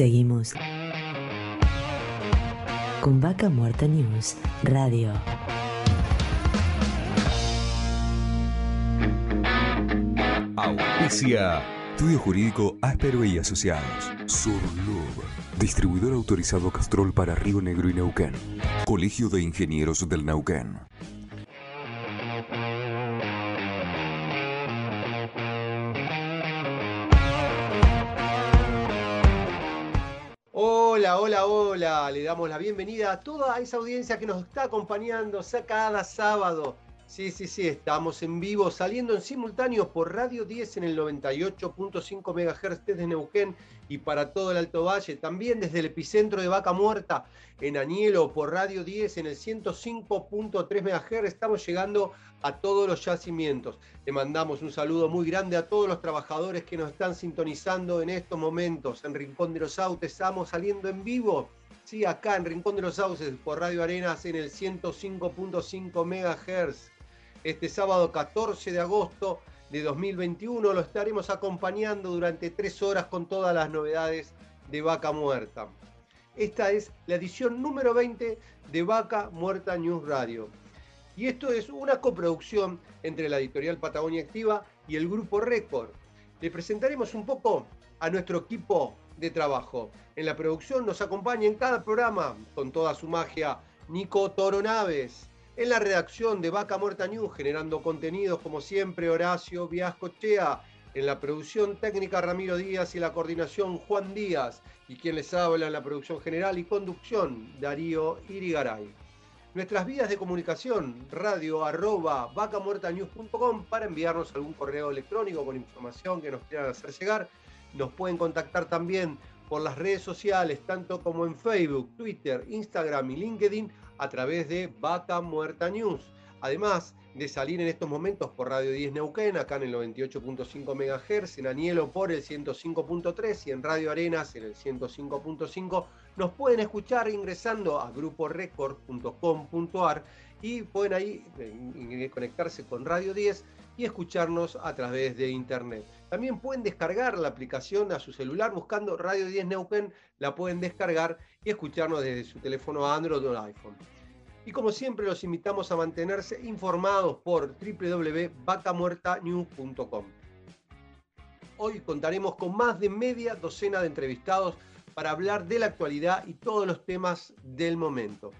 Seguimos con Vaca Muerta News Radio. Auspicia. Estudio Jurídico Áspero y Asociados. Surlub. Distribuidor autorizado Castrol para Río Negro y Neuquén. Colegio de Ingenieros del Neuquén. Le damos la bienvenida a toda esa audiencia que nos está acompañando cada sábado. Sí, sí, sí, estamos en vivo, saliendo en simultáneo por Radio 10 en el 98.5 MHz desde Neuquén y para todo el Alto Valle. También desde el epicentro de Vaca Muerta en Anielo por Radio 10 en el 105.3 MHz. Estamos llegando a todos los yacimientos. Le mandamos un saludo muy grande a todos los trabajadores que nos están sintonizando en estos momentos. En Rincón de los Sauces estamos saliendo en vivo. Sí, acá en Rincón de los Sauces por Radio Arenas en el 105.5 MHz. Este sábado 14 de agosto de 2021 lo estaremos acompañando durante tres horas con todas las novedades de Vaca Muerta. Esta es la edición número 20 de Vaca Muerta News Radio. Y esto es una coproducción entre la editorial Patagonia Activa y el Grupo Récord. Le presentaremos un poco a nuestro equipo de trabajo. En la producción nos acompaña en cada programa, con toda su magia, Nico Toro Naves. En la redacción de Vaca Muerta News, generando contenidos como siempre, Horacio Viascochea. En la producción técnica, Ramiro Díaz y la coordinación, Juan Díaz. Y quien les habla en la producción general y conducción, Darío Irigaray. Nuestras vías de comunicación, radio arroba vacamuertanews.com para enviarnos algún correo electrónico con información que nos quieran hacer llegar. Nos pueden contactar también por las redes sociales, tanto como en Facebook, Twitter, Instagram y LinkedIn, a través de Vaca Muerta News. Además de salir en estos momentos por Radio 10 Neuquén, acá en el 98.5 MHz, en Anielo por el 105.3 y en Radio Arenas en el 105.5, nos pueden escuchar ingresando a gruporecord.com.ar y pueden ahí eh, conectarse con Radio 10 y escucharnos a través de internet. También pueden descargar la aplicación a su celular buscando Radio 10 Neuquén, la pueden descargar y escucharnos desde su teléfono Android o iPhone. Y como siempre los invitamos a mantenerse informados por www.vacamuertanews.com. Hoy contaremos con más de media docena de entrevistados para hablar de la actualidad y todos los temas del momento.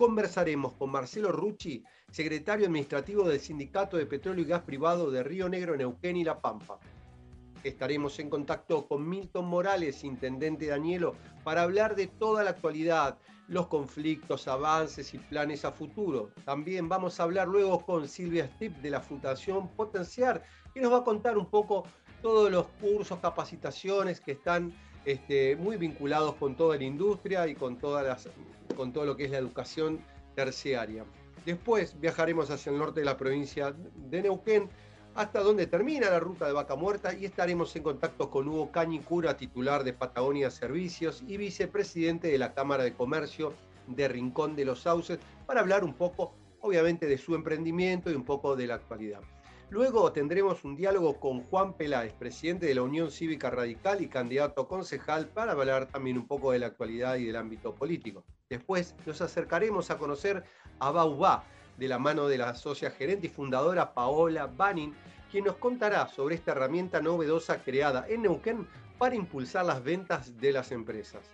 Conversaremos con Marcelo Rucci, secretario administrativo del Sindicato de Petróleo y Gas Privado de Río Negro, Neuquén y La Pampa. Estaremos en contacto con Milton Morales, intendente Danielo, para hablar de toda la actualidad, los conflictos, avances y planes a futuro. También vamos a hablar luego con Silvia Stip de la Fundación Potenciar, que nos va a contar un poco todos los cursos, capacitaciones que están este, muy vinculados con toda la industria y con, todas las, con todo lo que es la educación terciaria. Después viajaremos hacia el norte de la provincia de Neuquén, hasta donde termina la ruta de Vaca Muerta y estaremos en contacto con Hugo Cañicura, titular de Patagonia Servicios y vicepresidente de la Cámara de Comercio de Rincón de los Sauces, para hablar un poco, obviamente, de su emprendimiento y un poco de la actualidad. Luego tendremos un diálogo con Juan Peláez, presidente de la Unión Cívica Radical y candidato a concejal, para hablar también un poco de la actualidad y del ámbito político. Después nos acercaremos a conocer a Baubá, de la mano de la socia gerente y fundadora Paola Banning, quien nos contará sobre esta herramienta novedosa creada en Neuquén para impulsar las ventas de las empresas.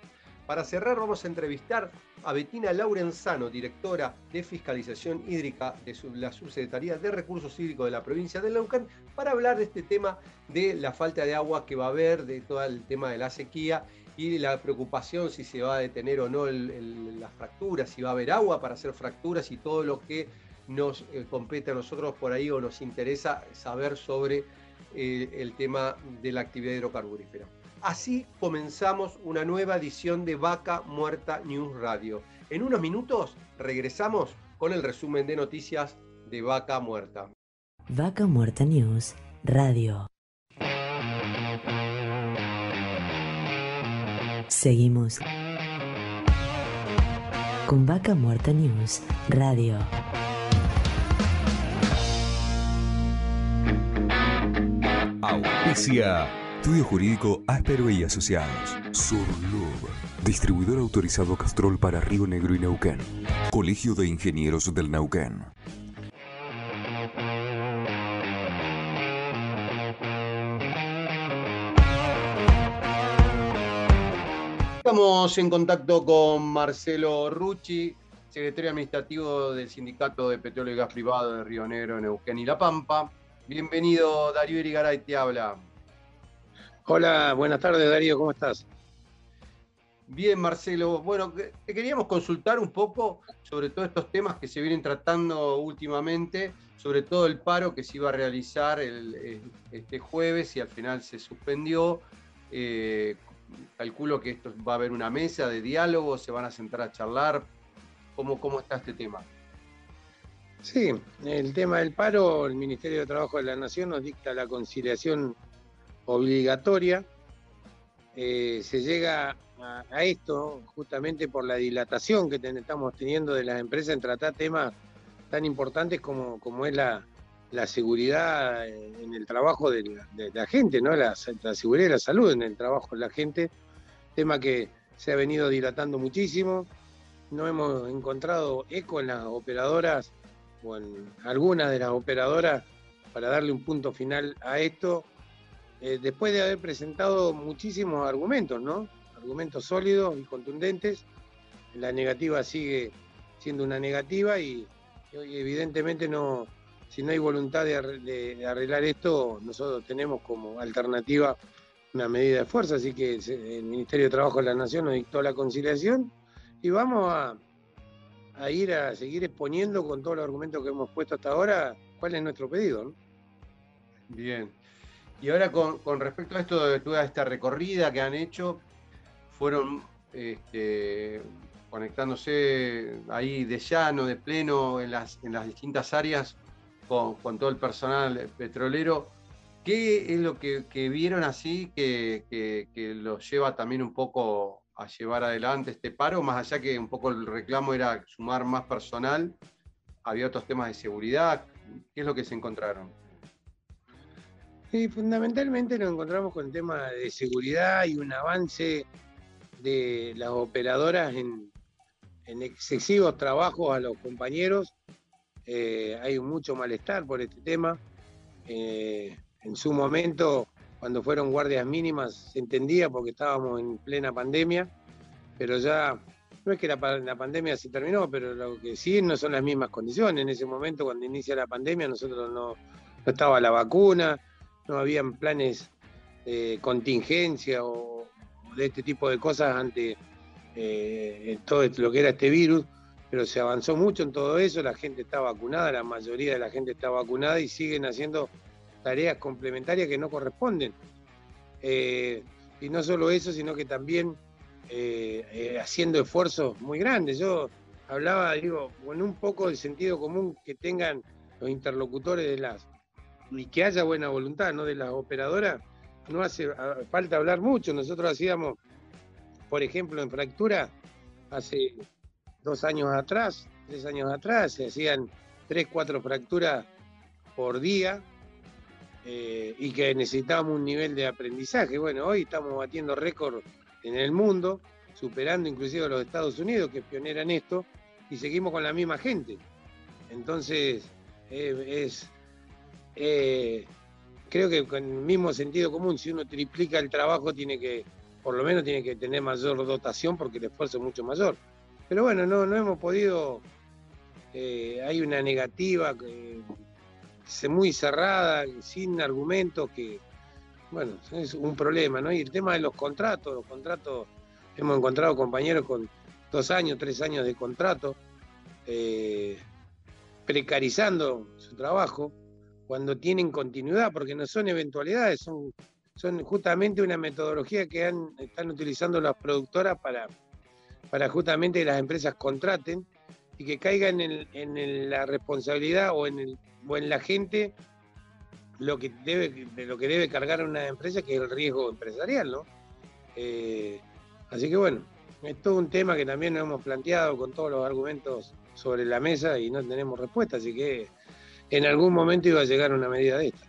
Para cerrar vamos a entrevistar a Betina Laurenzano, directora de Fiscalización Hídrica de la Subsecretaría de Recursos Hídricos de la provincia de Neuquén, para hablar de este tema de la falta de agua que va a haber, de todo el tema de la sequía y la preocupación si se va a detener o no las fracturas, si va a haber agua para hacer fracturas y todo lo que nos eh, compete a nosotros por ahí o nos interesa saber sobre eh, el tema de la actividad hidrocarburífera. Así comenzamos una nueva edición de Vaca Muerta News Radio. En unos minutos regresamos con el resumen de noticias de Vaca Muerta. Vaca Muerta News Radio. Seguimos con Vaca Muerta News Radio. Auspicia. Estudio Jurídico Áspero y Asociados. Surlub. Distribuidor autorizado Castrol para Río Negro y Neuquén. Colegio de Ingenieros del Neuquén. Estamos en contacto con Marcelo Rucci, secretario administrativo del Sindicato de Petróleo y Gas Privado de Río Negro, Neuquén y La Pampa. Bienvenido, Darío Irigaray, te habla. Hola, buenas tardes, Darío, ¿cómo estás? Bien, Marcelo. Bueno, te queríamos consultar un poco sobre todos estos temas que se vienen tratando últimamente, sobre todo el paro que se iba a realizar este jueves y al final se suspendió. Eh, calculo que esto va a haber una mesa de diálogo, se van a sentar a charlar. ¿Cómo, cómo está este tema? Sí, el tema del paro, el Ministerio de Trabajo de la Nación nos dicta la conciliación obligatoria. Eh, se llega a, esto justamente por la dilatación que estamos teniendo de las empresas en tratar temas tan importantes como, como es la, la seguridad en el trabajo de la, gente, ¿no? La, seguridad y la salud en el trabajo de la gente, tema que se ha venido dilatando muchísimo. No hemos encontrado eco en las operadoras o en algunas de las operadoras para darle un punto final a esto, eh, después de haber presentado muchísimos argumentos, ¿no? Argumentos sólidos y contundentes. La negativa sigue siendo una negativa y evidentemente no, si no hay voluntad de, arreglar esto, nosotros tenemos como alternativa una medida de fuerza, así que el Ministerio de Trabajo de la Nación nos dictó la conciliación y vamos a, ir a seguir exponiendo con todos los argumentos que hemos puesto hasta ahora cuál es nuestro pedido. Bien. Y ahora con, respecto a esto de toda esta recorrida que han hecho, fueron este, conectándose ahí de llano, de pleno, en las, en las distintas áreas con, todo el personal petrolero. ¿Qué es lo que, vieron así que, que, los lleva también un poco a llevar adelante este paro? Más allá que un poco el reclamo era sumar más personal, había otros temas de seguridad. ¿Qué es lo que se encontraron? Sí, fundamentalmente nos encontramos con el tema de seguridad y un avance de las operadoras en, excesivos trabajos a los compañeros eh, hay mucho malestar por este tema. Eh, en su momento, cuando fueron guardias mínimas, se entendía porque estábamos en plena pandemia, pero ya no es que la, pandemia se terminó, pero lo que sí no son las mismas condiciones. En ese momento, cuando inicia la pandemia, nosotros no, estaba la vacuna, no habían planes de contingencia o, de este tipo de cosas ante eh, todo lo que era este virus pero se avanzó mucho en todo eso, la gente está vacunada, la mayoría de la gente está vacunada y siguen haciendo tareas complementarias que no corresponden. Eh, y no solo eso, sino que también eh, haciendo esfuerzos muy grandes. Yo hablaba, digo, con un poco de sentido común que tengan los interlocutores de las, y que haya buena voluntad, ¿no? De las operadoras, no hace falta hablar mucho. Nosotros hacíamos, por ejemplo, en fractura, hace dos años atrás, tres años atrás, se hacían tres, cuatro fracturas por día eh, y que necesitábamos un nivel de aprendizaje. Bueno, hoy estamos batiendo récord en el mundo, superando inclusive a los Estados Unidos, que es pionera en esto, y seguimos con la misma gente. Entonces, es, eh, creo que con el mismo sentido común, si uno triplica el trabajo, tiene que, por lo menos tiene que tener mayor dotación porque el esfuerzo es mucho mayor. Pero bueno, no, no hemos podido, eh, hay una negativa que, muy cerrada, sin argumentos, que, bueno, es un problema, ¿no? Y el tema de los contratos, los contratos, hemos encontrado compañeros con dos años, tres años de contrato, eh, precarizando su trabajo, cuando tienen continuidad, porque no son eventualidades, son, justamente una metodología que han, están utilizando las productoras para para justamente que las empresas contraten y que caigan en, la responsabilidad o en, el, o en la gente lo que debe, de lo que debe cargar una empresa, que es el riesgo empresarial, ¿no? Eh, así que bueno, es todo un tema que también nos hemos planteado con todos los argumentos sobre la mesa y no tenemos respuesta, así que en algún momento iba a llegar una medida de esta.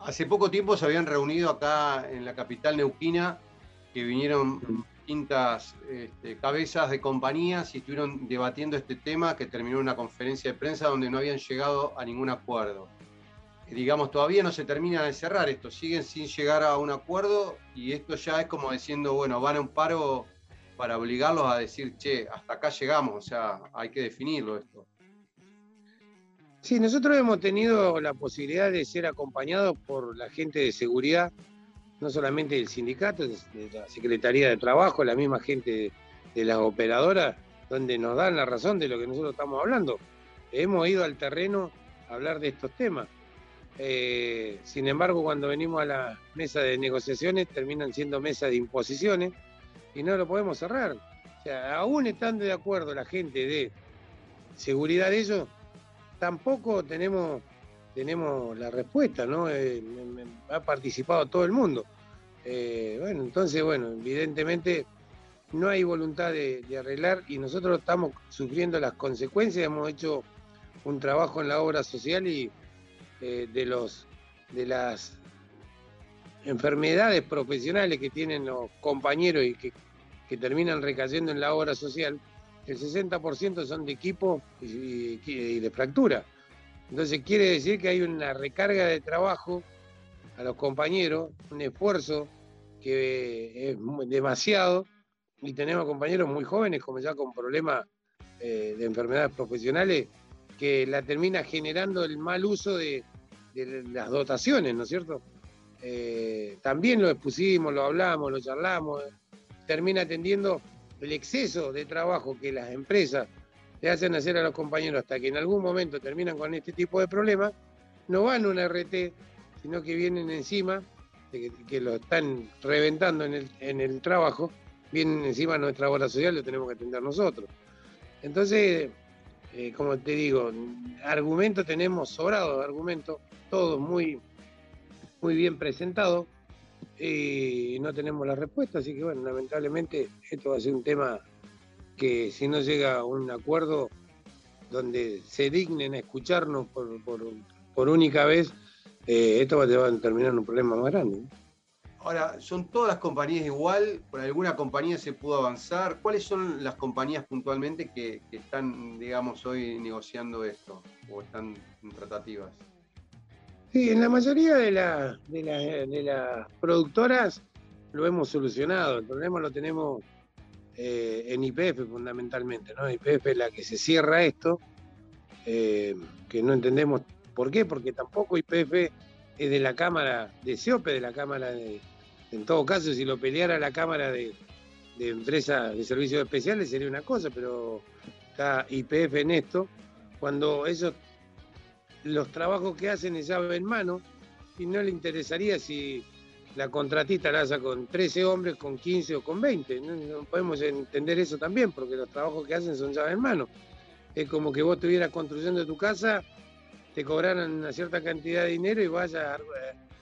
Hace poco tiempo se habían reunido acá en la capital neuquina, que vinieron distintas este, cabezas de compañías y estuvieron debatiendo este tema que terminó una conferencia de prensa donde no habían llegado a ningún acuerdo. digamos, todavía no se termina de cerrar esto, siguen sin llegar a un acuerdo y esto ya es como diciendo, bueno, van a un paro para obligarlos a decir, che, hasta acá llegamos, o sea, hay que definirlo esto. Sí, nosotros hemos tenido la posibilidad de ser acompañados por la gente de seguridad, no solamente del sindicato, de la Secretaría de Trabajo, la misma gente de las operadoras, donde nos dan la razón de lo que nosotros estamos hablando. Hemos ido al terreno a hablar de estos temas. Eh, sin embargo, cuando venimos a la mesa de negociaciones, terminan siendo mesas de imposiciones y no lo podemos cerrar. O sea, aún estando de acuerdo la gente de seguridad de ellos, tampoco tenemos, tenemos la respuesta, ¿no? Eh, ha participado todo el mundo. Eh, bueno, entonces, bueno, evidentemente no hay voluntad de, arreglar y nosotros estamos sufriendo las consecuencias. Hemos hecho un trabajo en la obra social y eh, de los de las enfermedades profesionales que tienen los compañeros y que, terminan recayendo en la obra social, el 60% son de equipo y, de fractura. Entonces quiere decir que hay una recarga de trabajo a los compañeros, un esfuerzo que es demasiado, y tenemos compañeros muy jóvenes, como ya con problemas eh, de enfermedades profesionales, que la termina generando el mal uso de las dotaciones, ¿no es cierto? Eh, también lo expusimos, lo hablamos, lo charlamos, termina atendiendo el exceso de trabajo que las empresas le hacen hacer a los compañeros hasta que en algún momento terminan con este tipo de problemas, no van a una RT, sino que vienen encima, de que, lo están reventando en el, en el trabajo, vienen encima de nuestra obra social, lo tenemos que atender nosotros. Entonces, eh, como te digo, argumentos tenemos sobrados, argumentos, todos muy muy bien presentado y no tenemos la respuesta, así que bueno, lamentablemente esto va a ser un tema que si no llega a un acuerdo donde se dignen a escucharnos por, única vez, eh, esto va a terminar en un problema más grande. Ahora, ¿son todas las compañías igual? ¿Por alguna compañía se pudo avanzar? ¿Cuáles son las compañías puntualmente que están, digamos, hoy negociando esto o están en tratativas? Sí, en la mayoría de, las productoras lo hemos solucionado. El problema lo tenemos eh, en IPF fundamentalmente, ¿no? IPF es la que se cierra esto, eh, que no entendemos por qué, porque tampoco IPF es de la Cámara de SIOPE, de la Cámara de. En todo caso, si lo peleara la Cámara de, de Empresas de Servicios Especiales sería una cosa, pero está IPF en esto. Cuando ellos los trabajos que hacen es llave en mano y no le interesaría si la contratista la hace con 13 hombres, con 15 o con 20. No, podemos entender eso también, porque los trabajos que hacen son llave en mano. Es como que vos estuvieras construyendo tu casa, te cobraran una cierta cantidad de dinero y vayas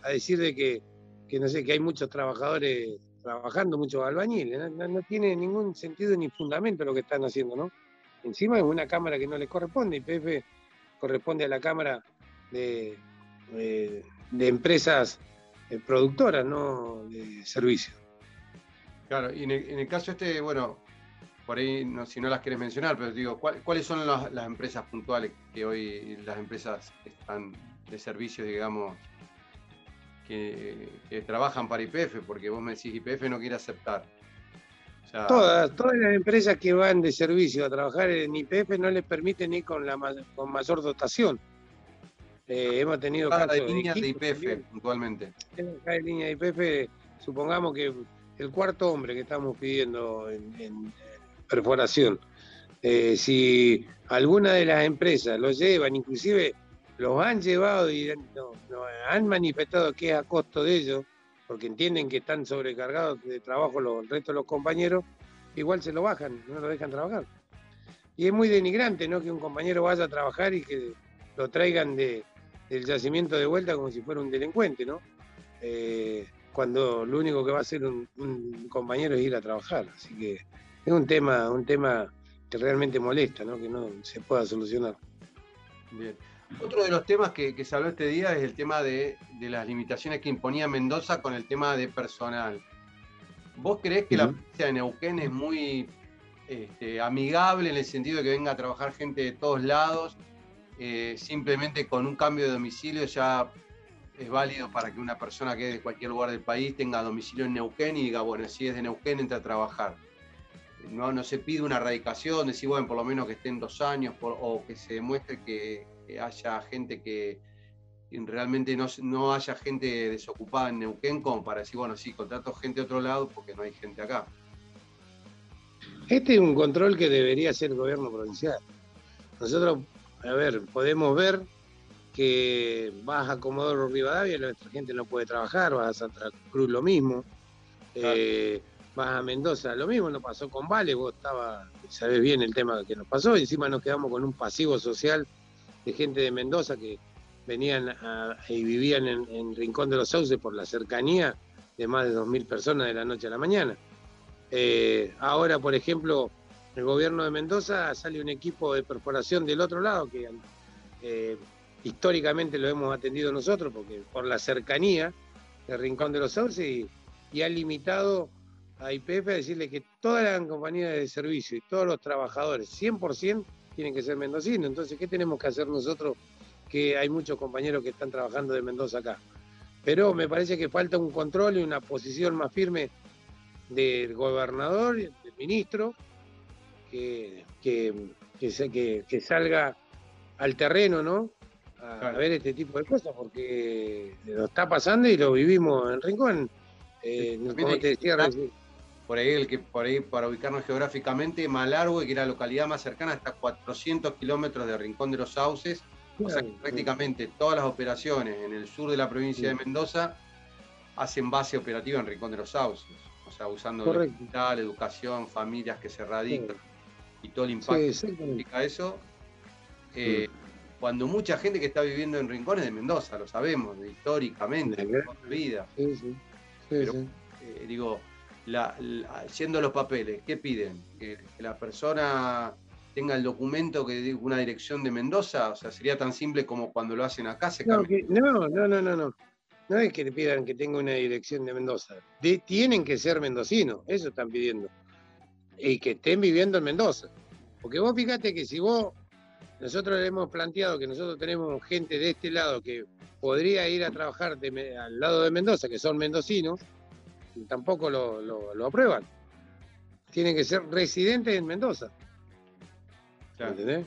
a, decir de que, no sé, que hay muchos trabajadores trabajando, muchos albañiles. No, tiene ningún sentido ni fundamento lo que están haciendo, ¿no? Encima es una cámara que no les corresponde, y PF corresponde a la Cámara de, de, Empresas eh, Productoras, no de servicios. Claro, y en el, caso este, bueno, por ahí si no las quieres mencionar, pero digo, ¿cuáles son las, empresas puntuales que hoy las empresas están de servicios, digamos, que, que, trabajan para IPF? Porque vos me decís IPF no quiere aceptar todas, todas las empresas que van de servicio a trabajar en IPF no les permiten ir con, la, con mayor dotación. Eh, hemos tenido casos de líneas de, IPF puntualmente. En línea de IPF, supongamos que el cuarto hombre que estamos pidiendo en, perforación, eh, si alguna de las empresas lo llevan, inclusive los han llevado y han manifestado que es a costo de ellos, porque entienden que están sobrecargados de trabajo los, el resto de los compañeros, igual se lo bajan, no lo dejan trabajar. Y es muy denigrante, ¿no? Que un compañero vaya a trabajar y que lo traigan de, del yacimiento de vuelta como si fuera un delincuente, ¿no? Eh, cuando lo único que va a hacer un, compañero es ir a trabajar. Así que es un tema, un tema que realmente molesta, ¿no? Que no se pueda solucionar. Bien. Otro de los temas que, se habló este día es el tema de, las limitaciones que imponía Mendoza con el tema de personal. ¿Vos creés que la provincia de Neuquén es muy este, amigable en el sentido de que venga a trabajar gente de todos lados? Eh, simplemente con un cambio de domicilio ya es válido para que una persona que es de cualquier lugar del país tenga domicilio en Neuquén y diga, bueno, si es de Neuquén, entra a trabajar. No, no se pide una radicación, decir, bueno, por lo menos que estén dos años o que se demuestre que, haya gente que realmente no, no, haya gente desocupada en Neuquén como para decir, bueno, sí, contrato gente de otro lado porque no hay gente acá. Este es un control que debería hacer el gobierno provincial. Nosotros, a ver, podemos ver que vas a Comodoro Rivadavia, nuestra gente no puede trabajar, vas a Santa Cruz lo mismo, eh, vas a Mendoza lo mismo, no pasó con Vale, vos estaba, sabés bien el tema que nos pasó, y encima nos quedamos con un pasivo social de gente de Mendoza que venían y vivían en, Rincón de los Sauces por la cercanía de más de 2.000 personas de la noche a la mañana. Eh, ahora, por ejemplo, el gobierno de Mendoza sale un equipo de perforación del otro lado que eh, históricamente lo hemos atendido nosotros porque por la cercanía de Rincón de los Sauces y, ha limitado a IPF a decirle que todas las compañías de servicio y todos los trabajadores, 100%, tienen que ser mendocinos. Entonces, ¿qué tenemos que hacer nosotros? Que hay muchos compañeros que están trabajando de Mendoza acá. Pero me parece que falta un control y una posición más firme del gobernador y del ministro que, que, que, salga al terreno, ¿no? A, ver este tipo de cosas, porque lo está pasando y lo vivimos en Rincón. Eh, como te decía por ahí, el que, por ahí para ubicarnos geográficamente, Malargüe, que era la localidad más cercana, hasta 400 kilómetros de Rincón de los Sauces. O sea que prácticamente todas las operaciones en el sur de la provincia de Mendoza hacen base operativa en Rincón de los Sauces. O sea, usando hospital, educación, familias que se radican y todo el impacto que significa eso. Eh, cuando mucha gente que está viviendo en rincones de Mendoza, lo sabemos, históricamente, de vida. Pero, eh, digo, la, yendo los papeles, ¿qué piden? ¿Que, la persona tenga el documento que diga una dirección de Mendoza? O sea, sería tan simple como cuando lo hacen acá. Se no, no, no, no, no, no. es que le pidan que tenga una dirección de Mendoza. tienen que ser mendocinos, eso están pidiendo. Y que estén viviendo en Mendoza. Porque vos fíjate que si vos, nosotros le hemos planteado que nosotros tenemos gente de este lado que podría ir a trabajar al lado de Mendoza, que son mendocinos, tampoco lo, aprueban. Tienen que ser residentes en Mendoza. Claro. ¿Entendés?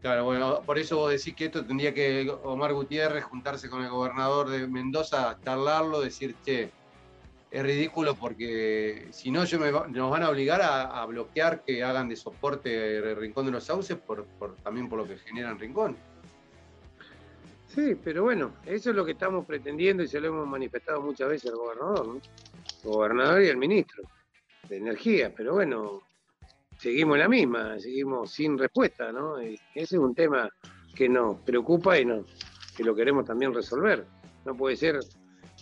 Claro, bueno, por eso vos decís que esto tendría que Omar Gutiérrez juntarse con el gobernador de Mendoza, charlarlo, decir, che, es ridículo porque si no yo nos van a obligar a, bloquear que hagan de soporte el Rincón de los Sauces por, también por lo que generan Rincón. Sí, pero bueno, eso es lo que estamos pretendiendo y se lo hemos manifestado muchas veces al gobernador, gobernador y el ministro de Energía, pero bueno, seguimos la misma, seguimos sin respuesta, ¿no? ese es un tema que nos preocupa y no, que lo queremos también resolver. No puede ser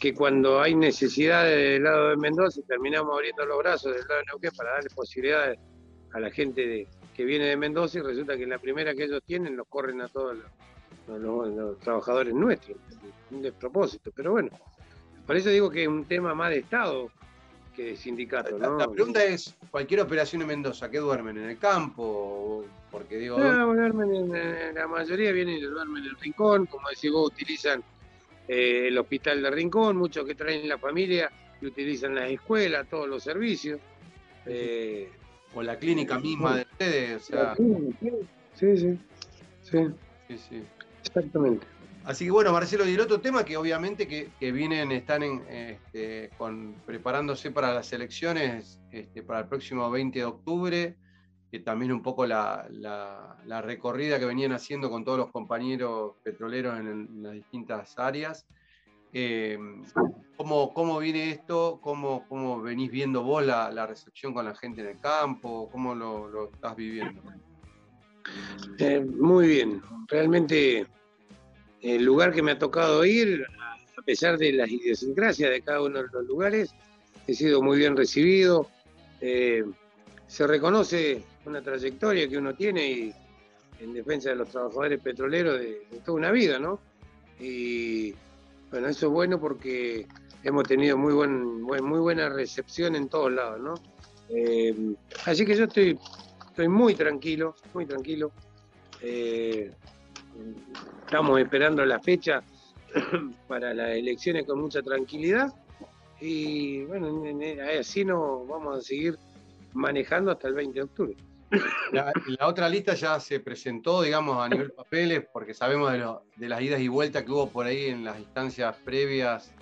que cuando hay necesidad del lado de Mendoza terminamos abriendo los brazos del lado de Neuquén para darle posibilidades a la gente que viene de Mendoza y resulta que la primera que ellos tienen los corren a todos los los, trabajadores nuestros, un despropósito, pero bueno, por eso digo que es un tema más de Estado que de sindicato. ¿no? La, pregunta es, cualquier operación en Mendoza, ¿qué duermen? ¿En el campo? Porque digo... No, duermen en, la mayoría vienen y duermen en el rincón, como decís vos, utilizan eh, el hospital de Rincón, muchos que traen la familia y utilizan las escuelas, todos los servicios. Eh, o la clínica misma de ustedes, o sea... Sí, sí, sí. sí, sí. Exactamente. Así que bueno, Marcelo, y el otro tema que obviamente que, vienen, están este, preparándose para las elecciones este, para el próximo 20 de octubre, que también un poco la, recorrida que venían haciendo con todos los compañeros petroleros en, las distintas áreas. Eh, ¿cómo, viene esto? ¿Cómo, ¿Cómo, venís viendo vos la, recepción con la gente en el campo? ¿Cómo lo, estás viviendo? Eh, muy bien, realmente el lugar que me ha tocado ir, a pesar de las idiosincrasias de cada uno de los lugares, he sido muy bien recibido. Eh, se reconoce una trayectoria que uno tiene y, en defensa de los trabajadores petroleros de, toda una vida, ¿no? Y bueno, eso es bueno porque hemos tenido muy, buen, muy buena recepción en todos lados, ¿no? Eh, así que yo estoy, estoy muy tranquilo, muy tranquilo. Eh, estamos esperando la fecha para las elecciones con mucha tranquilidad y bueno, así nos vamos a seguir manejando hasta el 20 de octubre. La, otra lista ya se presentó, digamos, a nivel papeles, porque sabemos de, las idas y vueltas que hubo por ahí en las instancias previas.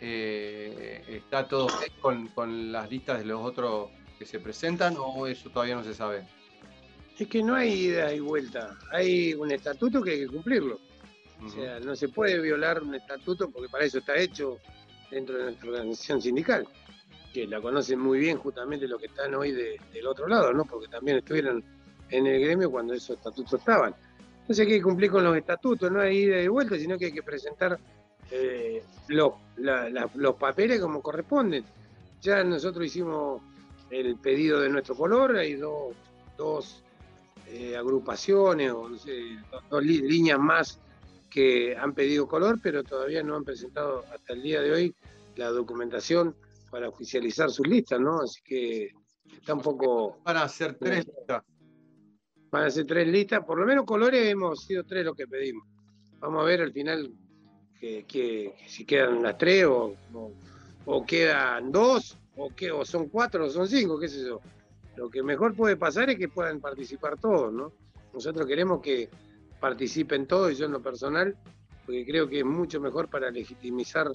Eh, ¿Está todo con, con las listas de los otros que se presentan o eso todavía no se sabe? Es que no hay ida y vuelta. Hay un estatuto que hay que cumplirlo. O sea, no se puede violar un estatuto porque para eso está hecho dentro de nuestra organización sindical, que la conocen muy bien justamente los que están hoy del otro lado, ¿no? Porque también estuvieron en el gremio cuando esos estatutos estaban. Entonces hay que cumplir con los estatutos, no hay ida y vuelta, sino que hay que presentar eh, los, los papeles como corresponden. Ya nosotros hicimos el pedido de nuestro color, hay dos, dos eh, agrupaciones o no sé, dos, líneas más que han pedido color, pero todavía no han presentado hasta el día de hoy la documentación para oficializar sus listas, ¿no? Así que está un poco... Van a ser tres listas. Van a ser tres listas, por lo menos colores hemos sido tres los que pedimos. Vamos a ver al final que, si quedan las tres o, o, quedan dos o, que, o son cuatro o son cinco, qué sé yo. Lo que mejor puede pasar es que puedan participar todos, ¿no? Nosotros queremos que participen todos y yo en lo personal, porque creo que es mucho mejor para legitimizar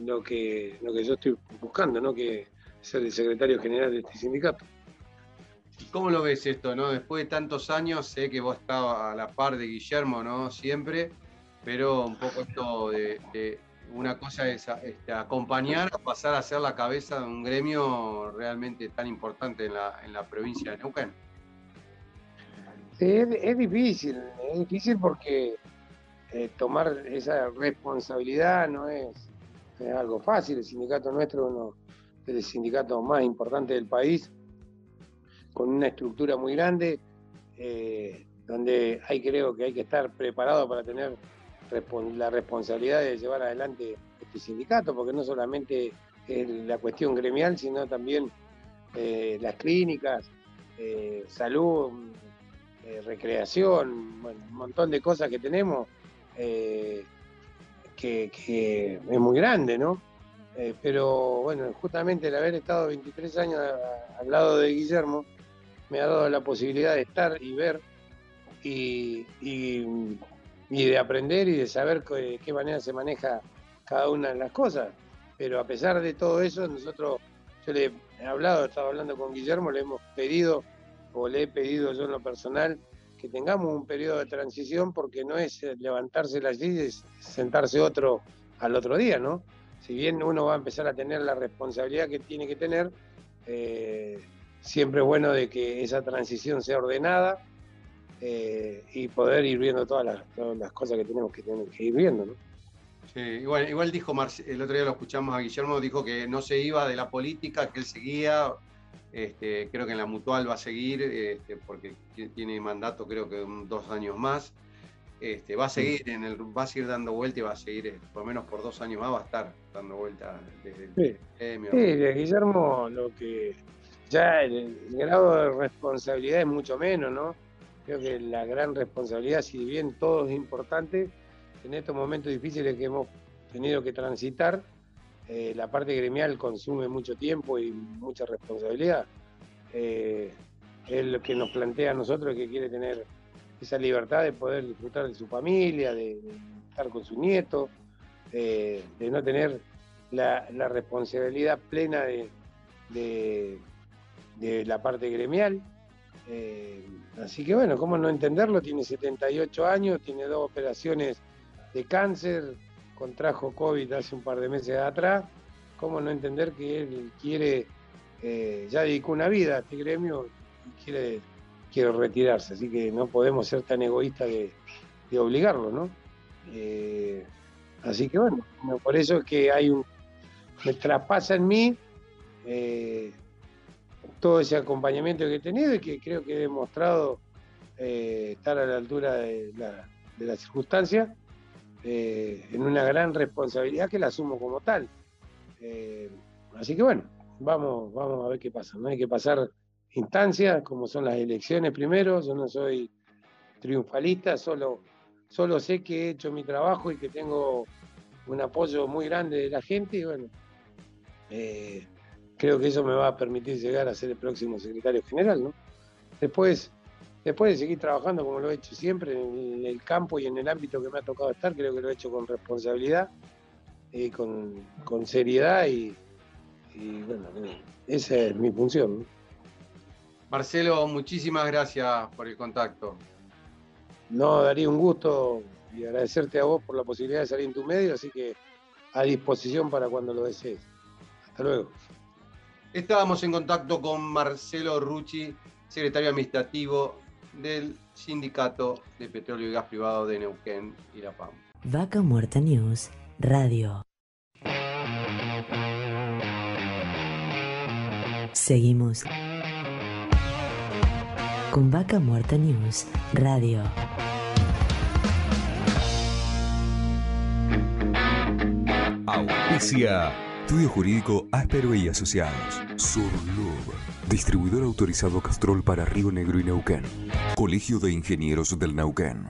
lo que, lo que yo estoy buscando, ¿no? Que ser el secretario general de este sindicato. ¿Cómo lo ves esto, no? Después de tantos años, sé que vos estabas a la par de Guillermo, ¿no? Siempre, pero un poco esto de, una cosa es este, acompañar a pasar a ser la cabeza de un gremio realmente tan importante en la, en la provincia de Neuquén. Es, difícil, es difícil porque eh, tomar esa responsabilidad no es, algo fácil. El sindicato nuestro es uno de los sindicatos más importantes del país, con una estructura muy grande, eh, donde hay creo que hay que estar preparado para tener la responsabilidad de llevar adelante este sindicato, porque no solamente es la cuestión gremial, sino también eh, las clínicas, salud, eh, recreación, un montón de cosas que tenemos, eh, que, es muy grande, ¿no? Eh, pero bueno, justamente el haber estado 23 años al lado de Guillermo me ha dado la posibilidad de estar y ver y, de aprender y de saber de qué manera se maneja cada una de las cosas. Pero a pesar de todo eso, nosotros, yo le he hablado, he estado hablando con Guillermo, le hemos pedido o le he pedido yo en lo personal que tengamos un periodo de transición porque no es levantarse la silla y sentarse otro al otro día, ¿no? Si bien uno va a empezar a tener la responsabilidad que tiene que tener, eh, siempre es bueno de que esa transición sea ordenada eh, y poder ir viendo todas las, cosas que tenemos que, tener, que ir viendo, ¿no? Sí, igual, igual dijo, el otro día lo escuchamos a Guillermo, dijo que no se iba de la política, que él seguía este, creo que en la mutual va a seguir, este, porque tiene mandato creo que dos años más. Este, va a seguir en el, va a seguir dando vuelta y va a seguir, eh, por lo menos por dos años más, va a estar dando vuelta desde el premio. Sí, Guillermo, lo que ya el, grado de responsabilidad es mucho menos, ¿no? Creo que la gran responsabilidad, si bien todo es importante, en estos momentos difíciles que hemos tenido que transitar, eh, la parte gremial consume mucho tiempo y mucha responsabilidad. Eh, es lo que nos plantea a nosotros que quiere tener esa libertad de poder disfrutar de su familia, de, estar con su nieto, de no tener la, responsabilidad plena de, la parte gremial. Eh, así que bueno, ¿cómo no entenderlo? Tiene 78 años, tiene dos operaciones de cáncer, contrajo COVID hace un par de meses atrás, ¿cómo no entender que él quiere, eh, ya dedicó una vida a este gremio y quiere, quiere retirarse? Así que no podemos ser tan egoístas de, obligarlo, ¿no? Eh, así que bueno, por eso es que hay un, me traspasa en mí todo ese acompañamiento que he tenido y que creo que he demostrado eh, estar a la altura de la, de eh, en una gran responsabilidad que la asumo como tal. Eh, así que bueno, vamos, vamos a ver qué pasa. No hay que pasar instancias como son las elecciones primero. Yo no soy triunfalista, solo, solo sé que he hecho mi trabajo y que tengo un apoyo muy grande de la gente y bueno, creo que eso me va a permitir llegar a ser el próximo secretario general, ¿no? Después, después de seguir trabajando como lo he hecho siempre en el campo y en el ámbito que me ha tocado estar, creo que lo he hecho con responsabilidad, y con, seriedad y, bueno, esa es mi función. Marcelo, muchísimas gracias por el contacto. No, daría un gusto y agradecerte a vos por la posibilidad de salir en tu medio, así que a disposición para cuando lo desees. Hasta luego. Estábamos en contacto con Marcelo Rucci, secretario administrativo del Sindicato de Petróleo y Gas Privado de Neuquén y La Pampa. Vaca Muerta News, Radio. Seguimos con Vaca Muerta News, Radio. Auspicia Estudio Jurídico Áspero y Asociados. Surlub. Distribuidor autorizado Castrol para Río Negro y Neuquén. Colegio de Ingenieros del Neuquén.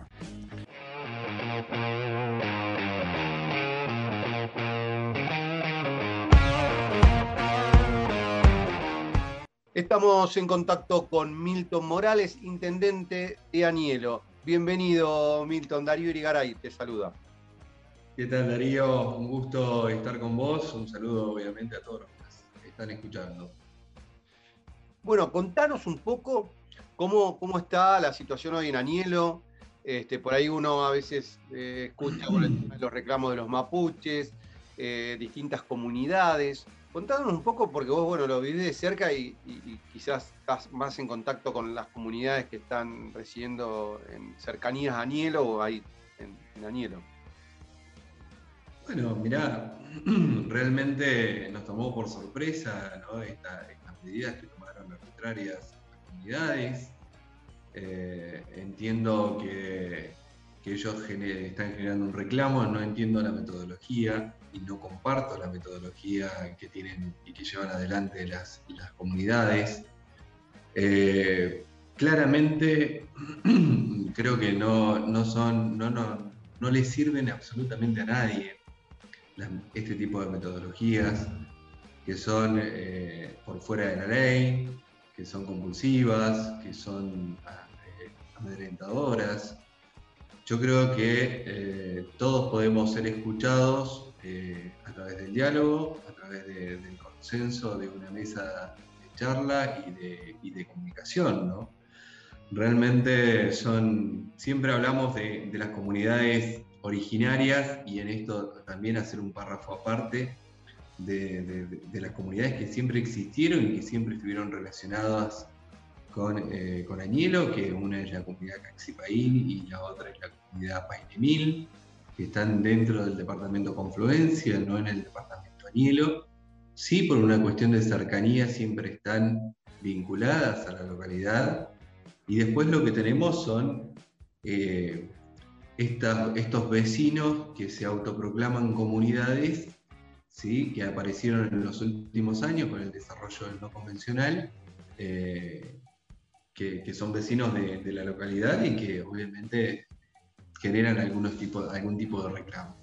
Estamos en contacto con Milton Morales, intendente de Anielo. Bienvenido, Milton. Darío Irigaray te saluda. ¿Qué tal Darío? Un gusto estar con vos. Un saludo obviamente a todos los que están escuchando. Bueno, contanos un poco cómo, cómo está la situación hoy en Anielo. Este, por ahí uno a veces eh, escucha los reclamos de los mapuches, eh, distintas comunidades. Contanos un poco, porque vos bueno, lo vivís de cerca y, quizás estás más en contacto con las comunidades que están residiendo en cercanías a Anielo o ahí en, en Anielo. Bueno, mirá, realmente nos tomó por sorpresa estas medidas que tomaron arbitrarias las comunidades. Eh, entiendo que, ellos están generando un reclamo, no entiendo la metodología y no comparto la metodología que tienen y que llevan adelante las, comunidades. Eh, claramente creo que no, son, no, no, no le sirven absolutamente a nadie este tipo de metodologías que son eh, por fuera de la ley, que son compulsivas, que son eh, amedrentadoras. Yo creo que eh, todos podemos ser escuchados a través del diálogo, a través del consenso de una mesa de charla y de, y de comunicación. ¿no? Realmente son, siempre hablamos de, de las comunidades originarias y en esto también hacer un párrafo aparte de, las comunidades que siempre existieron y que siempre estuvieron relacionadas con, eh, con Añelo, que una es la comunidad Caxipaín y la otra es la comunidad Painemil, que están dentro del departamento Confluencia, no en el departamento Añelo. Sí, por una cuestión de cercanía siempre están vinculadas a la localidad. Y después lo que tenemos son eh, estos vecinos que se autoproclaman comunidades, ¿sí? que aparecieron en los últimos años con el desarrollo del no convencional, eh, que, son vecinos de, la localidad y que obviamente generan algunos tipos, algún tipo de reclamo.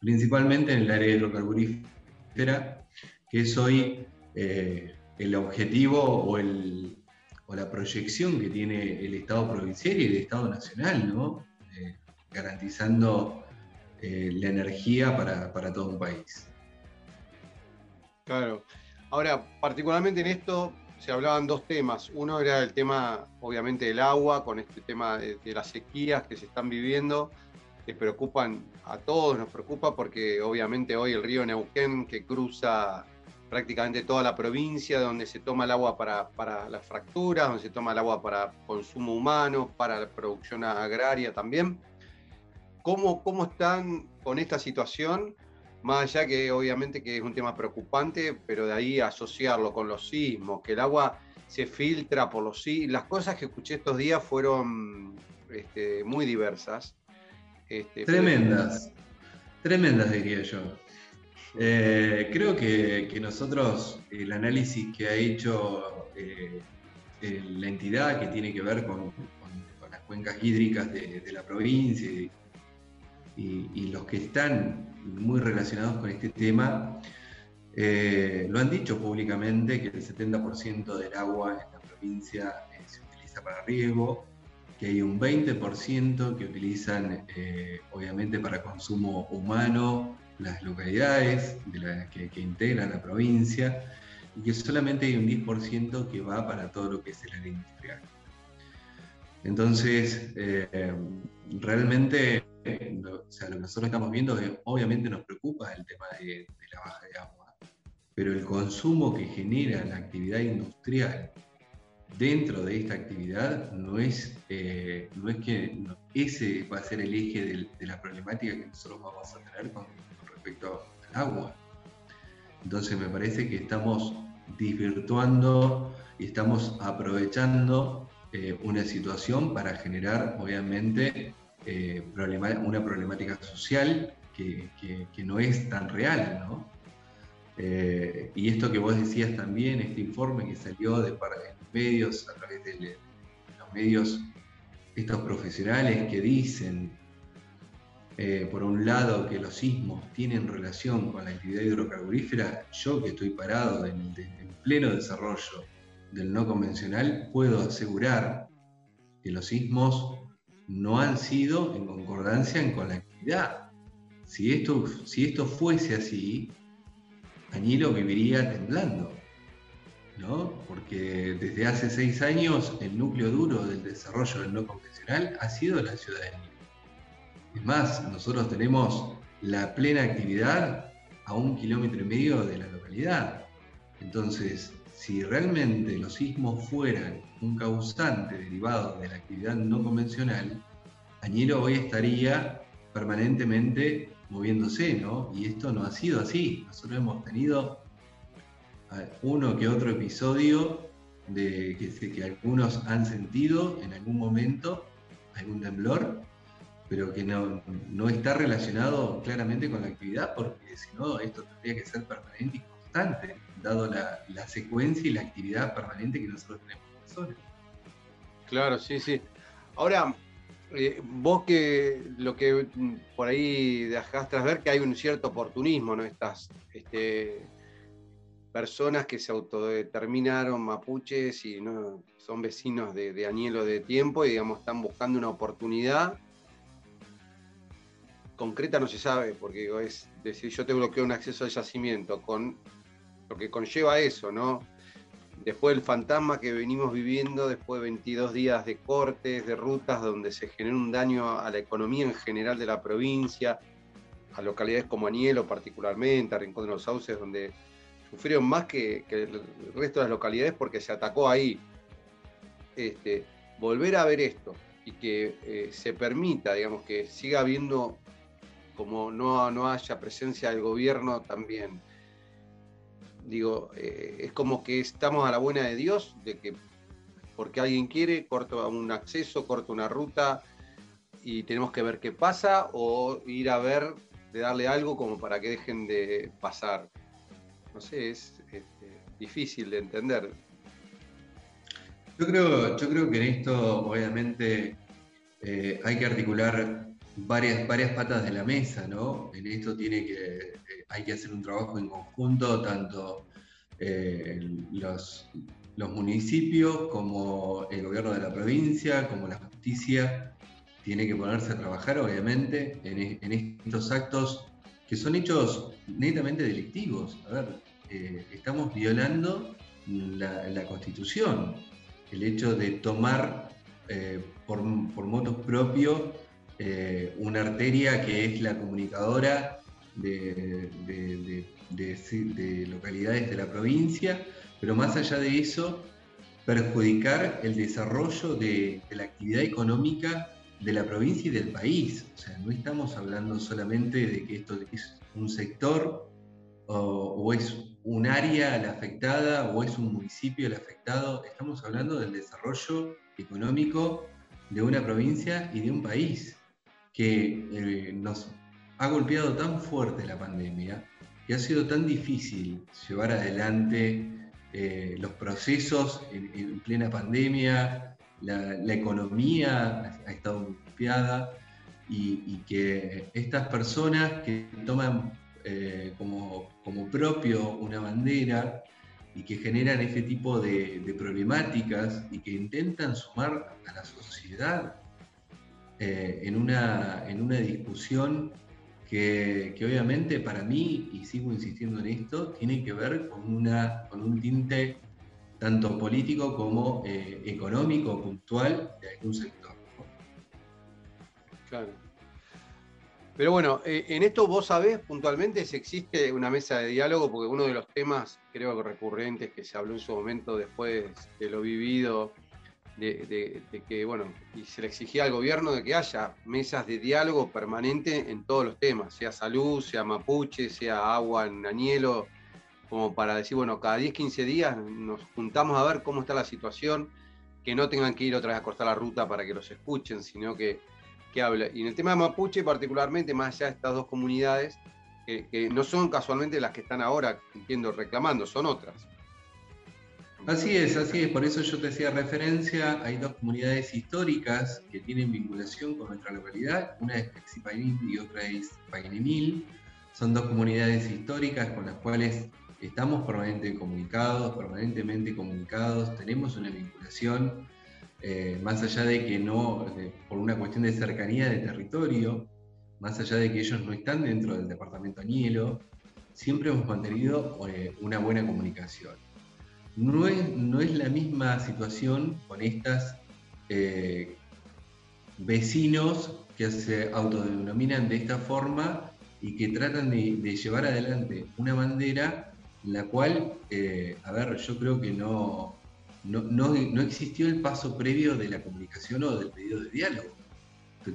Principalmente en el área hidrocarburífera, que es hoy eh, el objetivo o, el, o la proyección que tiene el Estado provincial y el Estado nacional, ¿no? Garantizando eh, la energía para, todo un país. Claro. Ahora, particularmente en esto se hablaban dos temas. Uno era el tema, obviamente, del agua, con este tema de, las sequías que se están viviendo, que preocupan a todos, nos preocupa porque obviamente hoy el río Neuquén, que cruza prácticamente toda la provincia, donde se toma el agua para, para las fracturas, donde se toma el agua para consumo humano, para la producción agraria también, ¿Cómo, ¿Cómo están con esta situación? Más allá que obviamente que es un tema preocupante, pero de ahí asociarlo con los sismos, que el agua se filtra por los sí. Las cosas que escuché estos días fueron este, muy diversas. Este, tremendas, tremendas diría yo. Eh, creo que, nosotros, el análisis que ha hecho eh, la entidad que tiene que ver con, las cuencas hídricas de, la provincia y, los que están muy relacionados con este tema, eh, lo han dicho públicamente que el 70% del agua en la provincia se utiliza para riego, que hay un 20% que utilizan obviamente para consumo humano las localidades de que, integran la provincia y que solamente hay un 10% que va para todo lo que es el área industrial. Entonces, eh, realmente lo, o sea, lo, que nosotros estamos viendo es, obviamente nos preocupa el tema de, la baja de agua, pero el consumo que genera la actividad industrial dentro de esta actividad no es, eh, no es que ese va a ser el eje de la problemática que nosotros vamos a tener con, respecto al agua. Entonces me parece que estamos desvirtuando y estamos aprovechando eh, una situación para generar, obviamente, eh, una problemática social que, no es tan real, ¿no? Eh, y esto que vos decías también, este informe que salió de, los medios, a través de, de los medios, estos profesionales que dicen eh, por un lado, que los sismos tienen relación con la actividad hidrocarburífera, yo que estoy parado en, pleno desarrollo del no convencional, puedo asegurar que los sismos no han sido en concordancia con la actividad. Si esto, si esto fuese así, Añilo viviría temblando, ¿no? Porque desde hace seis años el núcleo duro del desarrollo del no convencional ha sido la ciudad de. Es más, nosotros tenemos la plena actividad a un kilómetro y medio de la localidad. Entonces, si realmente los sismos fueran un causante derivado de la actividad no convencional, Añero hoy estaría permanentemente moviéndose, ¿no? Y esto no ha sido así. Nosotros hemos tenido uno que otro episodio de que, que algunos han sentido en algún momento algún temblor pero que no, no está relacionado claramente con la actividad, porque si no, esto tendría que ser permanente y constante, dado la, la secuencia y la actividad permanente que nosotros tenemos en la zona. Claro, sí, sí. Ahora, eh, vos que lo que por ahí dejaste ver que hay un cierto oportunismo, ¿no? Estas este, personas que se autodeterminaron mapuches y no son vecinos de, de Añelo de tiempo y digamos están buscando una oportunidad concreta no se sabe, porque es decir, yo te bloqueo un acceso al yacimiento, con lo que conlleva eso, ¿no? Después el fantasma que venimos viviendo, después de 22 días de cortes, de rutas, donde se genera un daño a la economía en general de la provincia, a localidades como Anielo particularmente, a Rincón de los Sauces, donde sufrieron más que, el resto de las localidades porque se atacó ahí. Este, volver a ver esto y que eh, se permita, digamos, que siga habiendo como no, no haya presencia del gobierno también. Digo, eh, es como que estamos a la buena de Dios, de que porque alguien quiere, corta un acceso, corta una ruta y tenemos que ver qué pasa o ir a ver, de darle algo como para que dejen de pasar. No sé, es este, difícil de entender. Yo creo, yo creo que en esto obviamente eh, hay que articular varias, varias patas de la mesa, ¿no? En esto tiene que, hay que hacer un trabajo en conjunto, tanto eh, los, municipios como el gobierno de la provincia, como la justicia, tiene que ponerse a trabajar, obviamente, en, estos actos que son hechos netamente delictivos. A ver, eh, estamos violando la, Constitución, el hecho de tomar por, por motos propios eh, una arteria que es la comunicadora de, localidades de la provincia, pero más allá de eso, perjudicar el desarrollo de, la actividad económica de la provincia y del país. O sea, no estamos hablando solamente de que esto es un sector o, es un área la afectada o es un municipio el afectado, estamos hablando del desarrollo económico de una provincia y de un país que eh, nos ha golpeado tan fuerte la pandemia que ha sido tan difícil llevar adelante eh, los procesos en, plena pandemia, la, economía ha estado golpeada y, que estas personas que toman eh, como, como, propio una bandera y que generan este tipo de, problemáticas y que intentan sumar a la sociedad eh, en, una, en una discusión que, obviamente para mí, y sigo insistiendo en esto, tiene que ver con, una, con un tinte tanto político como eh, económico, puntual de algún sector. Claro. Pero bueno, eh, en esto vos sabés puntualmente si existe una mesa de diálogo, porque uno de los temas, creo que recurrentes, que se habló en su momento después de lo vivido de, que, bueno, y se le exigía al gobierno de que haya mesas de diálogo permanente en todos los temas, sea salud, sea mapuche, sea agua en Añelo, como para decir, bueno, cada 10, 15 días nos juntamos a ver cómo está la situación, que no tengan que ir otra vez a cortar la ruta para que los escuchen, sino que, que hable. Y en el tema de mapuche, particularmente, más allá de estas dos comunidades, que no son casualmente las que están ahora, entiendo, reclamando, son otras. Así es, así es. Por eso yo te hacía referencia. Hay dos comunidades históricas que tienen vinculación con nuestra localidad. Una es Pexipaín y otra es Painimil. Son dos comunidades históricas con las cuales estamos permanentemente comunicados, permanentemente comunicados. Tenemos una vinculación, eh, más allá de que no, por una cuestión de cercanía de territorio, más allá de que ellos no están dentro del departamento Añelo, siempre hemos mantenido eh, una buena comunicación. No es, no es la misma situación con estas eh, vecinos que se autodenominan de esta forma y que tratan de, llevar adelante una bandera la cual, eh, a ver, yo creo que no, no, existió el paso previo de la comunicación o del pedido de diálogo.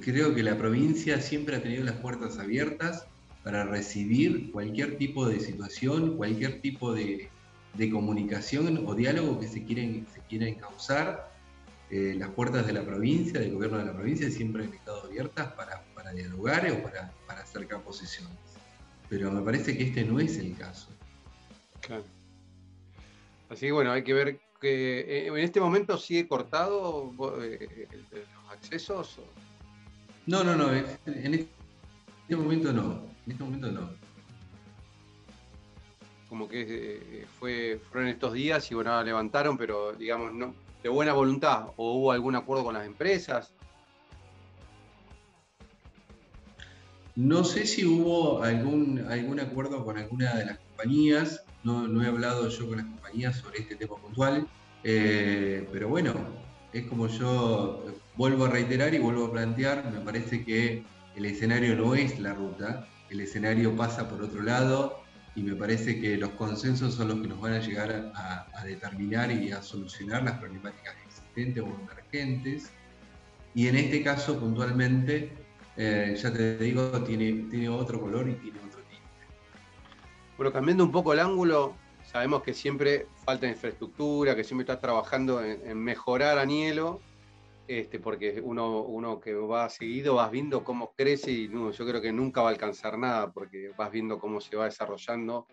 creo que la provincia siempre ha tenido las puertas abiertas para recibir cualquier tipo de situación, cualquier tipo de, de comunicación o diálogo que se quieren, se quieren causar. Eh, las puertas de la provincia, del gobierno de la provincia, siempre han estado abiertas para, para dialogar o para, para acercar posiciones. Pero me parece que este no es el caso. Claro. Así que bueno, hay que ver que eh, en este momento sigue cortado eh, los accesos. No, no, no. En este momento no. En este momento no como que eh, fue, fueron estos días y bueno, levantaron, pero digamos, no, de buena voluntad, o hubo algún acuerdo con las empresas. No sé si hubo algún, algún acuerdo con alguna de las compañías, no, no he hablado yo con las compañías sobre este tema puntual, eh, pero bueno, es como yo vuelvo a reiterar y vuelvo a plantear, me parece que el escenario no es la ruta, el escenario pasa por otro lado, y me parece que los consensos son los que nos van a llegar a, determinar y a solucionar las problemáticas existentes o emergentes. Y en este caso, puntualmente, eh, ya te digo, tiene, tiene otro color y tiene otro tinte. Bueno, cambiando un poco el ángulo, sabemos que siempre falta infraestructura, que siempre estás trabajando en, en mejorar Anielo este, porque uno, uno que va seguido vas viendo cómo crece y yo creo que nunca va a alcanzar nada porque vas viendo cómo se va desarrollando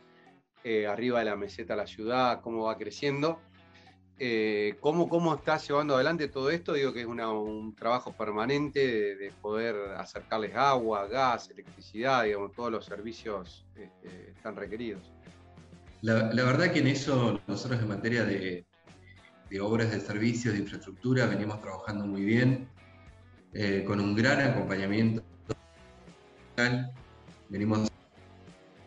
eh, arriba de la meseta la ciudad, cómo va creciendo. Eh, ¿cómo, ¿Cómo estás llevando adelante todo esto? Digo que es un trabajo permanente de, poder acercarles agua, gas, electricidad, digamos, todos los servicios este, están requeridos. La, verdad que en eso nosotros en materia de, de obras de servicios, de infraestructura, venimos trabajando muy bien, eh, con un gran acompañamiento. Venimos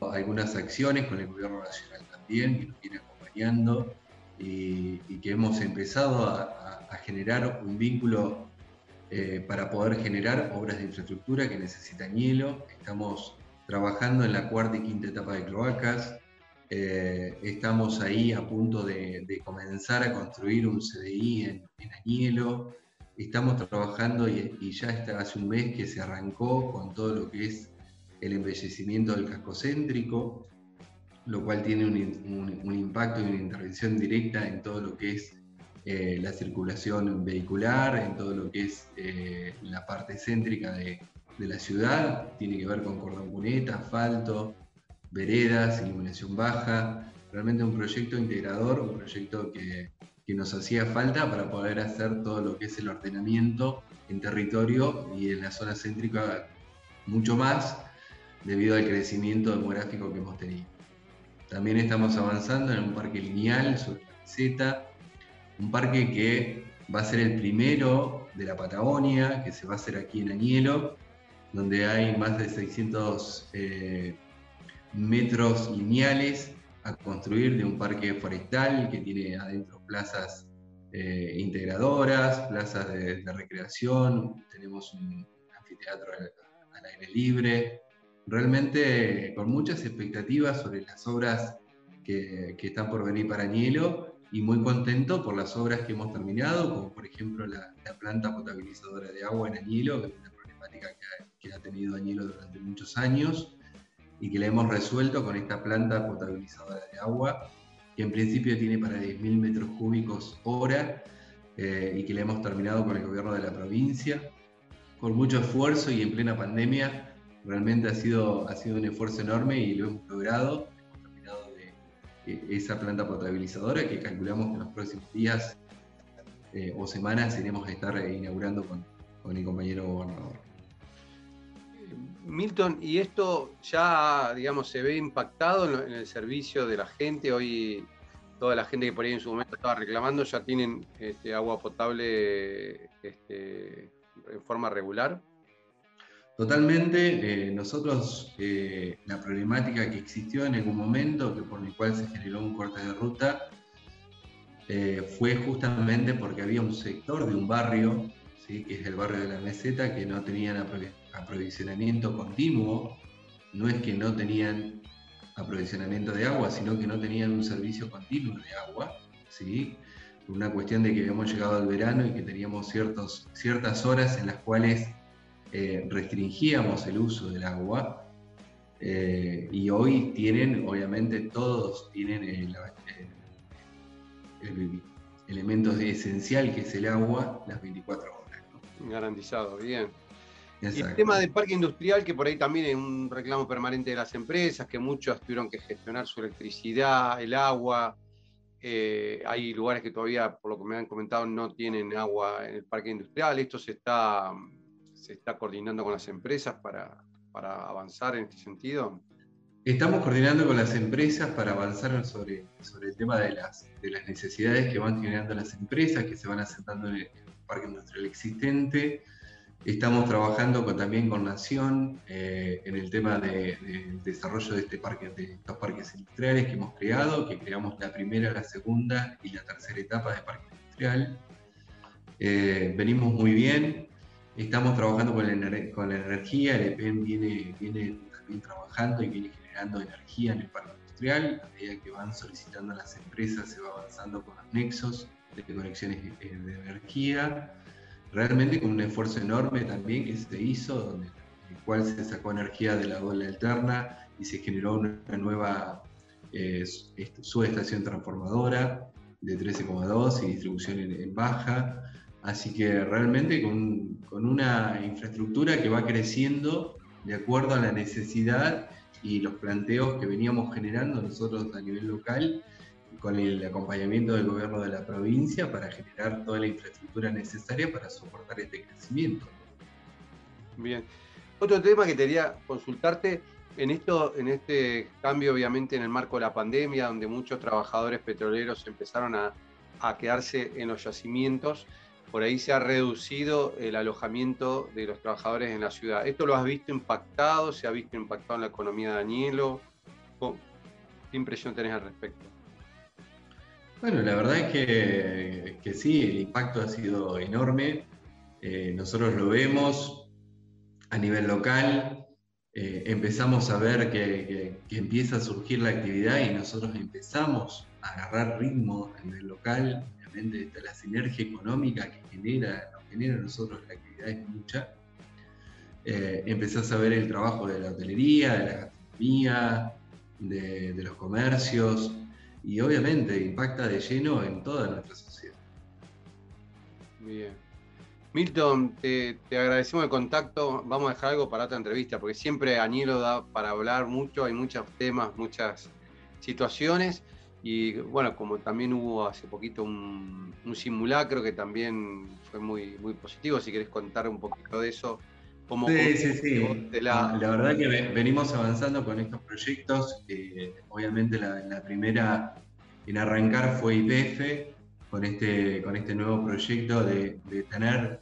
algunas acciones con el gobierno nacional también, que nos viene acompañando y, que hemos empezado a, generar un vínculo eh, para poder generar obras de infraestructura que necesitan hielo. Estamos trabajando en la cuarta y quinta etapa de cloacas, eh, estamos ahí a punto de, comenzar a construir un CDI en, en Añelo. Estamos trabajando y, ya está hace un mes que se arrancó con todo lo que es el embellecimiento del casco céntrico. lo cual tiene un, impacto y una intervención directa en todo lo que es eh, la circulación vehicular, en todo lo que es eh, la parte céntrica de, la ciudad, tiene que ver con cordón cuneta, asfalto, veredas, iluminación baja, realmente un proyecto integrador, un proyecto que, que nos hacía falta para poder hacer todo lo que es el ordenamiento en territorio y en la zona céntrica mucho más debido al crecimiento demográfico que hemos tenido. También estamos avanzando en un parque lineal sobre la meseta, un parque que va a ser el primero de la Patagonia, que se va a hacer aquí en Añelo, donde hay más de 600 eh, metros lineales a construir de un parque forestal que tiene adentro plazas eh, integradoras, plazas de, recreación, tenemos un anfiteatro al aire libre, realmente con muchas expectativas sobre las obras que, están por venir para Añelo y muy contento por las obras que hemos terminado, como por ejemplo la, planta potabilizadora de agua en Añelo, que es una problemática que ha, tenido Añelo durante muchos años y que la hemos resuelto con esta planta potabilizadora de agua, que en principio tiene para 10.000 metros cúbicos hora eh, y que la hemos terminado con el gobierno de la provincia, con mucho esfuerzo y en plena pandemia Realmente ha sido, ha sido un esfuerzo enorme y lo hemos logrado. Hemos terminado de, esa planta potabilizadora que calculamos que en los próximos días eh, o semanas iremos a estar inaugurando con, con el compañero gobernador. Milton, ¿y esto ya, digamos, se ve impactado en, el servicio de la gente? Hoy toda la gente que por ahí en su momento estaba reclamando ya tienen este, agua potable este, en forma regular. Totalmente, eh, nosotros eh, la problemática que existió en algún momento, que por el cual se generó un corte de ruta, eh, fue justamente porque había un sector de un barrio, ¿sí? que es el barrio de la meseta, que no tenían aprovisionamiento continuo, no es que no tenían aprovisionamiento de agua, sino que no tenían un servicio continuo de agua, ¿sí? una cuestión de que habíamos llegado al verano y que teníamos ciertos, ciertas horas en las cuales eh, restringíamos el uso del agua eh, y hoy tienen, obviamente todos tienen el, elemento esencial que es el agua las 24 horas. Garantizado, bien. Y el tema del parque industrial, que por ahí también es un reclamo permanente de las empresas, que muchos tuvieron que gestionar su electricidad, el agua. Eh, hay lugares que todavía, por lo que me han comentado, no tienen agua en el parque industrial. Esto se está se está coordinando con las empresas para, avanzar en este sentido? Estamos coordinando con las empresas para avanzar sobre, sobre el tema de las, de las necesidades que van generando las empresas, que se van asentando en el, parque industrial existente. Estamos trabajando también con Nación eh, en el tema del desarrollo de, este parque, de estos parques industriales que hemos creado, que creamos la primera, la segunda y la tercera etapa de parque industrial. Eh, venimos muy bien, Estamos trabajando con la, con la energía, el EPEN viene, viene también trabajando y viene generando energía en el parque industrial. A medida que van solicitando a las empresas, se va avanzando con los nexos de conexiones eh, de energía. Realmente con un esfuerzo enorme también que se hizo, donde, en el cual se sacó energía de la doble alterna y se generó una, nueva eh, subestación transformadora de 13,2 y distribución en baja. Así que realmente con, una infraestructura que va creciendo de acuerdo a la necesidad y los planteos que veníamos generando nosotros a nivel local, con el acompañamiento del gobierno de la provincia para generar toda la infraestructura necesaria para soportar este crecimiento. Bien. Otro tema que quería consultarte, en, esto, en este cambio obviamente en el marco de la pandemia, donde muchos trabajadores petroleros empezaron a, quedarse en los yacimientos, por ahí se ha reducido el alojamiento de los trabajadores en la ciudad. ¿Esto lo has visto impactado? ¿Se ha visto impactado en la economía de Danielo? ¿Qué impresión tenés al respecto? Bueno, la verdad es que, sí, el impacto ha sido enorme. Eh, nosotros lo vemos a nivel local. Eh, empezamos a ver que, que, empieza a surgir la actividad y nosotros empezamos a agarrar ritmo a nivel local la sinergia económica que genera, genera nosotros la actividad es mucha. Eh, empezás a ver el trabajo de la hotelería, de la gastronomía, de, los comercios y obviamente impacta de lleno en toda nuestra sociedad. Bien. Milton, te, agradecemos el contacto. Vamos a dejar algo para otra entrevista, porque siempre Añelo da para hablar mucho, hay muchos temas, muchas situaciones. Y bueno, como también hubo hace poquito un, simulacro que también fue muy, muy positivo, si querés contar un poquito de eso. Sí, sí, sí. La... verdad que venimos avanzando con estos proyectos. obviamente la, primera en arrancar fue IPF, con este, con este nuevo proyecto de, tener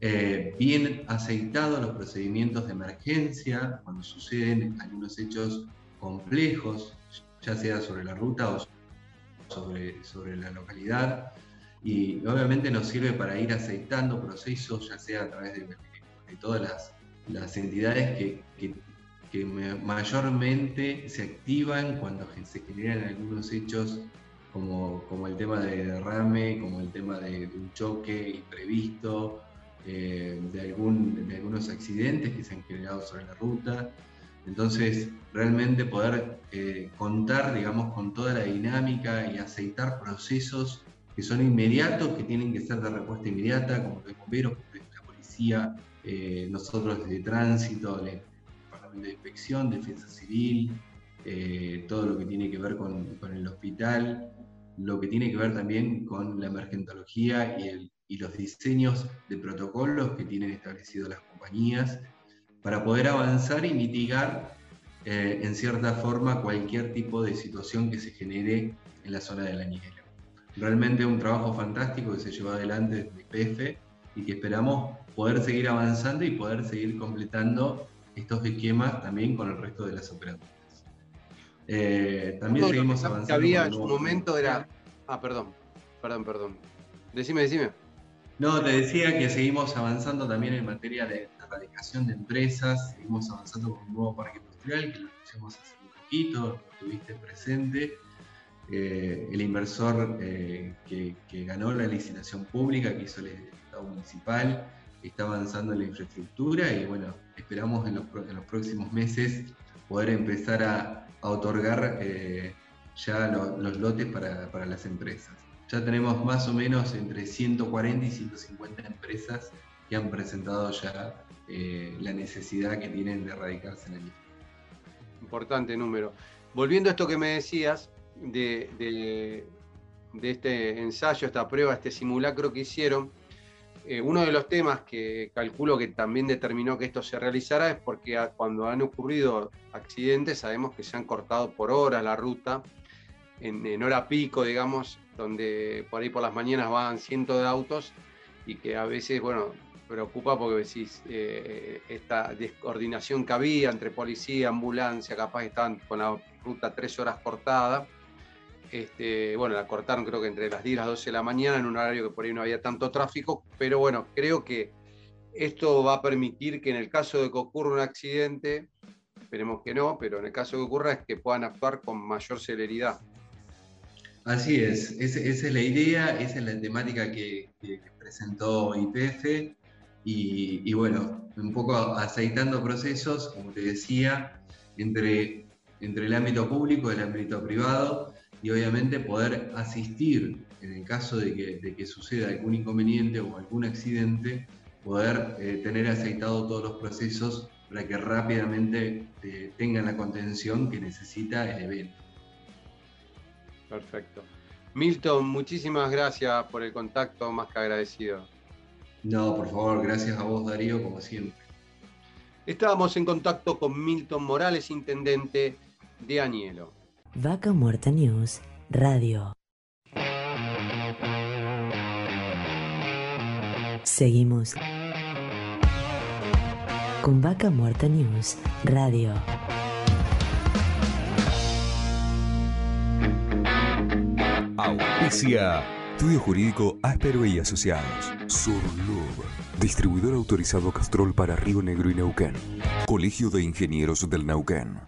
eh, bien aceitados los procedimientos de emergencia cuando suceden algunos hechos complejos, ya sea sobre la ruta o sobre, sobre la localidad. Y obviamente nos sirve para ir aceitando procesos, ya sea a través de, todas las, las entidades que, que, mayormente se activan cuando se generan algunos hechos como, como el tema de derrame, como el tema de, un choque imprevisto, eh, de, algún, de algunos accidentes que se han generado sobre la ruta. Entonces, realmente poder eh, contar, digamos, con toda la dinámica y aceitar procesos que son inmediatos, que tienen que ser de respuesta inmediata, como los bomberos, la policía, eh, nosotros de tránsito, el Departamento de Inspección, Defensa Civil, eh, todo lo que tiene que ver con, el hospital, lo que tiene que ver también con la emergentología y, y los diseños de protocolos que tienen establecidos las compañías para poder avanzar y mitigar eh, en cierta forma cualquier tipo de situación que se genere en la zona de la niñera. Realmente un trabajo fantástico que se llevó adelante desde IPF y que esperamos poder seguir avanzando y poder seguir completando estos esquemas también con el resto de las operadoras. Eh, también seguimos avanzando. Que había en su momento era. Ah, perdón, perdón, perdón. Decime, decime. No, te decía que seguimos avanzando también en materia de erradicación de empresas, seguimos avanzando con un nuevo parque industrial que lo anunciamos hace un poquito, lo tuviste presente. Eh, el inversor eh, que, ganó la licitación pública que hizo el Estado municipal está avanzando la infraestructura y bueno, esperamos en los, próximos meses poder empezar a, otorgar eh, ya los lotes para, para las empresas. Ya tenemos más o menos entre 140 y 150 empresas que han presentado ya eh, la necesidad que tienen de erradicarse en el Importante número. Volviendo a esto que me decías de, de, este ensayo, esta prueba, este simulacro que hicieron, eh, uno de los temas que calculo que también determinó que esto se realizara es porque cuando han ocurrido accidentes sabemos que se han cortado por horas la ruta, en, hora pico, digamos, donde por ahí por las mañanas van cientos de autos y que a veces, bueno, preocupa porque decís, eh, esta descoordinación que había entre policía, ambulancia, capaz estaban con la ruta tres horas cortada. Este, bueno, la cortaron creo que entre las 10 y las 12 de la mañana en un horario que por ahí no había tanto tráfico, pero bueno, creo que esto va a permitir que en el caso de que ocurra un accidente, esperemos que no, pero en el caso que ocurra es que puedan actuar con mayor celeridad. Así es, esa, es la idea, esa es la temática que, presentó IPF y, bueno, un poco aceitando procesos, como te decía, entre, entre el ámbito público y el ámbito privado y obviamente poder asistir en el caso de que, que suceda algún inconveniente o algún accidente, poder eh, tener aceitado todos los procesos para que rápidamente eh, tengan la contención que necesita el evento. Perfecto. Milton, muchísimas gracias por el contacto, más que agradecido. No, por favor, gracias a vos Darío, como siempre. Estábamos en contacto con Milton Morales, intendente de Anielo. Vaca Muerta News, Radio. Seguimos con Vaca Muerta News, Radio. Auspicia Estudio Jurídico Áspero y Asociados. Surlub. Distribuidor autorizado Castrol para Río Negro y Neuquén. Colegio de Ingenieros del Neuquén.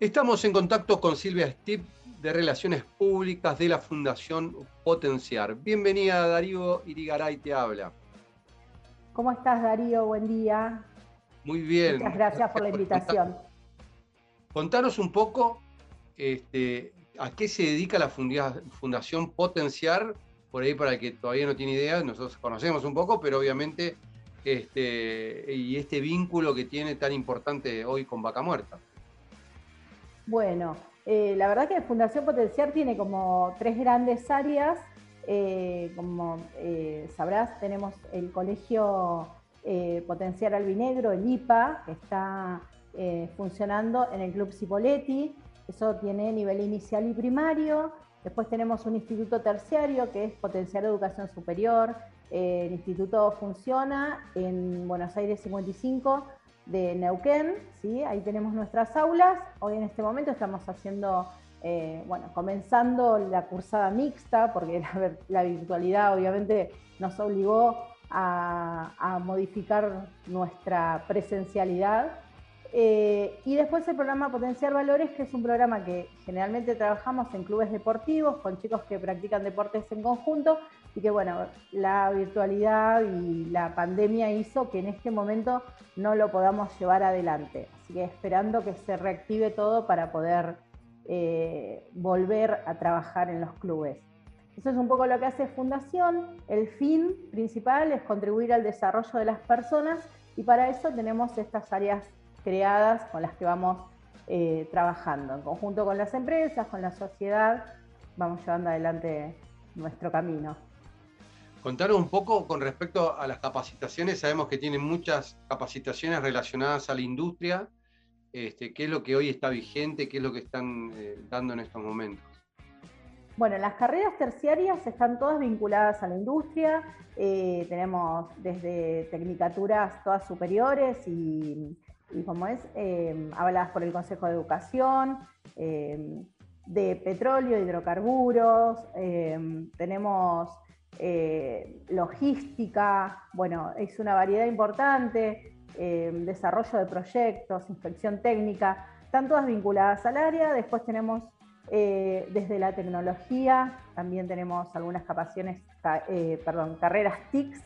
Estamos en contacto con Silvia Stip de Relaciones Públicas de la Fundación Potenciar. Bienvenida Darío Irigaray, te habla. ¿Cómo estás Darío? Buen día. Muy bien. Muchas gracias por la invitación. Contanos un poco este, a qué se dedica la Fundación Potenciar, por ahí para el que todavía no tiene idea, nosotros conocemos un poco, pero obviamente este, y este vínculo que tiene tan importante hoy con Vaca Muerta. Bueno, eh, la verdad que Fundación Potenciar tiene como tres grandes áreas. Eh, como eh, sabrás, tenemos el Colegio Potenciar Albinegro, el IPA, que está funcionando en el Club Cipoletti. Eso tiene nivel inicial y primario. Después tenemos un instituto terciario que es Potenciar Educación Superior. el instituto funciona en Buenos Aires 55 de Neuquén, ¿sí? ahí tenemos nuestras aulas. Hoy en este momento estamos haciendo, eh, bueno, comenzando la cursada mixta, porque la, virtualidad obviamente nos obligó a, modificar nuestra presencialidad. Eh, y después el programa Potenciar Valores, que es un programa que generalmente trabajamos en clubes deportivos con chicos que practican deportes en conjunto y que bueno, la virtualidad y la pandemia hizo que en este momento no lo podamos llevar adelante. Así que esperando que se reactive todo para poder eh, volver a trabajar en los clubes. Eso es un poco lo que hace Fundación. El fin principal es contribuir al desarrollo de las personas y para eso tenemos estas áreas creadas con las que vamos eh, trabajando. En conjunto con las empresas, con la sociedad, vamos llevando adelante nuestro camino. Contaros un poco con respecto a las capacitaciones. Sabemos que tienen muchas capacitaciones relacionadas a la industria. Este, ¿Qué es lo que hoy está vigente? ¿Qué es lo que están eh, dando en estos momentos? Bueno, las carreras terciarias están todas vinculadas a la industria. Eh, tenemos desde tecnicaturas todas superiores y, como es, eh, habladas por el Consejo de Educación, de petróleo, hidrocarburos. tenemos eh, logística, bueno, es una variedad importante, eh, desarrollo de proyectos, inspección técnica, están todas vinculadas al área. Después tenemos eh, desde la tecnología, también tenemos algunas capacidades, perdón, carreras TICS.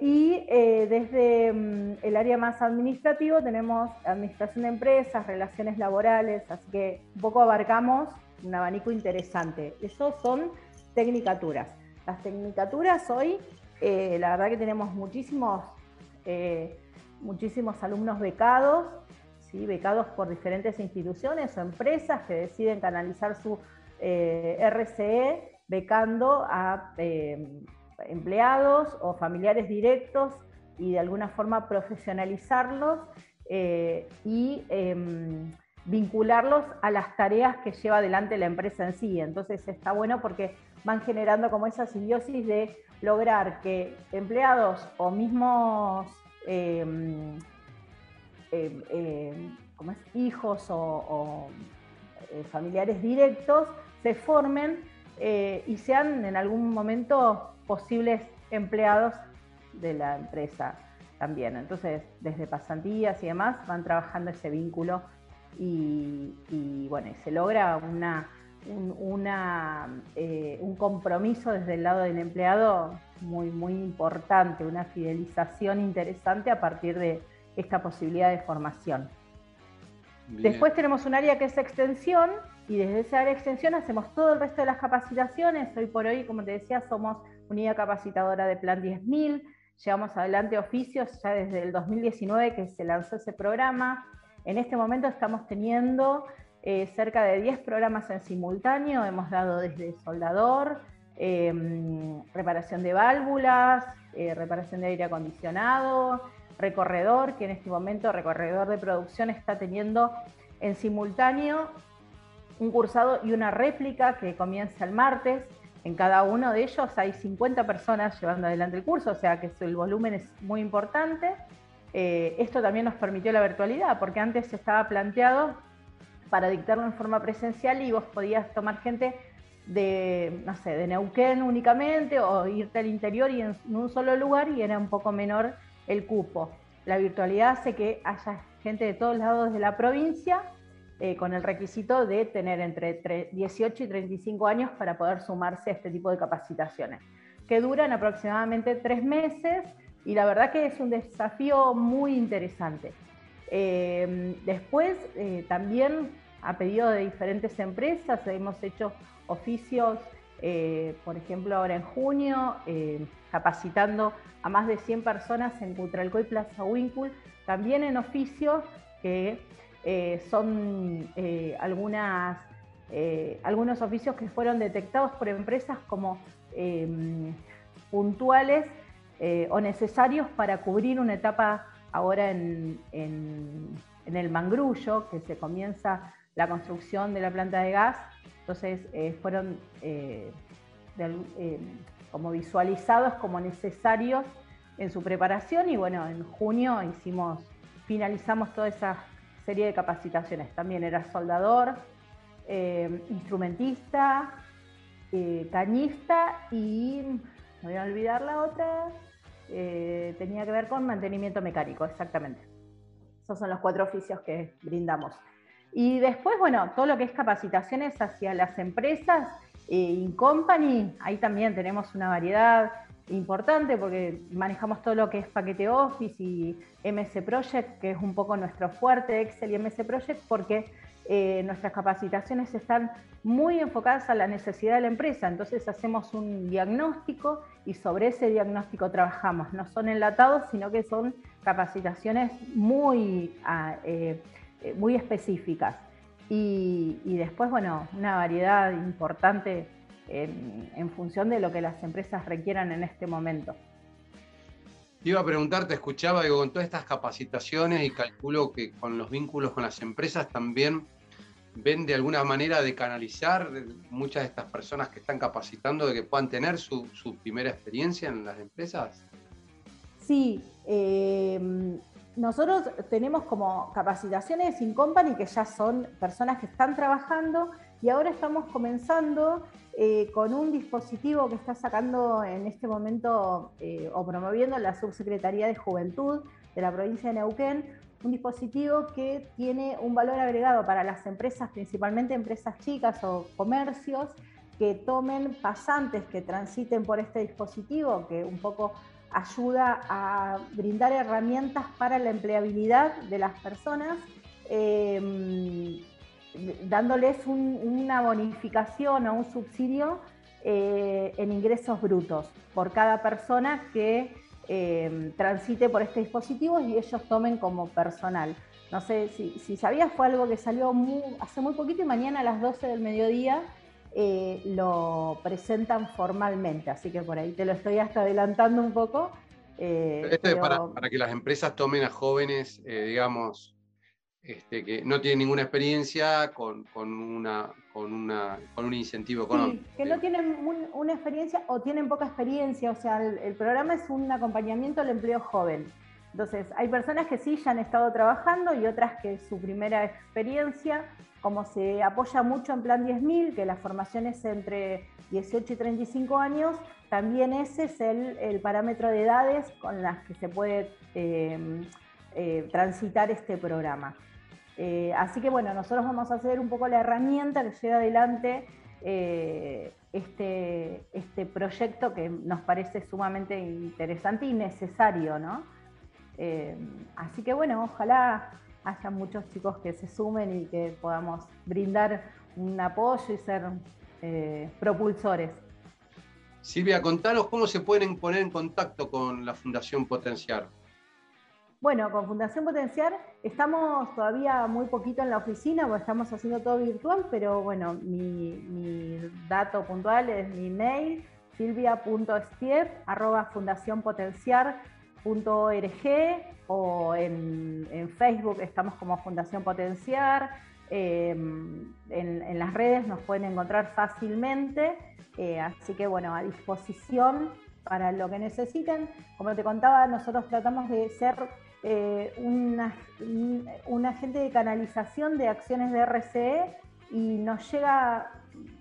y desde mm, el área más administrativo tenemos administración de empresas, relaciones laborales, así que un poco abarcamos un abanico interesante. Esos son tecnicaturas. Las tecnicaturas hoy, eh, la verdad que tenemos muchísimos, eh, muchísimos alumnos becados, ¿sí? becados por diferentes instituciones o empresas que deciden canalizar su eh, RCE becando a empleados o familiares directos y de alguna forma profesionalizarlos y em, vincularlos a las tareas que lleva adelante la empresa en sí. Entonces está bueno porque van generando como esa simbiosis de lograr que empleados o mismos em, em, em, hijos o, eh, familiares directos se formen eh, y sean en algún momento posibles empleados de la empresa también. Entonces, desde pasantías y demás, van trabajando ese vínculo y, y bueno, se logra una un, una, eh, un compromiso desde el lado del empleado muy, muy importante, una fidelización interesante a partir de esta posibilidad de formación. Después tenemos un área que es extensión y desde esa área de extensión hacemos todo el resto de las capacitaciones. Hoy por hoy, como te decía, somos unidad capacitadora de Plan 10.000. Llevamos adelante oficios ya desde el 2019 que se lanzó ese programa. En este momento estamos teniendo eh, cerca de 10 programas en simultáneo. Hemos dado desde soldador, em, reparación de válvulas, eh, reparación de aire acondicionado, recorredor, que en este momento recorredor de producción está teniendo en simultáneo un cursado y una réplica que comienza el martes. En cada uno de ellos hay 50 personas llevando adelante el curso, o sea que el volumen es muy importante. Eh, esto también nos permitió la virtualidad, porque antes estaba planteado para dictarlo en forma presencial y vos podías tomar gente de, no sé, de Neuquén únicamente o irte al interior y en, un solo lugar y era un poco menor el cupo. La virtualidad hace que haya gente de todos lados de la provincia eh, con el requisito de tener entre 18 y 35 años para poder sumarse a este tipo de capacitaciones, que duran aproximadamente tres meses y la verdad que es un desafío muy interesante. Eh, después, eh, también a pedido de diferentes empresas, hemos hecho oficios, por ejemplo, ahora en junio, capacitando a más de 100 personas en Cutralco y Plaza Winkle, también en oficios que eh, son eh, algunas, eh, algunos oficios que fueron detectados por empresas como em, puntuales o necesarios para cubrir una etapa ahora en, el mangrullo, que se comienza la construcción de la planta de gas. Entonces fueron como visualizados como necesarios en su preparación y bueno, en junio hicimos, finalizamos toda esa serie de capacitaciones. También era soldador, eh, instrumentista, eh, cañista y, no voy a olvidar la otra, eh, tenía que ver con mantenimiento mecánico, exactamente. Esos son los cuatro oficios que brindamos. Y después, bueno, todo lo que es capacitaciones hacia las empresas, in company, ahí también tenemos una variedad importante porque manejamos todo lo que es paquete Office y MS Project, que es un poco nuestro fuerte, Excel y MS Project, porque eh, nuestras capacitaciones están muy enfocadas a la necesidad de la empresa. Entonces hacemos un diagnóstico y sobre ese diagnóstico trabajamos. No son enlatados, sino que son capacitaciones muy, ah, eh, eh, muy específicas. Y, después, bueno, una variedad importante en, función de lo que las empresas requieran en este momento. iba a preguntar, te escuchaba, digo, con todas estas capacitaciones y calculo que con los vínculos con las empresas también ven de alguna manera de canalizar muchas de estas personas que están capacitando de que puedan tener su, primera experiencia en las empresas? Sí, eh, nosotros tenemos como capacitaciones in company que ya son personas que están trabajando y ahora estamos comenzando eh, con un dispositivo que está sacando en este momento eh, o promoviendo la Subsecretaría de Juventud de la provincia de Neuquén, un dispositivo que tiene un valor agregado para las empresas, principalmente empresas chicas o comercios, que tomen pasantes que transiten por este dispositivo, que un poco ayuda a brindar herramientas para la empleabilidad de las personas. Eh, dándoles una bonificación o un subsidio eh, en ingresos brutos por cada persona que eh, transite por este dispositivo y ellos tomen como personal. No sé si, sabías, fue algo que salió hace muy poquito y mañana a las 12 del mediodía eh, lo presentan formalmente, así que por ahí te lo estoy hasta adelantando un poco. Esto es para, para, que las empresas tomen a jóvenes, digamos, este, que no tienen ninguna experiencia con, una, con, una, con un incentivo económico. que no tienen una experiencia o tienen poca experiencia, o sea, el, programa es un acompañamiento al empleo joven. Entonces, hay personas que sí ya han estado trabajando y otras que su primera experiencia, como se apoya mucho en Plan 10.000, que la formación es entre 18 y 35 años, también ese es el, parámetro de edades con las que se puede eh, eh, transitar este programa. Eh, así que bueno, nosotros vamos a hacer un poco la herramienta que lleva adelante eh, este, este proyecto que nos parece sumamente interesante y necesario, ¿no? Eh, así que bueno, ojalá haya muchos chicos que se sumen y que podamos brindar un apoyo y ser propulsores. Silvia, contanos cómo se pueden poner en contacto con la Fundación Potenciar. Bueno, con Fundación Potenciar estamos todavía muy poquito en la oficina, porque estamos haciendo todo virtual, pero bueno, mi, dato puntual es mi mail, silvia.stiep.fundacionpotenciar.org o en, Facebook estamos como Fundación Potenciar. Em, en, las redes nos pueden encontrar fácilmente, eh, así que bueno, a disposición para lo que necesiten. Como te contaba, nosotros tratamos de ser eh, un agente de canalización de acciones de RCE y nos llega,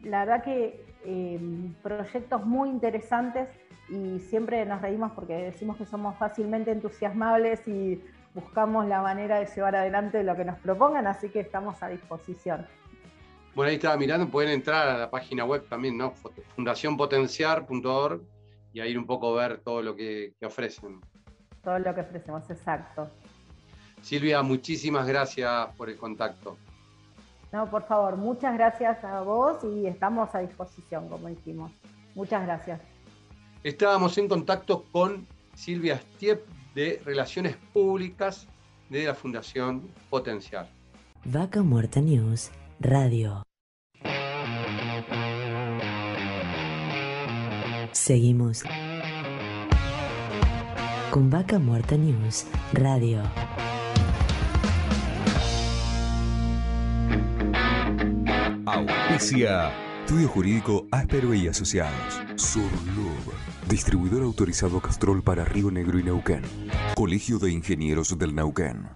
la verdad que eh, proyectos muy interesantes y siempre nos reímos porque decimos que somos fácilmente entusiasmables y buscamos la manera de llevar adelante lo que nos propongan, así que estamos a disposición. Bueno, ahí estaba mirando, pueden entrar a la página web también, ¿no? fundacionpotenciar.org y ahí un poco ver todo lo que ofrecen. Todo lo que ofrecemos, exacto. Silvia, muchísimas gracias por el contacto. No, por favor, muchas gracias a vos y estamos a disposición, como dijimos. Muchas gracias. Estábamos en contacto con Silvia Stiep de Relaciones Públicas de la Fundación Potencial. Vaca Muerta News Radio. Seguimos con Vaca Muerta News Radio. Auspicia. Estudio Jurídico Áspero y Asociados. Surlub. Distribuidor autorizado Castrol para Río Negro y Neuquén. Colegio de Ingenieros del Neuquén.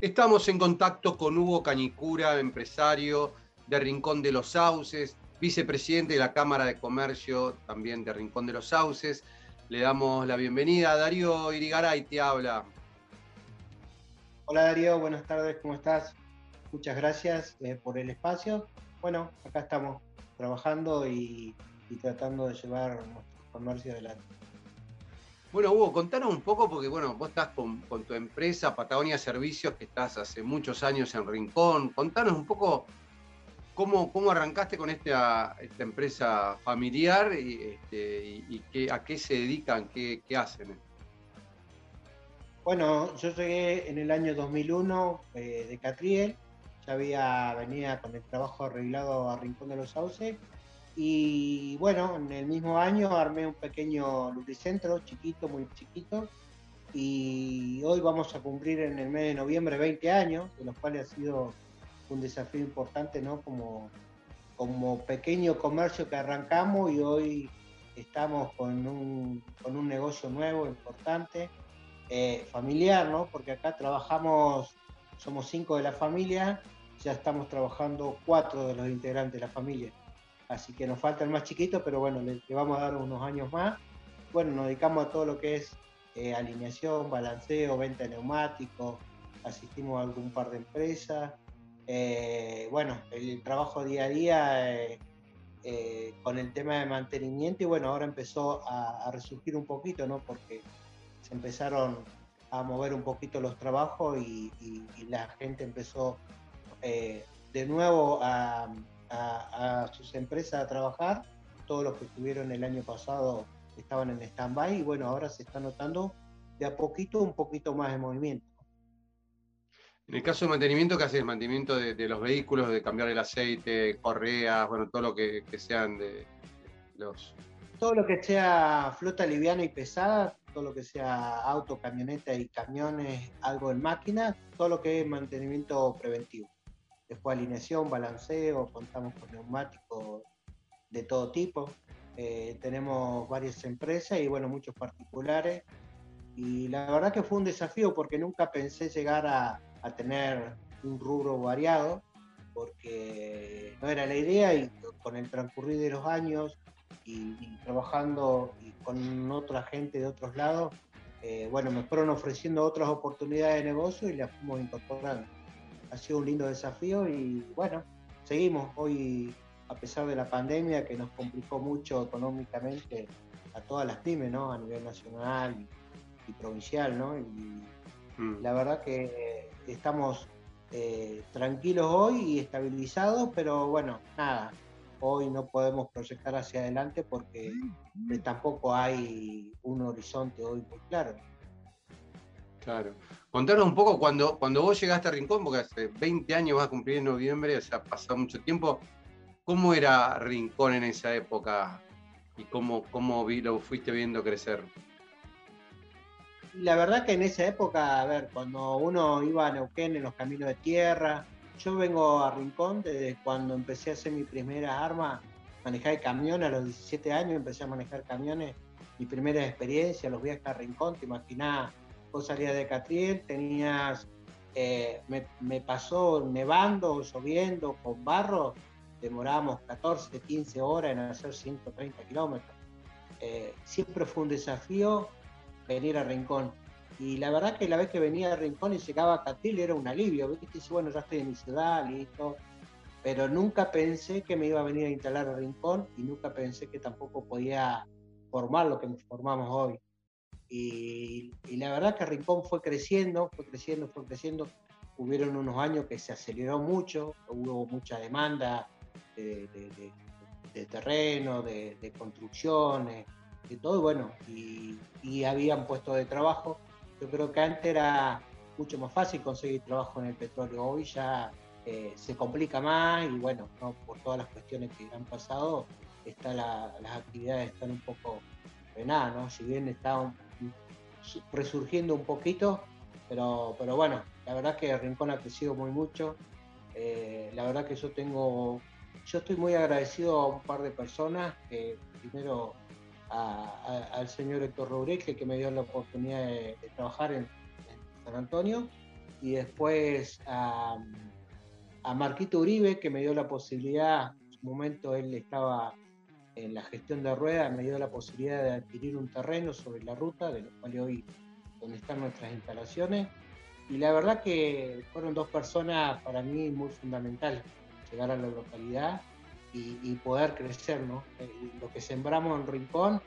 Estamos en contacto con Hugo Cañicura, empresario de Rincón de los Sauces, vicepresidente de la Cámara de Comercio también de Rincón de los Sauces. Le damos la bienvenida. Darío Irigaray te habla. Hola Darío, buenas tardes, ¿cómo estás? Muchas gracias eh, por el espacio. Bueno, acá estamos trabajando y, y tratando de llevar nuestro comercio adelante. Bueno, Hugo, contanos un poco, porque bueno, vos estás con, tu empresa Patagonia Servicios, que estás hace muchos años en Rincón. Contanos un poco cómo, cómo arrancaste con esta, esta empresa familiar y, este, qué, a qué se dedican, qué, qué, hacen. Bueno, yo llegué en el año 2001 eh, de Catriel, ya había venía con el trabajo arreglado a Rincón de los Sauces y bueno, en el mismo año armé un pequeño lubricentro, chiquito, muy chiquito. Y hoy vamos a cumplir en el mes de noviembre 20 años, de los cuales ha sido un desafío importante, ¿no? Como, como pequeño comercio que arrancamos y hoy estamos con un, con un negocio nuevo, importante, eh, familiar, ¿no? Porque acá trabajamos, somos cinco de la familia, ya estamos trabajando cuatro de los integrantes de la familia así que nos falta el más chiquito, pero bueno, le, vamos a dar unos años más. Bueno, nos dedicamos a todo lo que es eh, alineación, balanceo, venta de neumáticos, asistimos a algún par de empresas. Eh, bueno, el trabajo día a día eh, con el tema de mantenimiento y bueno, ahora empezó a, resurgir un poquito, ¿no? Porque se empezaron a mover un poquito los trabajos y, la gente empezó de nuevo a a, a, sus empresas a trabajar. Todos los que estuvieron el año pasado estaban en stand-by y bueno, ahora se está notando de a poquito un poquito más de movimiento. En el caso de mantenimiento, ¿qué hace el mantenimiento de, de, los vehículos, de cambiar el aceite, correas, bueno, todo lo que, que sean de los... Todo lo que sea flota liviana y pesada, todo lo que sea auto, camioneta y camiones, algo en máquina, todo lo que es mantenimiento preventivo después alineación, balanceo, contamos con neumáticos de todo tipo. Eh, tenemos varias empresas y bueno, muchos particulares. Y la verdad que fue un desafío porque nunca pensé llegar a, a tener un rubro variado, porque no era la idea y con el transcurrir de los años y, trabajando con otra gente de otros lados, eh, bueno, me fueron ofreciendo otras oportunidades de negocio y las fuimos incorporando ha sido un lindo desafío y bueno, seguimos hoy a pesar de la pandemia que nos complicó mucho económicamente a todas las pymes, ¿no? A nivel nacional y, y provincial, ¿no? Y mm. la verdad que estamos eh, tranquilos hoy y estabilizados, pero bueno, nada, hoy no podemos proyectar hacia adelante porque eh, tampoco hay un horizonte hoy muy claro. Claro. Contanos un poco cuando, cuando vos llegaste a Rincón, porque hace 20 años vas a cumplir en noviembre, o sea, ha pasado mucho tiempo. ¿Cómo era Rincón en esa época y cómo, cómo lo fuiste viendo crecer? La verdad que en esa época, a ver, cuando uno iba a Neuquén en los caminos de tierra, yo vengo a Rincón desde cuando empecé a hacer mi primera arma, manejar camiones a los 17 años, empecé a manejar camiones, mi primera experiencia, los viajes a Rincón, te imaginás vos salías de Catriel, tenías, eh, me, me, pasó nevando, lloviendo, con barro, demorábamos 14, 15 horas en hacer 130 kilómetros. Eh, siempre fue un desafío venir a Rincón. Y la verdad que la vez que venía a Rincón y llegaba a Catil era un alivio, ¿viste? Y bueno, ya estoy en mi ciudad, listo. Pero nunca pensé que me iba a venir a instalar a Rincón y nunca pensé que tampoco podía formar lo que formamos hoy. Y, y, la verdad que Rincón fue creciendo, fue creciendo, fue creciendo. Hubieron unos años que se aceleró mucho, hubo mucha demanda de, de, de, terreno, de, construcciones, de todo, bueno, y, y habían puestos de trabajo. Yo creo que antes era mucho más fácil conseguir trabajo en el petróleo, hoy ya eh, se complica más y bueno, ¿no? por todas las cuestiones que han pasado, está la, las actividades están un poco frenadas, ¿no? si bien está resurgiendo un poquito, pero, pero bueno, la verdad que Rincón ha crecido muy mucho, eh, la verdad que yo tengo yo estoy muy agradecido a un par de personas, primero al señor Héctor Roureche, que me dio la oportunidad de, trabajar en, San Antonio, y después a, Marquito Uribe, que me dio la posibilidad, en su momento él estaba en la gestión de ruedas, me dio la posibilidad de adquirir un terreno sobre la ruta, de lo cual hoy donde están nuestras instalaciones. Y la verdad que fueron dos personas para mí muy fundamentales llegar a la localidad y, poder crecer, ¿no? Eh, lo que sembramos en Rincón,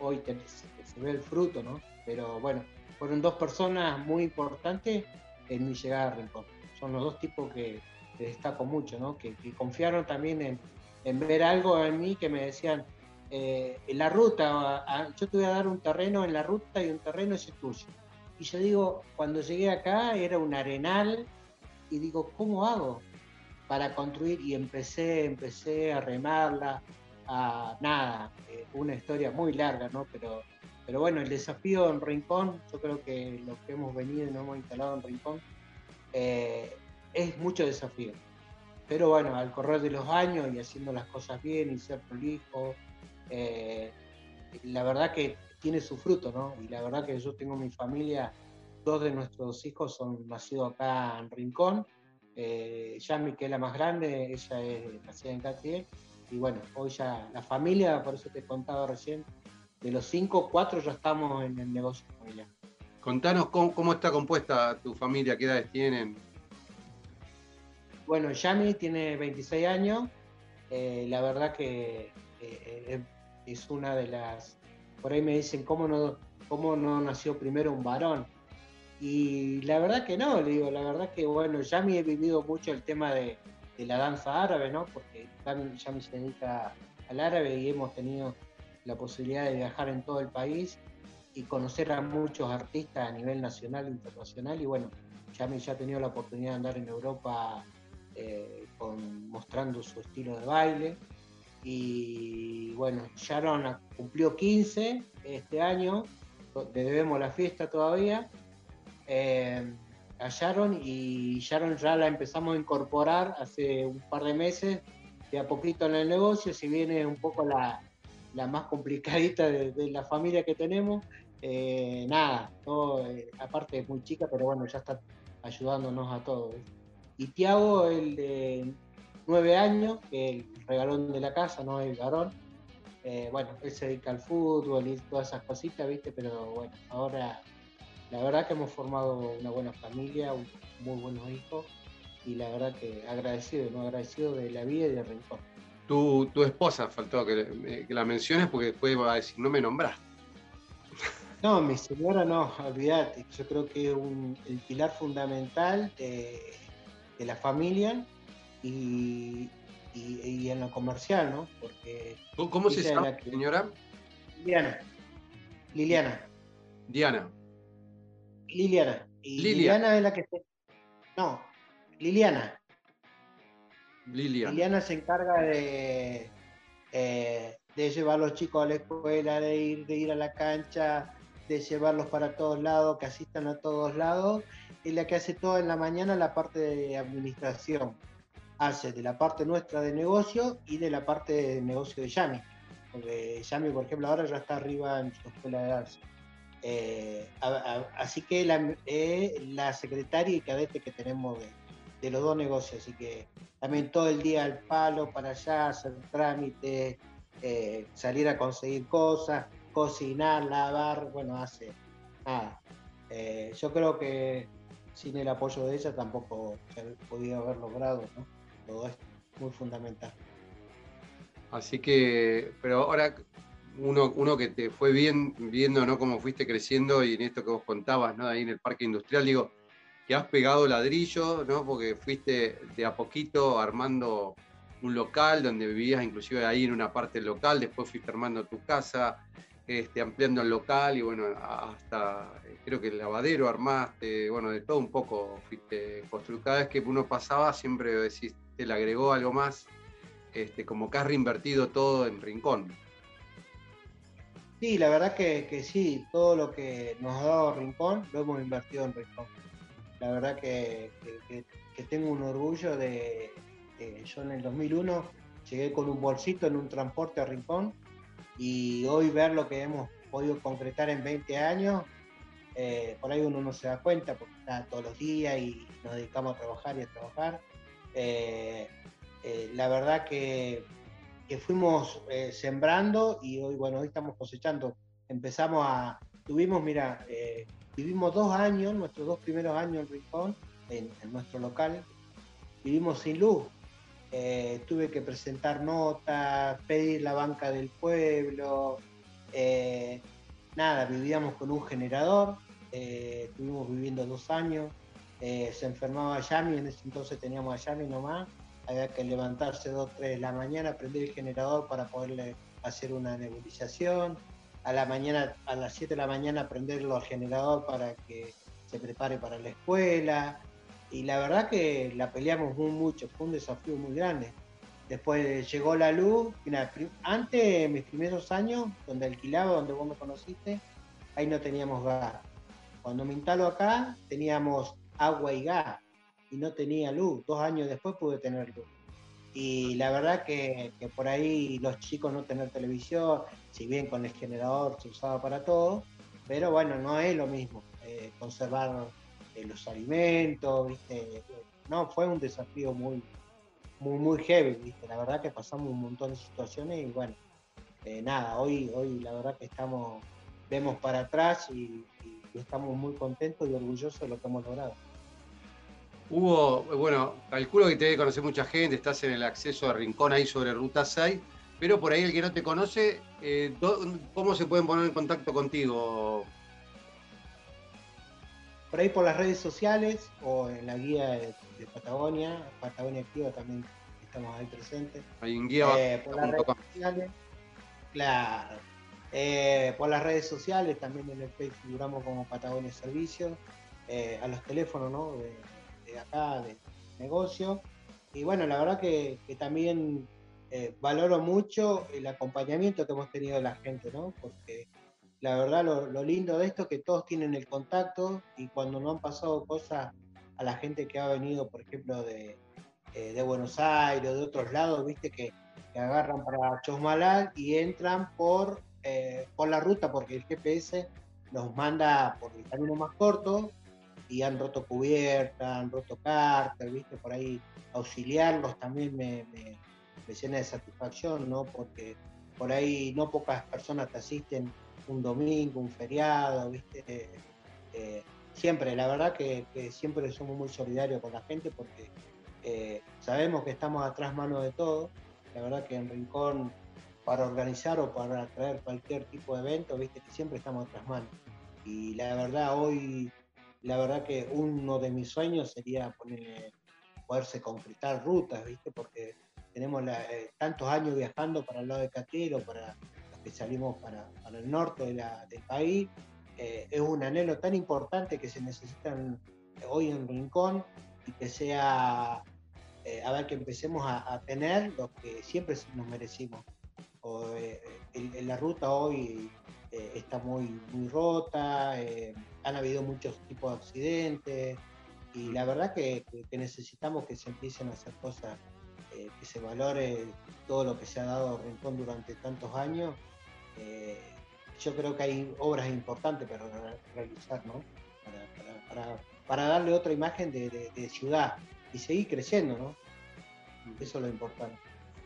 hoy se, ve el fruto, ¿no? Pero bueno, fueron dos personas muy importantes en mi llegada a Rincón. Son los dos tipos que, destaco mucho, ¿no? Que, confiaron también en, en, ver algo en mí que me decían, eh, en la ruta, yo te voy a dar un terreno en la ruta y un terreno ese tuyo. Y yo digo, cuando llegué acá era un arenal y digo, ¿cómo hago? para construir y empecé, empecé a remarla, a nada, eh, una historia muy larga, ¿no? Pero, pero bueno, el desafío en Rincón, yo creo que lo que hemos venido y nos hemos instalado en Rincón, eh, es mucho desafío. Pero bueno, al correr de los años y haciendo las cosas bien y ser prolijo, eh, la verdad que tiene su fruto, ¿no? Y la verdad que yo tengo mi familia, dos de nuestros hijos son nacidos acá en Rincón, eh, Yami, que es la más grande, ella es nacida en Catriel. Y bueno, hoy ya la familia, por eso te he contado recién, de los cinco, cuatro ya estamos en el negocio familiar. Contanos cómo, está compuesta tu familia, qué edades tienen. Bueno, Yami tiene 26 años. Eh, la verdad que eh, es una de las. Por ahí me dicen, ¿cómo no, ¿cómo no nació primero un varón? Y la verdad que no, le digo, la verdad que bueno, ya me he vivido mucho el tema de, la danza árabe, ¿no? Porque ya me se dedica al árabe y hemos tenido la posibilidad de viajar en todo el país y conocer a muchos artistas a nivel nacional e internacional. Y bueno, Yami ya ha tenido la oportunidad de andar en Europa eh, mostrando su estilo de baile. Y bueno, Sharon cumplió 15 este año, le debemos la fiesta todavía eh, a Sharon y Sharon ya la empezamos a incorporar hace un par de meses, de a poquito en el negocio, si viene un poco la, más complicadita de, la familia que tenemos. Eh, nada, eh, aparte es muy chica, pero bueno, ya está ayudándonos a todos. Y Tiago, el de nueve años, que el regalón de la casa, no el varón. bueno, él se dedica al fútbol y todas esas cositas, ¿viste? Pero bueno, ahora la verdad que hemos formado una buena familia, muy buenos hijos y la verdad que agradecido, no agradecido de la vida y del rincón. Tu, tu esposa faltó que, la menciones porque después va a decir, no me nombraste. No, mi señora no, olvídate. Yo creo que es el pilar fundamental de, la familia y, en lo comercial, ¿no? Porque ¿Cómo se llama, señora? Liliana. Liliana. Diana. Liliana. Y Liliana es la que se... No, Liliana. Liliana. Liliana se encarga de, eh, de llevar a los chicos a la escuela, de ir, de ir a la cancha, de llevarlos para todos lados, que asistan a todos lados. Es la que hace todo en la mañana la parte de administración. Hace de la parte nuestra de negocio y de la parte de negocio de Yami. Porque Yami, por ejemplo, ahora ya está arriba en su escuela de danza. Eh, así que la, eh, la, secretaria y cadete que tenemos de los dos negocios, así que también todo el día al palo para allá, hacer trámites, eh, salir a conseguir cosas, cocinar, lavar, bueno, hace nada. Eh, yo creo que sin el apoyo de ella tampoco se podía haber logrado, ¿no? Todo esto, muy fundamental. Así que, pero ahora uno, uno que te fue bien viendo ¿no? cómo fuiste creciendo y en esto que vos contabas, ¿no? ahí en el parque industrial, digo, que has pegado ladrillo, ¿no? porque fuiste de a poquito armando un local donde vivías inclusive ahí en una parte local, después fuiste armando tu casa, este, ampliando el local y bueno, hasta creo que el lavadero armaste, bueno, de todo un poco fuiste construyendo. Cada vez que uno pasaba siempre decís, te le agregó algo más, este, como que has reinvertido todo en Rincón. Sí, la verdad que, sí, todo lo que nos ha dado Rincón lo hemos invertido en Rincón. La verdad que, tengo un orgullo de, yo en el 2001 llegué con un bolsito en un transporte a Rincón y hoy ver lo que hemos podido concretar en 20 años, eh, por ahí uno no se da cuenta porque está todos los días y nos dedicamos a trabajar y a trabajar. Eh, eh, la verdad que que fuimos eh, sembrando y hoy, bueno, hoy estamos cosechando. Empezamos a, tuvimos, mira, eh, vivimos dos años, nuestros dos primeros años en Rincón, en, nuestro local, vivimos sin luz. Eh, tuve que presentar notas, pedir la banca del pueblo, nada, vivíamos con un generador, estuvimos viviendo dos años, se enfermaba Yami, en ese entonces teníamos a Yami nomás, había que levantarse 2, 3 de la mañana, prender el generador para poderle hacer una nebulización, a la mañana, a las 7 de la mañana prenderlo al generador para que se prepare para la escuela, y la verdad que la peleamos muy mucho, fue un desafío muy grande. Después llegó la luz, antes, mis primeros años, donde alquilaba, donde vos me conociste, ahí no teníamos gas. Cuando me instalo acá, teníamos agua y gas y no tenía luz. Dos años después pude tener luz. Y la verdad que, por ahí los chicos no tener televisión, si bien con el generador se usaba para todo, pero bueno, no es lo mismo. Eh, conservar eh, los alimentos, ¿viste? No, fue un desafío muy, muy, muy heavy, ¿viste? La verdad que pasamos un montón de situaciones y bueno, eh, nada, hoy, hoy la verdad que estamos, vemos para atrás y estamos muy contentos y orgullosos de lo que hemos logrado. Hubo, bueno, calculo que te debe conocer mucha gente, estás en el acceso a Rincón ahí sobre Ruta 6, pero por ahí el que no te conoce, eh, ¿cómo se pueden poner en contacto contigo? Por ahí por las redes sociales o en la guía de, Patagonia, Patagonia Activa también estamos ahí presentes. Hay un guía. Eh, por las redes sociales, claro. Eh, por las redes sociales, también en el Facebook figuramos como Patagonia Servicios, a los teléfonos, ¿no? de acá, de negocio. Y bueno, la verdad que, también eh, valoro mucho el acompañamiento que hemos tenido de la gente, ¿no? Porque la verdad lo, lindo de esto es que todos tienen el contacto y cuando no han pasado cosas a la gente que ha venido, por ejemplo, de, eh, Buenos Aires o de otros lados, viste que, agarran para Chosmalal y entran por, eh, por la ruta, porque el GPS nos manda por el camino más corto y han roto cubierta, han roto cartas, ¿viste? Por ahí auxiliarlos también me, llena de satisfacción, ¿no? Porque por ahí no pocas personas te asisten un domingo, un feriado, ¿viste? Eh, siempre, la verdad que, siempre somos muy solidarios con la gente porque eh, sabemos que estamos atrás mano de todo. La verdad que en Rincón, para organizar o para traer cualquier tipo de evento, ¿viste? Que siempre estamos atrás mano. Y la verdad, hoy la verdad que uno de mis sueños sería poner, poderse concretar rutas, ¿viste? Porque tenemos eh, tantos años viajando para el lado de Catero, para que salimos para, el norte del país. Eh, es un anhelo tan importante que se necesitan hoy en Rincón y que sea, eh, a ver, que empecemos a, tener lo que siempre nos merecimos. en la ruta hoy está muy, muy rota han habido muchos tipos de accidentes y la verdad que, necesitamos que se empiecen a hacer cosas, eh, que se valore todo lo que se ha dado a Rincón durante tantos años. Eh, yo creo que hay obras importantes para realizar, ¿no? Para, darle otra imagen de, ciudad. seguir creciendo, ¿no? Eso es lo importante.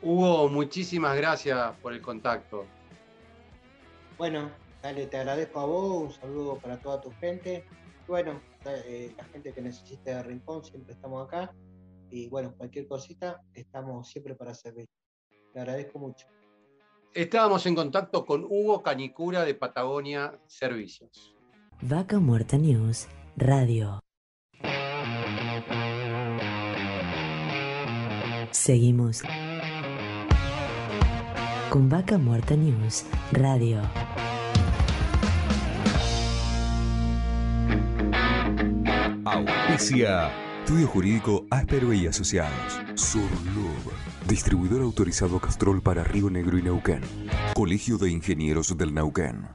Hugo, muchísimas gracias por el contacto. Bueno, dale, te agradezco a vos, un saludo para toda tu gente. Bueno, eh, la gente que necesite de Rincón, siempre estamos acá. Y bueno, cualquier cosita, estamos siempre para servir. Te agradezco mucho. Estábamos en contacto con Hugo Canicura de Patagonia Servicios. Vaca Muerta News Radio. Seguimos con Vaca Muerta News Radio. Auspicia. Estudio Jurídico Áspero y Asociados. Surlub. Distribuidor autorizado Castrol para Río Negro y Neuquén. Colegio de Ingenieros del Neuquén.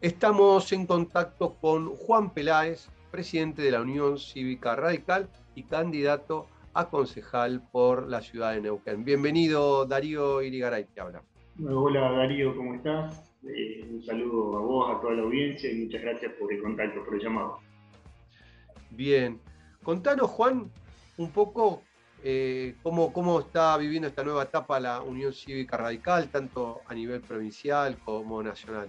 Estamos en contacto con Juan Peláez, presidente de la Unión Cívica Radical y candidato a concejal por la ciudad de Neuquén. Bienvenido, Darío Irigaray, te habla. Hola, Darío, ¿cómo estás? Eh, un saludo a vos, a toda la audiencia y muchas gracias por el contacto, por el llamado. Bien. Contanos, Juan, un poco eh, cómo, cómo está viviendo esta nueva etapa la Unión Cívica Radical, tanto a nivel provincial como nacional.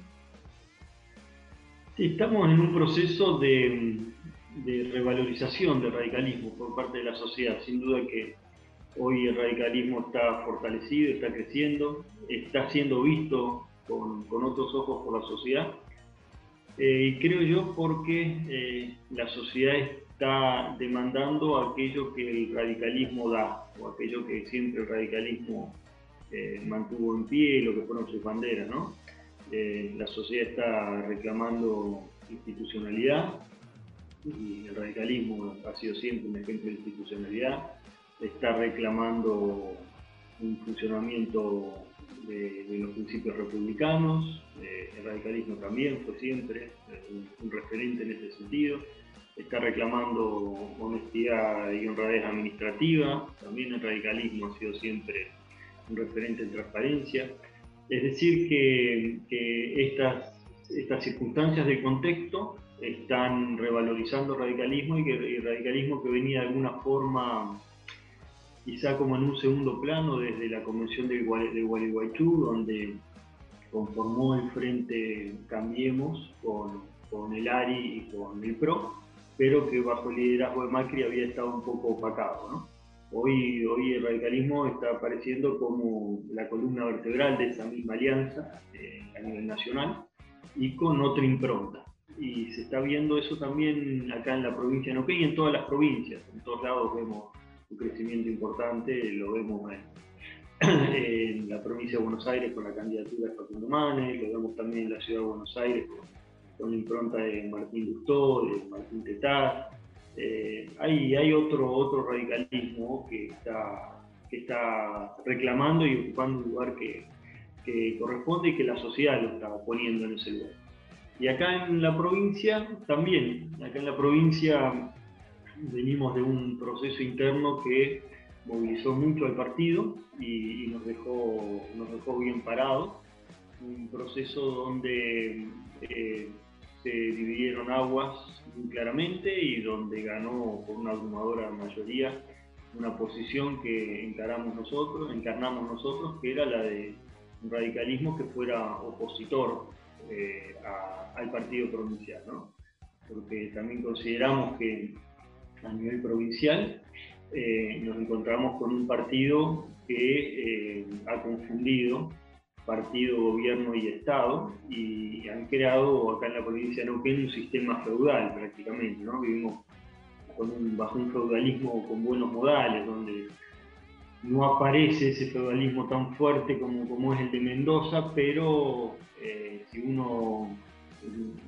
Estamos en un proceso de, revalorización del radicalismo por parte de la sociedad. Sin duda que hoy el radicalismo está fortalecido, está creciendo, está siendo visto con, otros ojos por la sociedad. Eh, y creo yo porque eh, la sociedad está demandando aquello que el radicalismo da, o aquello que siempre el radicalismo eh, mantuvo en pie, lo que fueron sus banderas, ¿no? La sociedad está reclamando institucionalidad y el radicalismo ha sido siempre un ejemplo de institucionalidad, está reclamando un funcionamiento de, los principios republicanos, eh, el radicalismo también fue siempre eh, un, referente en ese sentido, está reclamando honestidad y honradez administrativa, también el radicalismo ha sido siempre un referente en transparencia. Es decir, que, estas, estas circunstancias de contexto están revalorizando radicalismo y que el radicalismo que venía de alguna forma quizá como en un segundo plano desde la convención de, Gualeguaychú, donde conformó el frente Cambiemos con, con, el ARI y con el PRO, pero que bajo el liderazgo de Macri había estado un poco opacado. ¿no? Hoy, hoy el radicalismo está apareciendo como la columna vertebral de esa misma alianza eh, a nivel nacional y con otra impronta. Y se está viendo eso también acá en la provincia de Neuquén y en todas las provincias. En todos lados vemos un crecimiento importante, lo vemos en, la provincia de Buenos Aires con la candidatura de Facundo Manes, lo vemos también en la ciudad de Buenos Aires con, la impronta de Martín Lustó, de Martín Tetaz, eh, hay, hay otro, otro radicalismo que está, que está reclamando y ocupando un lugar que, corresponde y que la sociedad lo está poniendo en ese lugar. Y acá en la provincia también, acá en la provincia venimos de un proceso interno que movilizó mucho al partido y, nos, dejó, nos dejó bien parados. Un proceso donde eh, se dividieron aguas claramente y donde ganó por una abrumadora mayoría una posición que encaramos nosotros, encarnamos nosotros, que era la de un radicalismo que fuera opositor eh, al partido provincial, ¿no? porque también consideramos que a nivel provincial eh, nos encontramos con un partido que eh, ha confundido partido, gobierno y Estado, y han creado acá en la provincia de Neuquén un sistema feudal prácticamente, ¿no? Vivimos bajo un feudalismo con buenos modales, donde no aparece ese feudalismo tan fuerte como, como es el de Mendoza, pero eh, si uno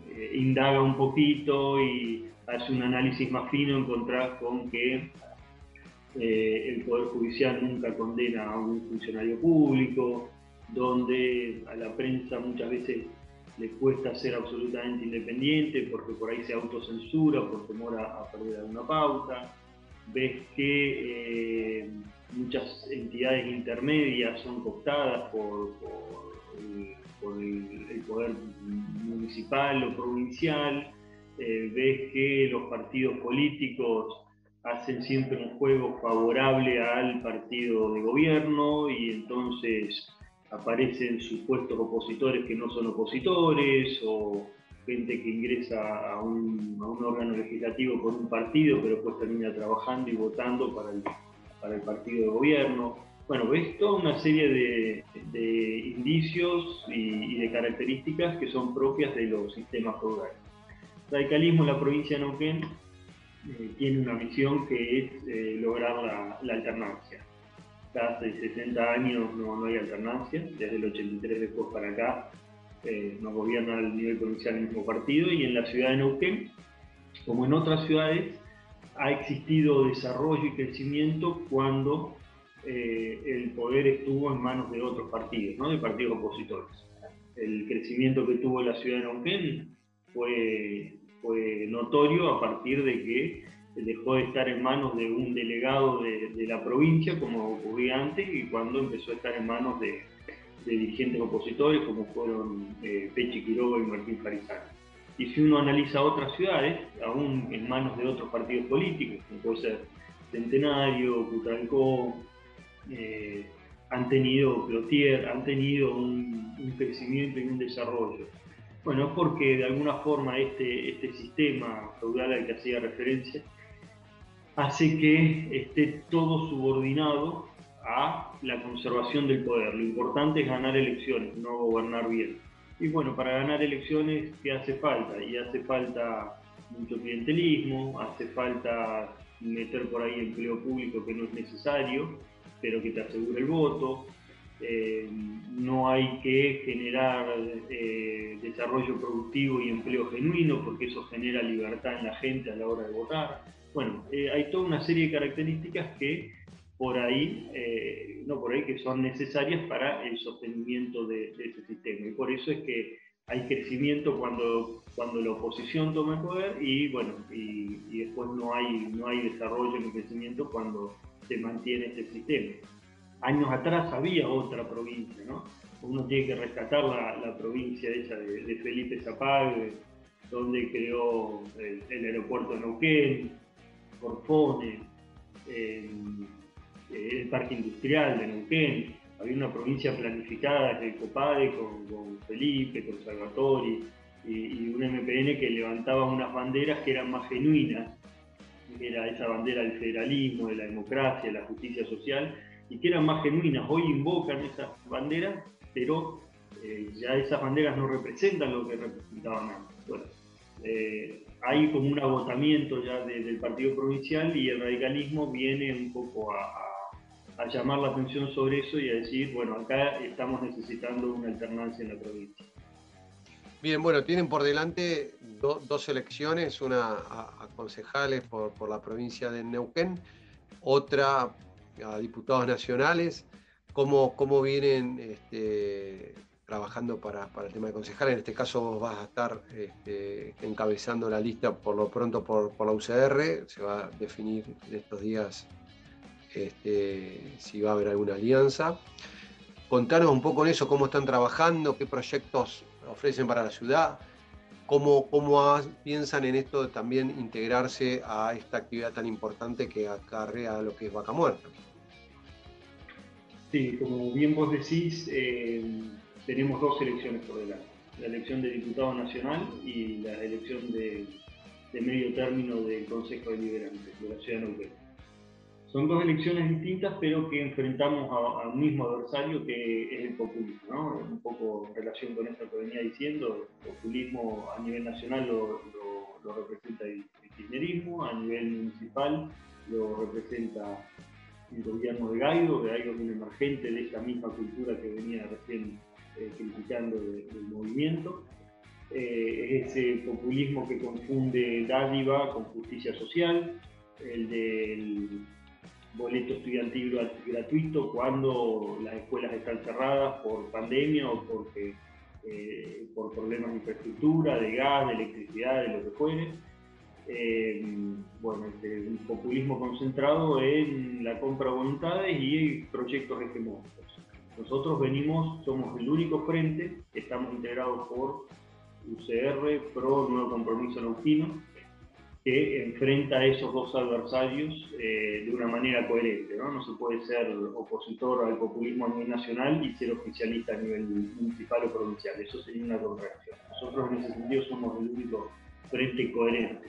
eh, indaga un poquito y hace un análisis más fino, encontrás con que eh, el Poder Judicial nunca condena a un funcionario público, donde a la prensa muchas veces le cuesta ser absolutamente independiente porque por ahí se autocensura por temor a, perder alguna pauta. Ves que muchas entidades intermedias son cooptadas por, el, poder municipal o provincial, eh, ves que los partidos políticos hacen siempre un juego favorable al partido de gobierno y entonces aparecen supuestos opositores que no son opositores o gente que ingresa a un, órgano legislativo por un partido pero después termina trabajando y votando para el, para el partido de gobierno. Bueno, ves toda una serie de, indicios y, de características que son propias de los sistemas feudales. Radicalismo en la provincia de Neuquén eh, tiene una misión que es eh, lograr la, alternancia. hace 60 años no, hay alternancia, desde el 83 después para acá eh, no gobierna al nivel provincial el mismo partido y en la ciudad de Neuquén, como en otras ciudades, ha existido desarrollo y crecimiento cuando eh, el poder estuvo en manos de otros partidos, ¿no? de partidos opositores. El crecimiento que tuvo la ciudad de Neuquén fue, fue notorio a partir de que dejó de estar en manos de un delegado de, la provincia, como ocurría antes, y cuando empezó a estar en manos de, dirigentes opositores, como fueron eh, Pechi Quiroga y Martín Farizano. Y si uno analiza otras ciudades, aún en manos de otros partidos políticos, como puede ser Centenario, Cutralcó, eh, han tenido, Clotier, han tenido un, crecimiento y un desarrollo. Bueno, es porque de alguna forma este, este sistema feudal al que hacía referencia hace que esté todo subordinado a la conservación del poder. Lo importante es ganar elecciones, no gobernar bien. Y bueno, para ganar elecciones, ¿qué hace falta? Y hace falta mucho clientelismo, hace falta meter por ahí empleo público que no es necesario, pero que te asegure el voto. Eh, no hay que generar eh, desarrollo productivo y empleo genuino porque eso genera libertad en la gente a la hora de votar. Bueno, eh, hay toda una serie de características que por ahí, no por ahí, que son necesarias para el sostenimiento de, ese sistema. Y por eso es que hay crecimiento cuando, cuando la oposición toma el poder y bueno, y, después no hay, no hay desarrollo ni crecimiento cuando se mantiene este sistema. Años atrás había otra provincia, ¿no? Uno tiene que rescatar la, provincia de, Felipe Zapague, donde creó el, aeropuerto de Neuquén, Corfone, el parque industrial de Neuquén. Había una provincia planificada el Copade con, Felipe, con Salvatori y, un MPN que levantaba unas banderas que eran más genuinas era esa bandera del federalismo, de la democracia, de la justicia social, y que eran más genuinas. Hoy invocan esas banderas, pero eh, ya esas banderas no representan lo que representaban antes. Eh, hay como un agotamiento ya del partido provincial y el radicalismo viene un poco a, llamar la atención sobre eso y a decir, bueno, acá estamos necesitando una alternancia en la provincia. Bien, bueno, tienen por delante dos elecciones, una a, concejales por, la provincia de Neuquén, otra a diputados nacionales. ¿Cómo, cómo vienen este, trabajando para, el tema de concejales? En este caso vos vas a estar este, encabezando la lista por lo pronto por, la UCR, se va a definir en estos días este, si va a haber alguna alianza. Contanos un poco en eso, cómo están trabajando, qué proyectos ofrecen para la ciudad, cómo, piensan en esto de también integrarse a esta actividad tan importante que acarrea lo que es Vaca Muerta. Sí, como bien vos decís, eh, tenemos dos elecciones por delante. La elección de diputado nacional y la elección de, medio término del Consejo Deliberante de la Ciudad de. Son dos elecciones distintas, pero que enfrentamos a, un mismo adversario que es el populismo. ¿no? Un poco en relación con esto que venía diciendo, el populismo a nivel nacional lo, representa el, kirchnerismo, a nivel municipal lo representa el gobierno de Gaido, que Gaido es un emergente de esta misma cultura que venía recién eh, criticando del movimiento. Eh, es ese populismo que confunde dádiva con justicia social, el del boleto estudiantil gratuito cuando las escuelas están cerradas por pandemia o porque, eh, por problemas de infraestructura, de gas, de electricidad, de lo que fuere. Eh, bueno, este, un populismo concentrado en la compra de voluntades y proyectos hegemónicos. Nosotros venimos, somos el único frente, estamos integrados por UCR, PRO, Nuevo Compromiso Neuquino, que enfrenta a esos dos adversarios eh, de una manera coherente. ¿no? ¿no? se puede ser opositor al populismo a nivel nacional y ser oficialista a nivel municipal o provincial. Eso sería una contradicción. Nosotros en ese sentido somos el único frente coherente.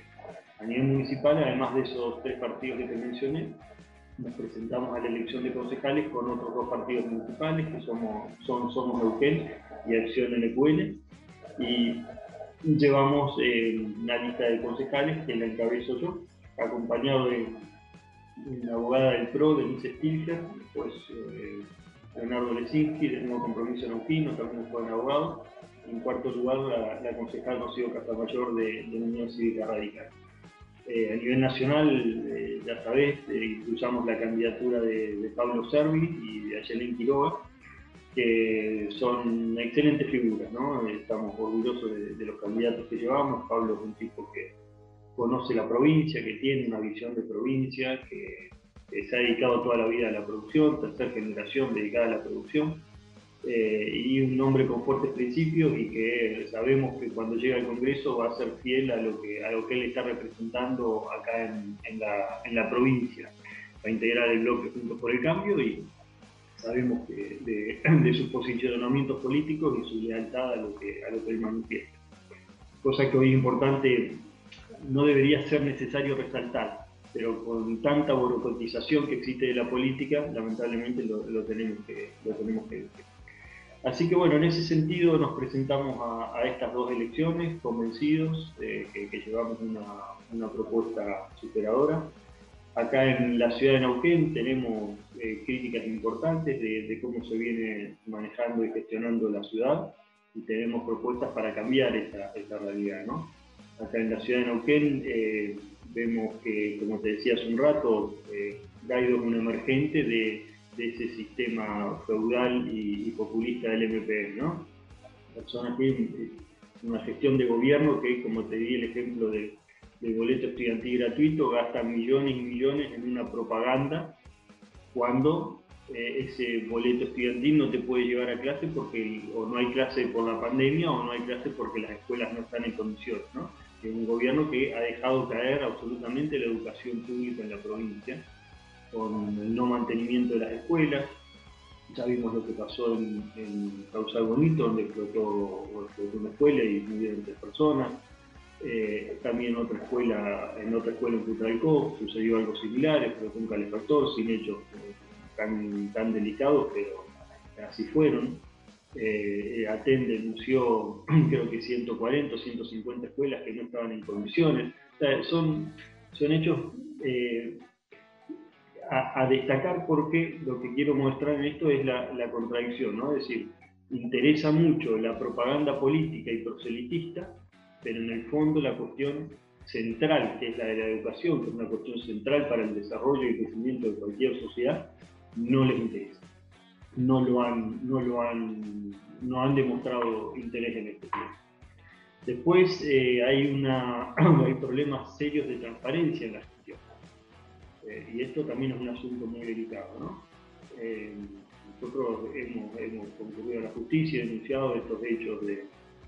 A nivel municipal, además de esos tres partidos que te mencioné, nos presentamos a la elección de concejales con otros dos partidos municipales, que somos, son Somos Neuquén y Acción NQN. Y llevamos eh, una lista de concejales que la encabezo yo, acompañado de una abogada del PRO, Denise Stilger, pues eh, Leonardo Lesinski, del Nuevo Compromiso Neuquino, también fue un abogado. En cuarto lugar, la, la concejal Rocío Castamayor de, de la Unión Cívica Radical. Eh, a nivel nacional, eh, ya sabés, impulsamos la candidatura de, Pablo Servi y de Ayelen Quiroga, que son excelentes figuras, ¿no? Estamos orgullosos de, de, los candidatos que llevamos. Pablo es un tipo que conoce la provincia, que tiene una visión de provincia, que, se ha dedicado toda la vida a la producción, tercera generación dedicada a la producción eh, y un hombre con fuertes principios y que sabemos que cuando llega al Congreso va a ser fiel a lo que, a lo que él está representando acá en, en, la, en la, provincia. Va a integrar el bloque Juntos por el Cambio y sabemos que de, de, sus posicionamientos políticos y su lealtad a lo que, a lo que él manifiesta. Cosa que hoy es importante, no debería ser necesario resaltar, pero con tanta burocratización que existe de la política, lamentablemente lo, lo tenemos que, lo tenemos que decir. Así que bueno, en ese sentido nos presentamos a, a estas dos elecciones convencidos eh, que, que, llevamos una, una, propuesta superadora. Acá en la ciudad de Neuquén tenemos eh, críticas importantes de, de, cómo se viene manejando y gestionando la ciudad y tenemos propuestas para cambiar esta, esta realidad. ¿no? Acá en la ciudad de Neuquén eh, vemos que, como te decía hace un rato, eh, Gaido es un emergente de de ese sistema feudal y, y populista del MPN, ¿no? Personas que una gestión de gobierno que, como te di el ejemplo del, del boleto estudiantil gratuito, gastan millones y millones en una propaganda cuando eh, ese boleto estudiantil no te puede llevar a clase porque o no hay clase por la pandemia o no hay clase porque las escuelas no están en condiciones, ¿no? Es un gobierno que ha dejado caer absolutamente la educación pública en la provincia con el no mantenimiento de las escuelas. Ya vimos lo que pasó en, en Causal Bonito, donde explotó, explotó, una escuela y murieron tres personas. Eh, también otra escuela, en otra escuela en Putralcó sucedió algo similar, explotó un calefactor sin hechos eh, tan, tan delicados, pero así fueron. Eh, Aten denunció creo que 140 o 150 escuelas que no estaban en condiciones. Son, son hechos eh, a, a, destacar porque lo que quiero mostrar en esto es la, la, contradicción, ¿no? Es decir, interesa mucho la propaganda política y proselitista, pero en el fondo la cuestión central, que es la de la educación, que es una cuestión central para el desarrollo y crecimiento de cualquier sociedad, no les interesa. No lo han, no lo han, no han demostrado interés en este tema. Después eh, hay, una, hay problemas serios de transparencia en la eh, y esto también es un asunto muy delicado. Eh, nosotros hemos, hemos, concurrido a la justicia y denunciado estos hechos de,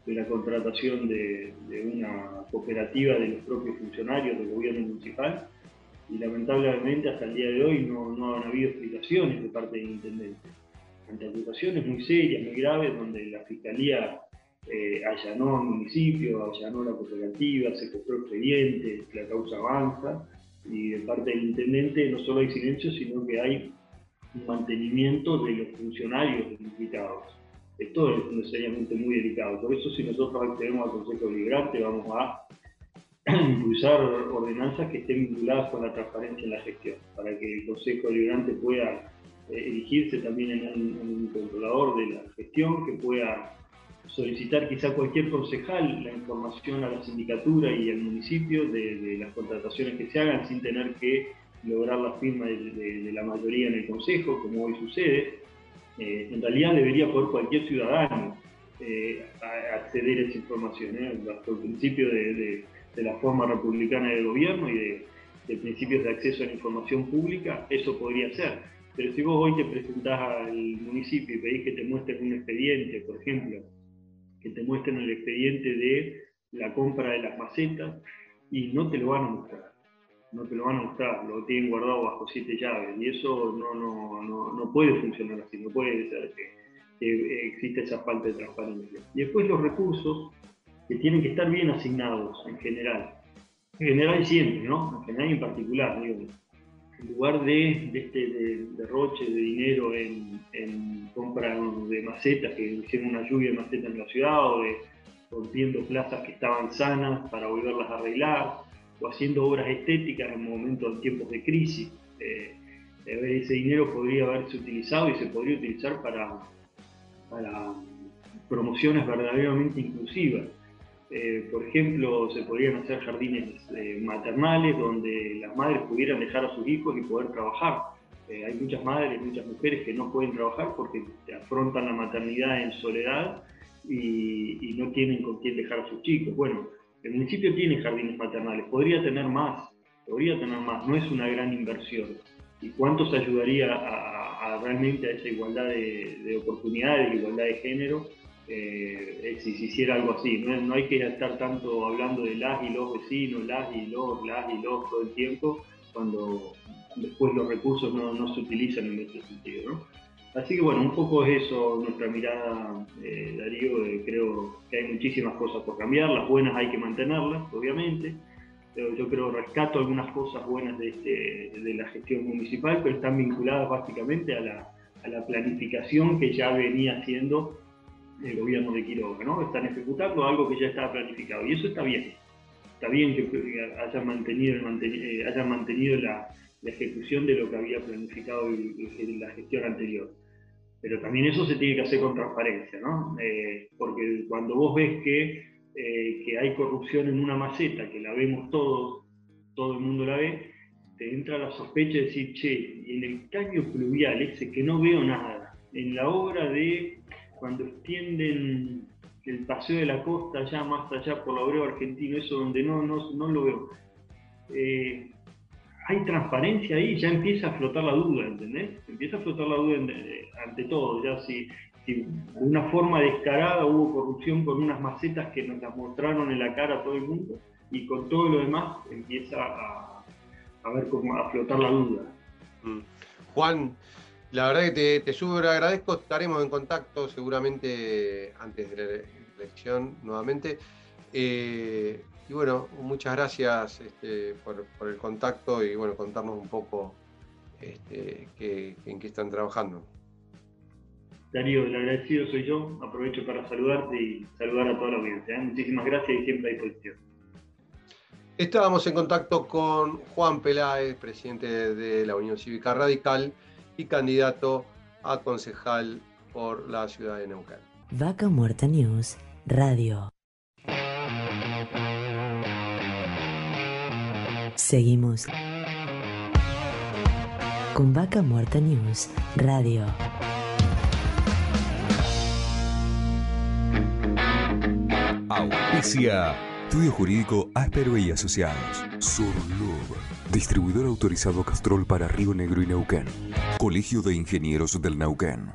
de la contratación de, una cooperativa de los propios funcionarios del gobierno municipal y lamentablemente hasta el día de hoy no, no han habido explicaciones de parte del intendente. Ante acusaciones muy serias, muy graves, donde la fiscalía eh, allanó al municipio, allanó la cooperativa, se compró expedientes, la causa avanza y de parte del intendente no solo hay silencio, sino que hay un mantenimiento de los funcionarios implicados. Esto es necesariamente muy delicado. Por eso si nosotros accedemos al Consejo Deliberante vamos a impulsar ordenanzas que estén vinculadas con la transparencia en la gestión, para que el Consejo Deliberante pueda eh, erigirse también en un, controlador de la gestión, que pueda solicitar quizá cualquier concejal la información a la sindicatura y al municipio de, las contrataciones que se hagan sin tener que lograr la firma de la mayoría en el consejo, como hoy sucede. Eh, en realidad debería poder cualquier ciudadano eh, acceder a esa información, ¿eh? bajo el principio de, la forma republicana del gobierno y de, principios de acceso a la información pública, eso podría ser. Pero si vos hoy te presentás al municipio y pedís que te muestren un expediente, por ejemplo, que te muestren el expediente de la compra de las macetas, y no te lo van a mostrar. No te lo van a mostrar, lo tienen guardado bajo siete llaves. Y eso no, no, no, no puede funcionar así, no puede ser que, que exista esa falta de transparencia. Y después los recursos que tienen que estar bien asignados en general. En general y siempre, ¿no? En general en particular, digo. En lugar de, de este derroche de, dinero en, en, compra de macetas, que hicieron una lluvia de macetas en la ciudad, o de rompiendo plazas que estaban sanas para volverlas a arreglar, o haciendo obras estéticas en momentos, en tiempos de crisis. Eh, ese dinero podría haberse utilizado y se podría utilizar para, promociones verdaderamente inclusivas. Eh, por ejemplo, se podrían hacer jardines eh, maternales donde las madres pudieran dejar a sus hijos y poder trabajar. Hay muchas madres, muchas mujeres que no pueden trabajar porque afrontan la maternidad en soledad y, y, no tienen con quién dejar a sus chicos. Bueno, el municipio tiene jardines maternales, podría tener más, podría tener más, no es una gran inversión. ¿Y cuánto se ayudaría a, realmente a esa igualdad de, de oportunidades, igualdad de género? Eh, si se hiciera algo así. No, no, hay que estar tanto hablando de las y los vecinos, las y los, las y los todo el tiempo, cuando después los recursos no, no se utilizan en este sentido. ¿no? Así que bueno, un poco es eso nuestra mirada, eh, Darío. Creo que hay muchísimas cosas por cambiar, las buenas hay que mantenerlas, obviamente. Pero yo creo rescato algunas cosas buenas de, este, la gestión municipal, pero están vinculadas básicamente a la, planificación que ya venía haciendo el gobierno de Quiroga, ¿no? Están ejecutando algo que ya estaba planificado y eso está bien. Está bien que hayan mantenido, eh, mantenido la, ejecución de lo que había planificado la gestión anterior. Pero también eso se tiene que hacer con transparencia, ¿no? Eh, porque cuando vos ves que, eh, que hay corrupción en una maceta, que la vemos todos, todo el mundo la ve, te entra la sospecha de decir, che, en el caño pluvial ese que no veo nada, en la obra de cuando extienden el paseo de la costa ya más allá por la obrero argentino, eso donde no, no, no lo veo. Eh, hay transparencia ahí, ya empieza a flotar la duda, ¿entendés? Empieza a flotar la duda ante todo, ya si, de una forma descarada hubo corrupción con unas macetas que nos las mostraron en la cara a todo el mundo y con todo lo demás empieza a, ver cómo a flotar la duda. Mm. Juan, la verdad que te, te agradezco, estaremos en contacto seguramente antes de la elección nuevamente. Eh, y bueno, muchas gracias este, por, por, el contacto y bueno, contarnos un poco este, que, en qué están trabajando. Darío, el agradecido soy yo. Aprovecho para saludarte y saludar a toda la audiencia. ¿eh? Muchísimas gracias y siempre a disposición. Estábamos en contacto con Juan Peláez, presidente de la Unión Cívica Radical y candidato a concejal por la ciudad de Neuquén. Vaca Muerta News Radio. Seguimos con Vaca Muerta News Radio. Auspicia. Estudio Jurídico Áspero y Asociados. Surlub. Distribuidor autorizado Castrol para Río Negro y Neuquén. Colegio de Ingenieros del Neuquén.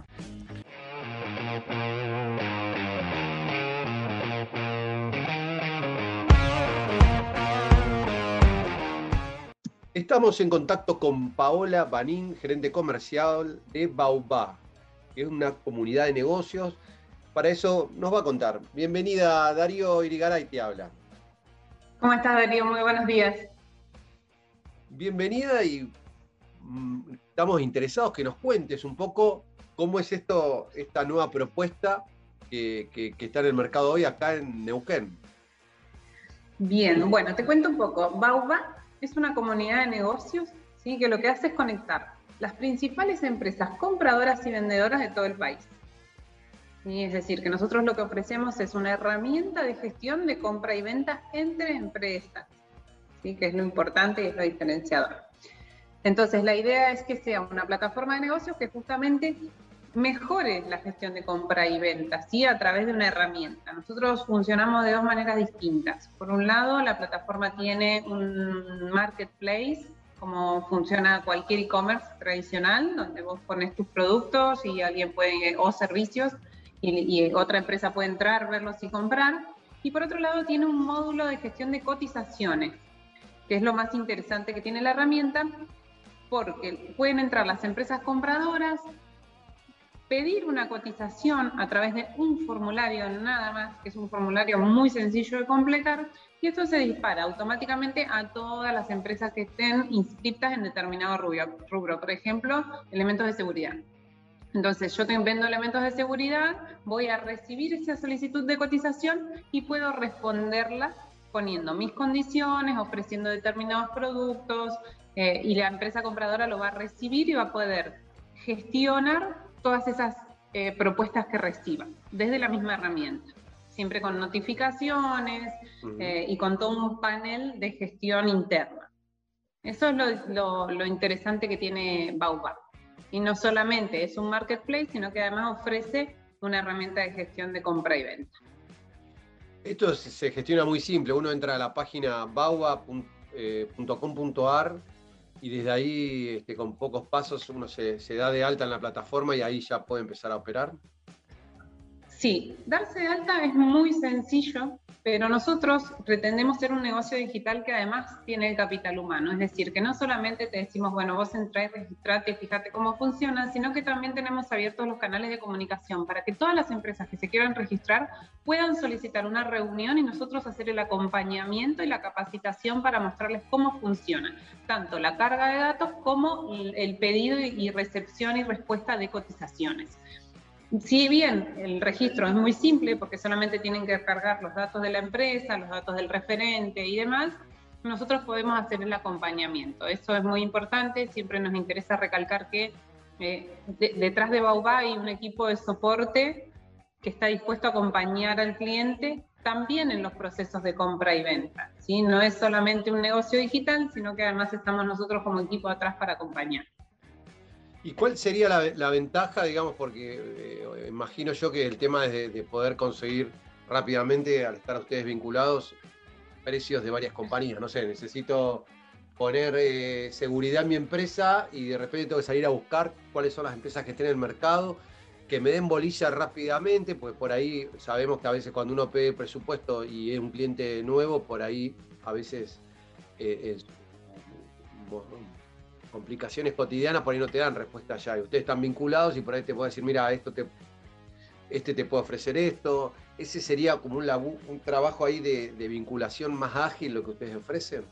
Estamos en contacto con Paola Banín, gerente comercial de Baubá, que es una comunidad de negocios. Para eso nos va a contar. Bienvenida, Darío Irigaray te habla. ¿Cómo estás, Darío? Muy buenos días. Bienvenida y mm, estamos interesados que nos cuentes un poco cómo es esto, esta nueva propuesta que, que, que está en el mercado hoy acá en Neuquén. Bien, bueno, te cuento un poco. Bauba es una comunidad de negocios ¿sí? que lo que hace es conectar las principales empresas compradoras y vendedoras de todo el país. Es decir, que nosotros lo que ofrecemos es una herramienta de gestión de compra y venta entre empresas, ¿sí? que es lo importante y es lo diferenciador. Entonces, la idea es que sea una plataforma de negocios que justamente mejore la gestión de compra y venta, ¿sí? a través de una herramienta. Nosotros funcionamos de dos maneras distintas. Por un lado, la plataforma tiene un marketplace como funciona cualquier e-commerce tradicional, donde vos pones tus productos y alguien puede, o servicios, y, y otra empresa puede entrar, verlos y comprar. Y por otro lado tiene un módulo de gestión de cotizaciones, que es lo más interesante que tiene la herramienta, porque pueden entrar las empresas compradoras, pedir una cotización a través de un formulario nada más, que es un formulario muy sencillo de completar, y esto se dispara automáticamente a todas las empresas que estén inscritas en determinado rubro, por ejemplo, elementos de seguridad. Entonces, yo vendo elementos de seguridad, voy a recibir esa solicitud de cotización y puedo responderla poniendo mis condiciones, ofreciendo determinados productos, eh, y la empresa compradora lo va a recibir y va a poder gestionar todas esas eh, propuestas que reciba desde la misma herramienta, siempre con notificaciones eh, y con todo un panel de gestión interna. Eso es lo, lo, interesante que tiene Baobab. Y no solamente es un marketplace, sino que además ofrece una herramienta de gestión de compra y venta. Esto se gestiona muy simple. Uno entra a la página baobab.com.ar y desde ahí, este, con pocos pasos, uno se, se, da de alta en la plataforma y ahí ya puede empezar a operar? Sí, darse de alta es muy sencillo, pero nosotros pretendemos ser un negocio digital que además tiene el capital humano, es decir, que no solamente te decimos, bueno, vos entrá y registrate, fíjate cómo funciona, sino que también tenemos abiertos los canales de comunicación para que todas las empresas que se quieran registrar puedan solicitar una reunión y nosotros hacer el acompañamiento y la capacitación para mostrarles cómo funciona, tanto la carga de datos como el pedido y recepción y respuesta de cotizaciones. Si bien el registro es muy simple, porque solamente tienen que cargar los datos de la empresa, los datos del referente y demás, nosotros podemos hacer el acompañamiento. Eso es muy importante, siempre nos interesa recalcar que eh, detrás de Baubá hay un equipo de soporte que está dispuesto a acompañar al cliente también en los procesos de compra y venta. ¿sí? No es solamente un negocio digital, sino que además estamos nosotros como equipo atrás para acompañar. ¿Y cuál sería la, ventaja, digamos, porque eh, imagino yo que el tema es de, poder conseguir rápidamente, al estar ustedes vinculados, precios de varias compañías? No sé, necesito poner eh, seguridad en mi empresa y de repente tengo que salir a buscar cuáles son las empresas que estén en el mercado, que me den bolilla rápidamente, pues por ahí sabemos que a veces cuando uno pide presupuesto y es un cliente nuevo, por ahí a veces eh, es complicaciones cotidianas, por ahí no te dan respuesta ya. Y ustedes están vinculados y por ahí te puedo decir, mira, esto te, este te puede ofrecer esto. Ese sería como un, trabajo ahí de, vinculación más ágil lo que ustedes ofrecen.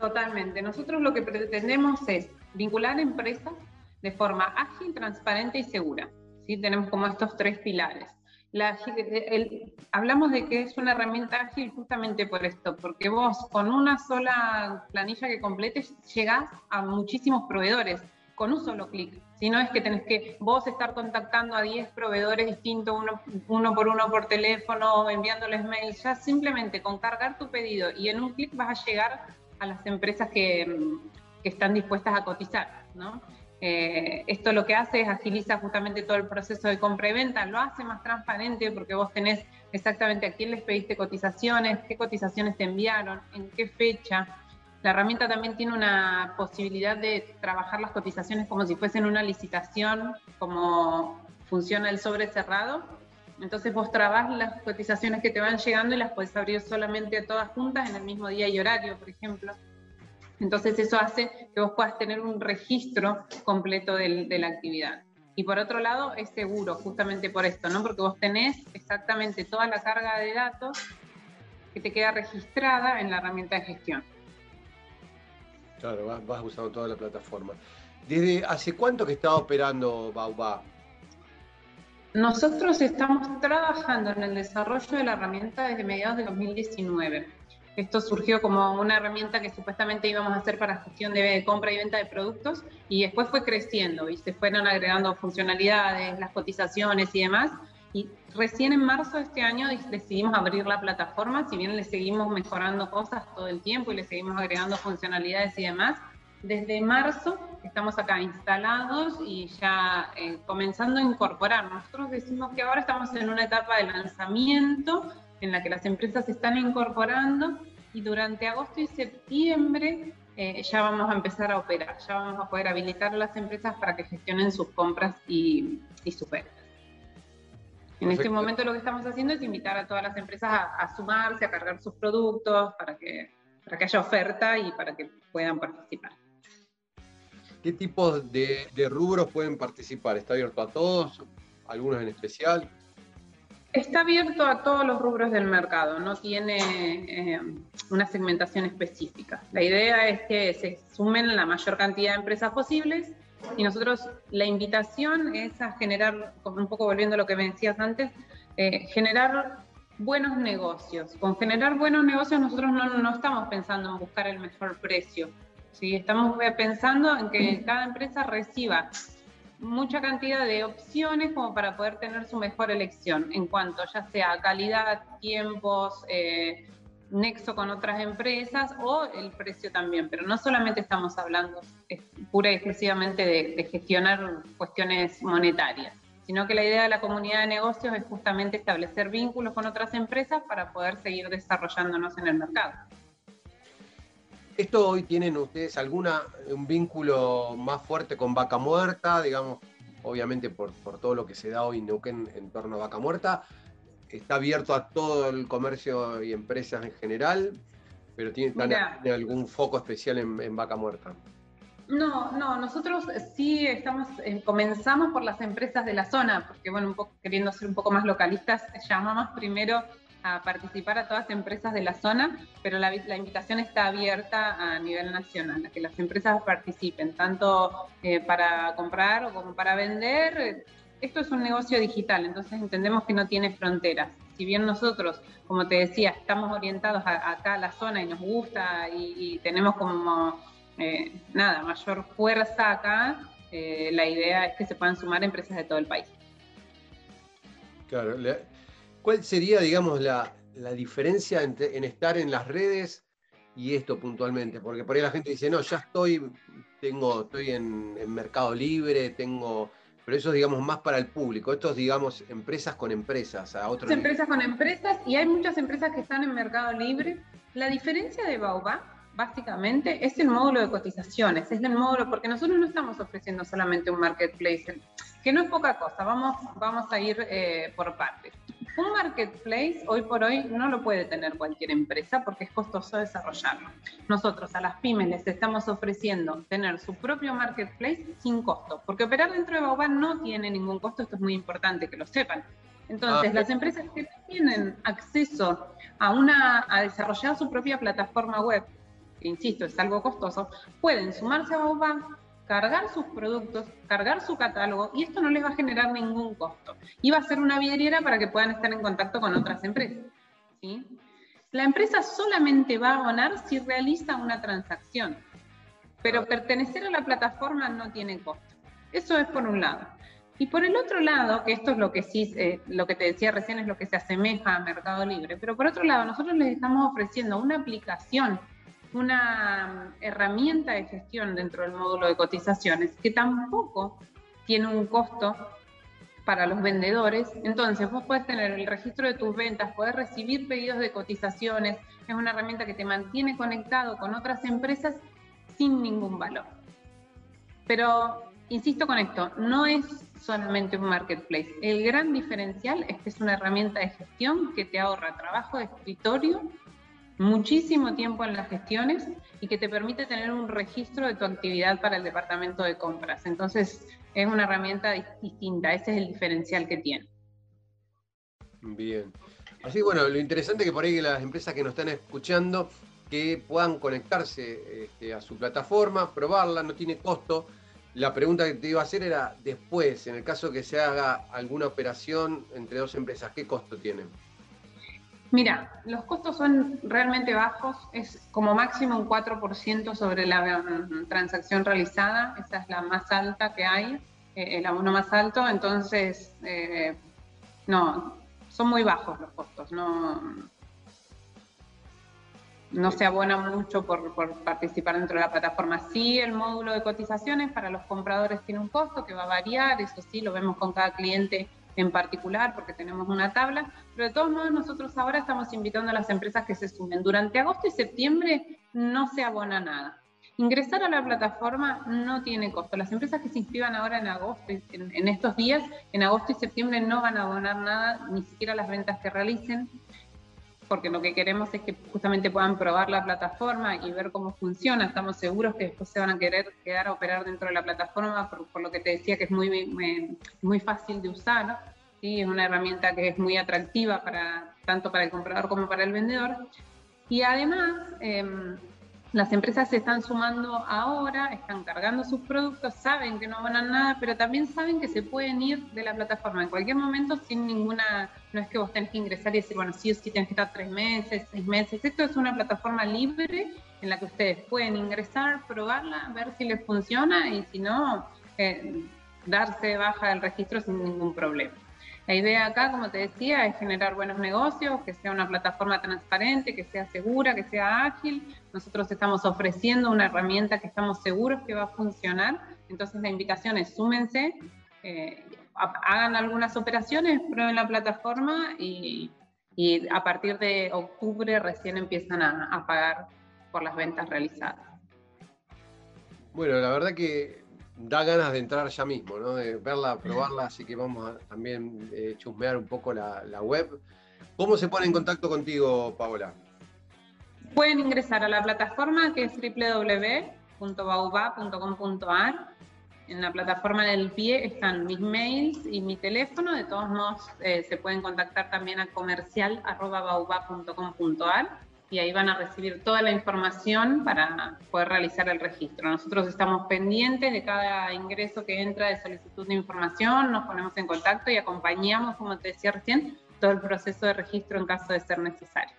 Totalmente. Nosotros lo que pretendemos es vincular empresas de forma ágil, transparente y segura. ¿sí? Tenemos como estos tres pilares hablamos de que es una herramienta ágil justamente por esto, porque vos con una sola planilla que completes llegás a muchísimos proveedores con un solo clic. Si no es que tenés que vos estar contactando a 10 proveedores distintos, uno, uno por uno por teléfono, enviándoles mails, ya simplemente con cargar tu pedido y en un clic vas a llegar a las empresas que, que están dispuestas a cotizar, ¿no? Eh, esto lo que hace es agiliza justamente todo el proceso de compra y venta, lo hace más transparente porque vos tenés exactamente a quién les pediste cotizaciones, qué cotizaciones te enviaron, en qué fecha. La herramienta también tiene una posibilidad de trabajar las cotizaciones como si fuesen una licitación, como funciona el sobre cerrado. Entonces vos trabas las cotizaciones que te van llegando y las podés abrir solamente todas juntas en el mismo día y horario, por ejemplo. Entonces eso hace que vos puedas tener un registro completo de la actividad. Y por otro lado, es seguro, justamente por esto, ¿no? Porque vos tenés exactamente toda la carga de datos que te queda registrada en la herramienta de gestión. Claro, vas, usando toda la plataforma. ¿Desde hace cuánto que está operando Bauba? Nosotros estamos trabajando en el desarrollo de la herramienta desde mediados de 2019. Esto surgió como una herramienta que supuestamente íbamos a hacer para gestión de compra y venta de productos y después fue creciendo y se fueron agregando funcionalidades, las cotizaciones y demás. Y recién en marzo de este año decidimos abrir la plataforma, si bien le seguimos mejorando cosas todo el tiempo y le seguimos agregando funcionalidades y demás. Desde marzo estamos acá instalados y ya eh, comenzando a incorporar. Nosotros decimos que ahora estamos en una etapa de lanzamiento en la que las empresas se están incorporando y durante agosto y septiembre eh, ya vamos a empezar a operar, ya vamos a poder habilitar a las empresas para que gestionen sus compras y, y sus ventas. En este momento lo que estamos haciendo es invitar a todas las empresas a, sumarse, a cargar sus productos para que, para que haya oferta y para que puedan participar. ¿Qué tipos de, de rubros pueden participar? ¿Está abierto a todos? ¿Algunos en especial? Está abierto a todos los rubros del mercado, no tiene eh, una segmentación específica. La idea es que se sumen la mayor cantidad de empresas posibles y nosotros la invitación es a generar, un poco volviendo a lo que me decías antes, eh, generar buenos negocios. Con generar buenos negocios nosotros no, no estamos pensando en buscar el mejor precio, ¿sí? estamos pensando en que cada empresa reciba mucha cantidad de opciones como para poder tener su mejor elección en cuanto ya sea calidad, tiempos, eh, nexo con otras empresas o el precio también, pero no solamente estamos hablando pura y exclusivamente de, de, gestionar cuestiones monetarias, sino que la idea de la comunidad de negocios es justamente establecer vínculos con otras empresas para poder seguir desarrollándonos en el mercado. ¿Esto hoy tienen ustedes alguna, un vínculo más fuerte con Vaca Muerta, digamos, obviamente por, todo lo que se da hoy en Neuquén en torno a Vaca Muerta? ¿Está abierto a todo el comercio y empresas en general? ¿Pero tiene, algún foco especial en, Vaca Muerta? No, no, nosotros sí estamos, eh, comenzamos por las empresas de la zona, porque bueno, un poco, queriendo ser un poco más localistas, llamamos primero a participar a todas las empresas de la zona, pero la, invitación está abierta a nivel nacional, que las empresas participen, tanto eh, para comprar como para vender. Esto es un negocio digital, entonces entendemos que no tiene fronteras. Si bien nosotros, como te decía, estamos orientados a, acá a la zona y nos gusta y, tenemos como, eh, nada, mayor fuerza acá, eh, la idea es que se puedan sumar empresas de todo el país. Claro, ¿Cuál sería, digamos, la, diferencia en estar en las redes y esto puntualmente? Porque por ahí la gente dice, no, ya estoy, tengo, estoy en, Mercado Libre, tengo. Pero eso es, digamos, más para el público. Esto es, digamos, empresas con empresas. A otro empresas con empresas y hay muchas empresas que están en Mercado Libre. La diferencia de Baobab básicamente es el módulo de cotizaciones, es el módulo, porque nosotros no estamos ofreciendo solamente un marketplace, que no es poca cosa, vamos, vamos a ir eh, por partes. Un marketplace hoy por hoy no lo puede tener cualquier empresa porque es costoso desarrollarlo. Nosotros a las pymes les estamos ofreciendo tener su propio marketplace sin costo, porque operar dentro de Baobab no tiene ningún costo, esto es muy importante que lo sepan. Entonces, ah, las empresas que tienen acceso a, una, a desarrollar su propia plataforma web, que insisto, es algo costoso, pueden sumarse a Baobab, cargar sus productos, cargar su catálogo y esto no les va a generar ningún costo. Y va a ser una vidriera para que puedan estar en contacto con otras empresas. ¿sí? La empresa solamente va a abonar si realiza una transacción, pero pertenecer a la plataforma no tiene costo. Eso es por un lado. Y por el otro lado, que esto es lo que sí, eh, lo que te decía recién es lo que se asemeja a Mercado Libre, pero por otro lado, nosotros les estamos ofreciendo una aplicación una herramienta de gestión dentro del módulo de cotizaciones que tampoco tiene un costo para los vendedores. Entonces, vos puedes tener el registro de tus ventas, puedes recibir pedidos de cotizaciones, es una herramienta que te mantiene conectado con otras empresas sin ningún valor. Pero, insisto con esto, no es solamente un marketplace. El gran diferencial es que es una herramienta de gestión que te ahorra trabajo de escritorio muchísimo tiempo en las gestiones y que te permite tener un registro de tu actividad para el departamento de compras. Entonces, es una herramienta distinta, ese es el diferencial que tiene. Bien. Así bueno, lo interesante es que por ahí las empresas que nos están escuchando que puedan conectarse este, a su plataforma, probarla, no tiene costo. La pregunta que te iba a hacer era después, en el caso que se haga alguna operación entre dos empresas, ¿qué costo tienen? Mira, los costos son realmente bajos, es como máximo un 4% sobre la mm, transacción realizada, esa es la más alta que hay, eh, el abono más alto, entonces, eh, no, son muy bajos los costos, no, no se abona mucho por, por, participar dentro de la plataforma. Sí, el módulo de cotizaciones para los compradores tiene un costo que va a variar, eso sí, lo vemos con cada cliente en particular porque tenemos una tabla, pero de todos modos nosotros ahora estamos invitando a las empresas que se sumen. Durante agosto y septiembre no se abona nada. Ingresar a la plataforma no tiene costo. Las empresas que se inscriban ahora en agosto, en, estos días, en agosto y septiembre no van a abonar nada, ni siquiera las ventas que realicen, porque lo que queremos es que justamente puedan probar la plataforma y ver cómo funciona. Estamos seguros que después se van a querer quedar a operar dentro de la plataforma, por, lo que te decía que es muy, muy, fácil de usar. ¿sí? Es una herramienta que es muy atractiva para, tanto para el comprador como para el vendedor. Y además, em, las empresas se están sumando ahora, están cargando sus productos, saben que no a nada, pero también saben que se pueden ir de la plataforma en cualquier momento sin ninguna, no es que vos tenés que ingresar y decir, bueno, sí o sí tenés que estar tres meses, seis meses. Esto es una plataforma libre en la que ustedes pueden ingresar, probarla, ver si les funciona y si no, eh, darse baja del registro sin ningún problema. La idea acá, como te decía, es generar buenos negocios, que sea una plataforma transparente, que sea segura, que sea ágil. Nosotros estamos ofreciendo una herramienta que estamos seguros que va a funcionar. Entonces la invitación es súmense, eh, hagan algunas operaciones, prueben la plataforma y, a partir de octubre recién empiezan a, a pagar por las ventas realizadas. Bueno, la verdad que da ganas de entrar ya mismo, ¿no? de verla, probarla, así que vamos a también eh, chusmear un poco la, web. ¿Cómo se pone en contacto contigo, Paola? Pueden ingresar a la plataforma que es www.bauba.com.ar. En la plataforma del pie están mis mails y mi teléfono. De todos modos, eh, se pueden contactar también a comercial.bauba.com.ar y ahí van a recibir toda la información para poder realizar el registro. Nosotros estamos pendientes de cada ingreso que entra de solicitud de información, nos ponemos en contacto y acompañamos, como te decía recién, todo el proceso de registro en caso de ser necesario.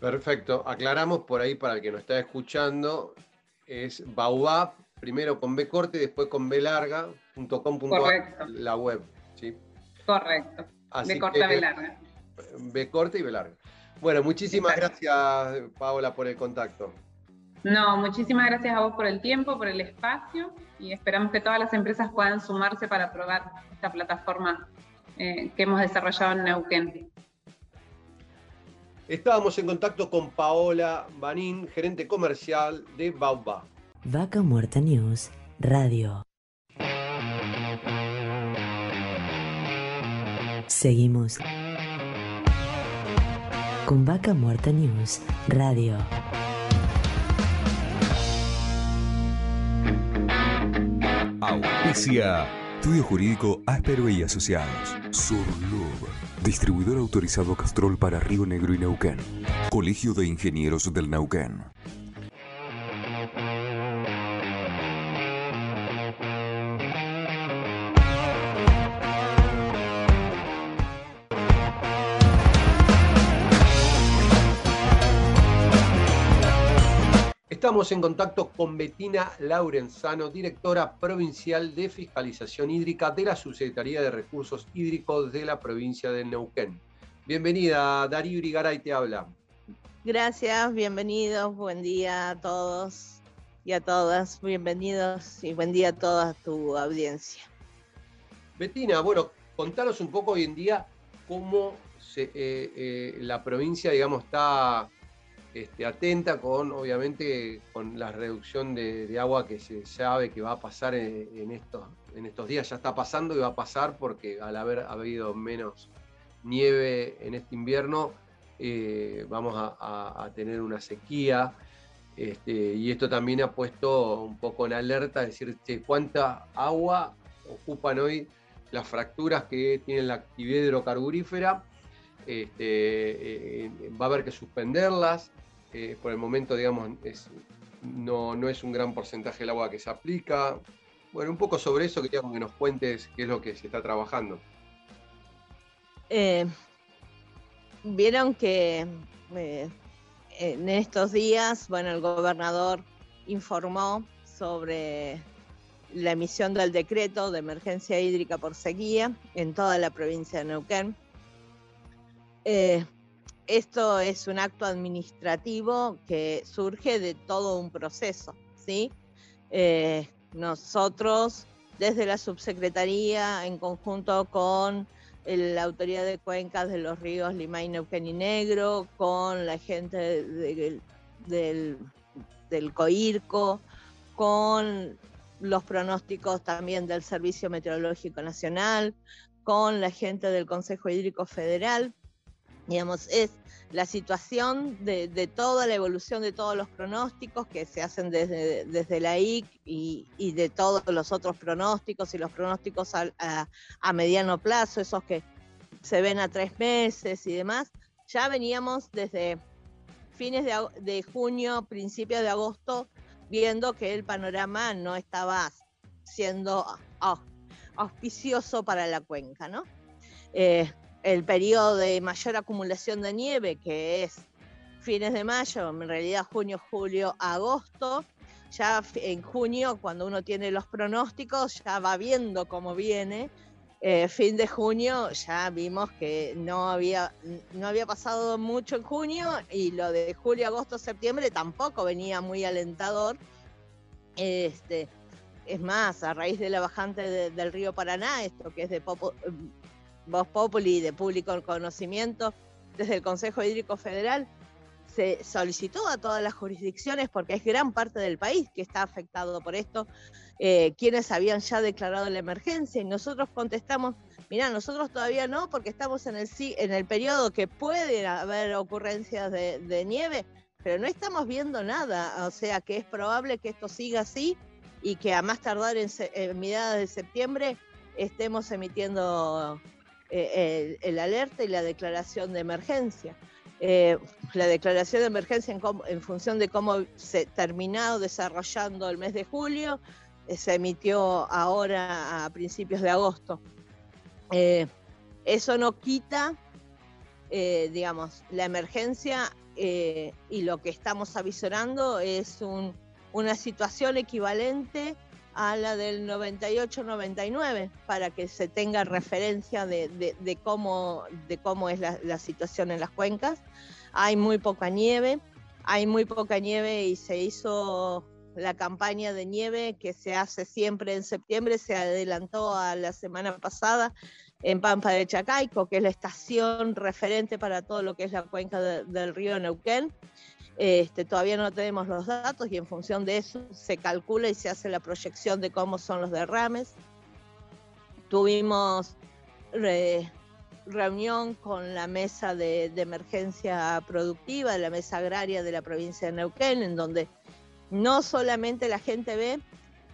Perfecto, aclaramos por ahí para el que nos está escuchando, es baubab, primero con B corte y después con B larga, la web, ¿sí? Correcto, B corte, B larga. B corte y B larga. Bueno, muchísimas gracias, Paola, por el contacto. No, muchísimas gracias a vos por el tiempo, por el espacio y esperamos que todas las empresas puedan sumarse para probar esta plataforma eh, que hemos desarrollado en Neuquén. Estábamos en contacto con Paola Banín, gerente comercial de Bauba. Vaca Muerta News, Radio. Seguimos con Vaca Muerta News Radio. Auspicia. Estudio Jurídico Áspero y Asociados. Surlub. Distribuidor autorizado Castrol para Río Negro y Neuquén. Colegio de Ingenieros del Neuquén. Estamos en contacto con Betina Laurenzano, directora provincial de Fiscalización Hídrica de la Subsecretaría de Recursos Hídricos de la provincia de Neuquén. Bienvenida, Darío Urigaray te habla. Gracias, bienvenidos, buen día a todos y a todas, bienvenidos y buen día a toda tu audiencia. Betina, bueno, contanos un poco hoy en día cómo eh, eh, la provincia, digamos, está este, atenta con, obviamente, con la reducción de, agua que se sabe que va a pasar en, estos, en estos días. Ya está pasando y va a pasar porque al haber habido menos nieve en este invierno, eh, vamos a, tener una sequía. Este, y esto también ha puesto un poco en alerta, decir, cuánta agua ocupan hoy las fracturas que tiene la actividad hidrocarburífera. Este, eh, eh, va a haber que suspenderlas. Eh, por el momento, digamos, no, no, es un gran porcentaje del agua que se aplica. Bueno, un poco sobre eso quería que nos cuentes qué es lo que se está trabajando. Eh, vieron que eh, en estos días, bueno, el gobernador informó sobre la emisión del decreto de emergencia hídrica por sequía en toda la provincia de Neuquén. Esto es un acto administrativo que surge de todo un proceso, ¿sí? Eh, nosotros desde la subsecretaría en conjunto con la autoridad de cuencas de los ríos Limay, Neuquén y Negro, con la gente del, del COIRCO, con los pronósticos también del Servicio Meteorológico Nacional, con la gente del Consejo Hídrico Federal. Digamos, es la situación de, toda la evolución de todos los pronósticos que se hacen desde, desde la IC y, de todos los otros pronósticos y los pronósticos a, mediano plazo, esos que se ven a tres meses y demás, ya veníamos desde fines de, junio, principios de agosto, viendo que el panorama no estaba siendo auspicioso para la cuenca, ¿no? Eh, el periodo de mayor acumulación de nieve, que es fines de mayo, en realidad junio, julio, agosto. Ya en junio, cuando uno tiene los pronósticos, ya va viendo cómo viene. Eh, fin de junio ya vimos que no había, no había pasado mucho en junio y lo de julio, agosto, septiembre tampoco venía muy alentador. Este, es más, a raíz de la bajante del río Paraná, esto que es de Popo, Voz Populi de público conocimiento desde el Consejo Hídrico Federal, se solicitó a todas las jurisdicciones, porque es gran parte del país que está afectado por esto, eh, quienes habían ya declarado la emergencia, y nosotros contestamos, mira, nosotros todavía no, porque estamos en el, en el periodo que pueden haber ocurrencias de, nieve, pero no estamos viendo nada, o sea que es probable que esto siga así y que a más tardar en, en mediados de septiembre estemos emitiendo eh, el, alerta y la declaración de emergencia. Eh, la declaración de emergencia en, función de cómo se terminado desarrollando el mes de julio, eh, se emitió ahora a principios de agosto. eso no quita, digamos, la emergencia y lo que estamos avisorando es una situación equivalente a la del 98-99 para que se tenga referencia de, cómo, de cómo es la, situación en las cuencas. Hay muy poca nieve, hay muy poca nieve y se hizo la campaña de nieve que se hace siempre en septiembre, se adelantó a la semana pasada en Pampa de Chacaico, que es la estación referente para todo lo que es la cuenca del río Neuquén. Este, todavía no tenemos los datos y en función de eso se calcula y se hace la proyección de cómo son los derrames. Tuvimos reunión con la mesa de, emergencia productiva, la mesa agraria de la provincia de Neuquén, en donde no solamente la gente ve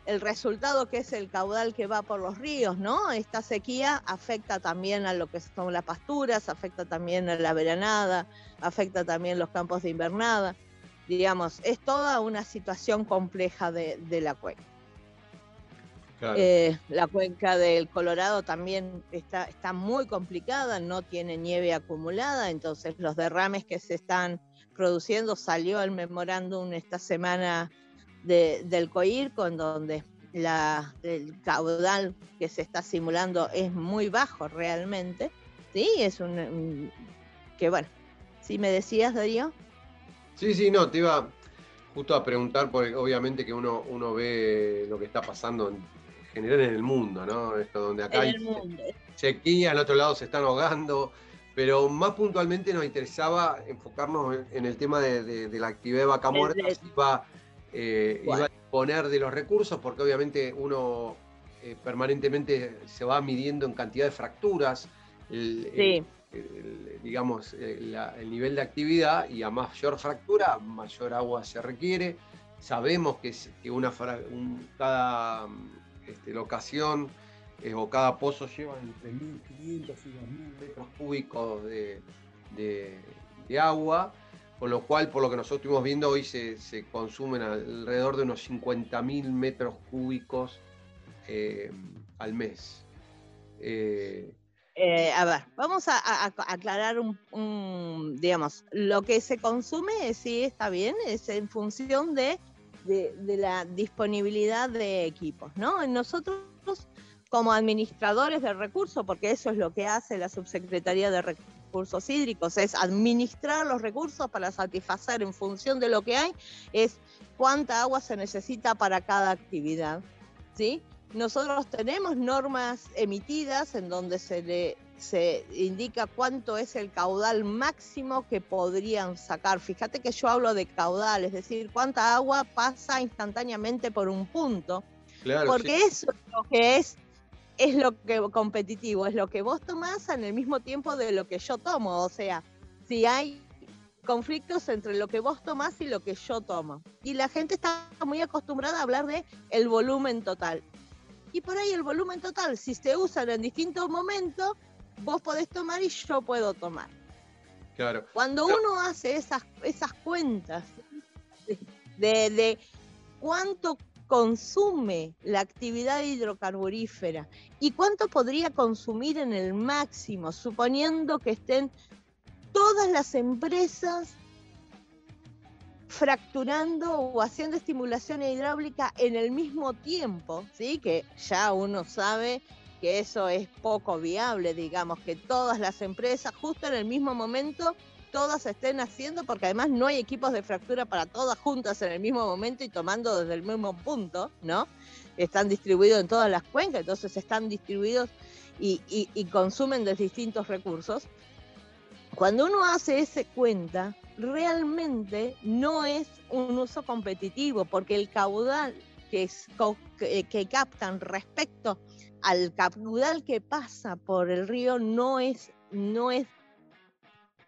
el resultado que es el caudal que va por los ríos, ¿no? Esta sequía afecta también a lo que son las pasturas, afecta también a la veranada, afecta también los campos de invernada. Digamos, es toda una situación compleja de, la cuenca. Eh, la cuenca del Colorado también está, está muy complicada, no tiene nieve acumulada, entonces los derrames que se están produciendo, salió el memorándum esta semana del COIRCO, en donde la, el caudal que se está simulando es muy bajo realmente. Sí, es un, que bueno, si me decías, Darío. Sí, sí, no, te iba justo a preguntar, porque obviamente que uno, uno ve lo que está pasando en general en el mundo, ¿no? Esto donde acá hay sequía, al otro lado se están ahogando, pero más puntualmente nos interesaba enfocarnos en, el tema de, la actividad de vaca muerta, eh, iba a disponer de los recursos, porque obviamente uno eh, permanentemente se va midiendo en cantidad de fracturas, el, digamos, el, nivel de actividad, y a mayor fractura, mayor agua se requiere. Sabemos que, que una, cada este, locación eh, o cada pozo lleva entre 1.500 y 2.000 metros cúbicos de agua con lo cual, por lo que nosotros estuvimos viendo, hoy se, consumen alrededor de unos 50.000 metros cúbicos eh, al mes. Eh, eh, a ver, vamos a, aclarar un, digamos, lo que se consume, sí está bien, es en función de, de, de la disponibilidad de equipos, ¿no? Nosotros como administradores de recursos, porque eso es lo que hace la Subsecretaría de Recursos, recursos hídricos, es administrar los recursos para satisfacer en función de lo que hay, es cuánta agua se necesita para cada actividad. ¿sí? nosotros tenemos normas emitidas en donde se le se indica cuánto es el caudal máximo que podrían sacar. Fíjate que yo hablo de caudal, es decir, cuánta agua pasa instantáneamente por un punto. porque eso es lo que es, es lo que competitivo, es lo que vos tomás en el mismo tiempo de lo que yo tomo. O sea, si hay conflictos entre lo que vos tomás y lo que yo tomo. Y la gente está muy acostumbrada a hablar de el volumen total. Y por ahí el volumen total, si se usan en distintos momentos, vos podés tomar y yo puedo tomar. Claro. Cuando uno hace esas, esas cuentas de, de cuánto consume la actividad hidrocarburífera y cuánto podría consumir en el máximo, suponiendo que estén todas las empresas fracturando o haciendo estimulación hidráulica en el mismo tiempo, ¿sí? que ya uno sabe que eso es poco viable, digamos, que todas las empresas justo en el mismo momento todas estén haciendo, porque además no hay equipos de fractura para todas juntas en el mismo momento y tomando desde el mismo punto, ¿no? Están distribuidos en todas las cuencas, entonces están distribuidos y, y consumen de distintos recursos. Cuando uno hace ese cuenta, realmente no es un uso competitivo, porque el caudal que, es, que captan respecto al caudal que pasa por el río no es, no es,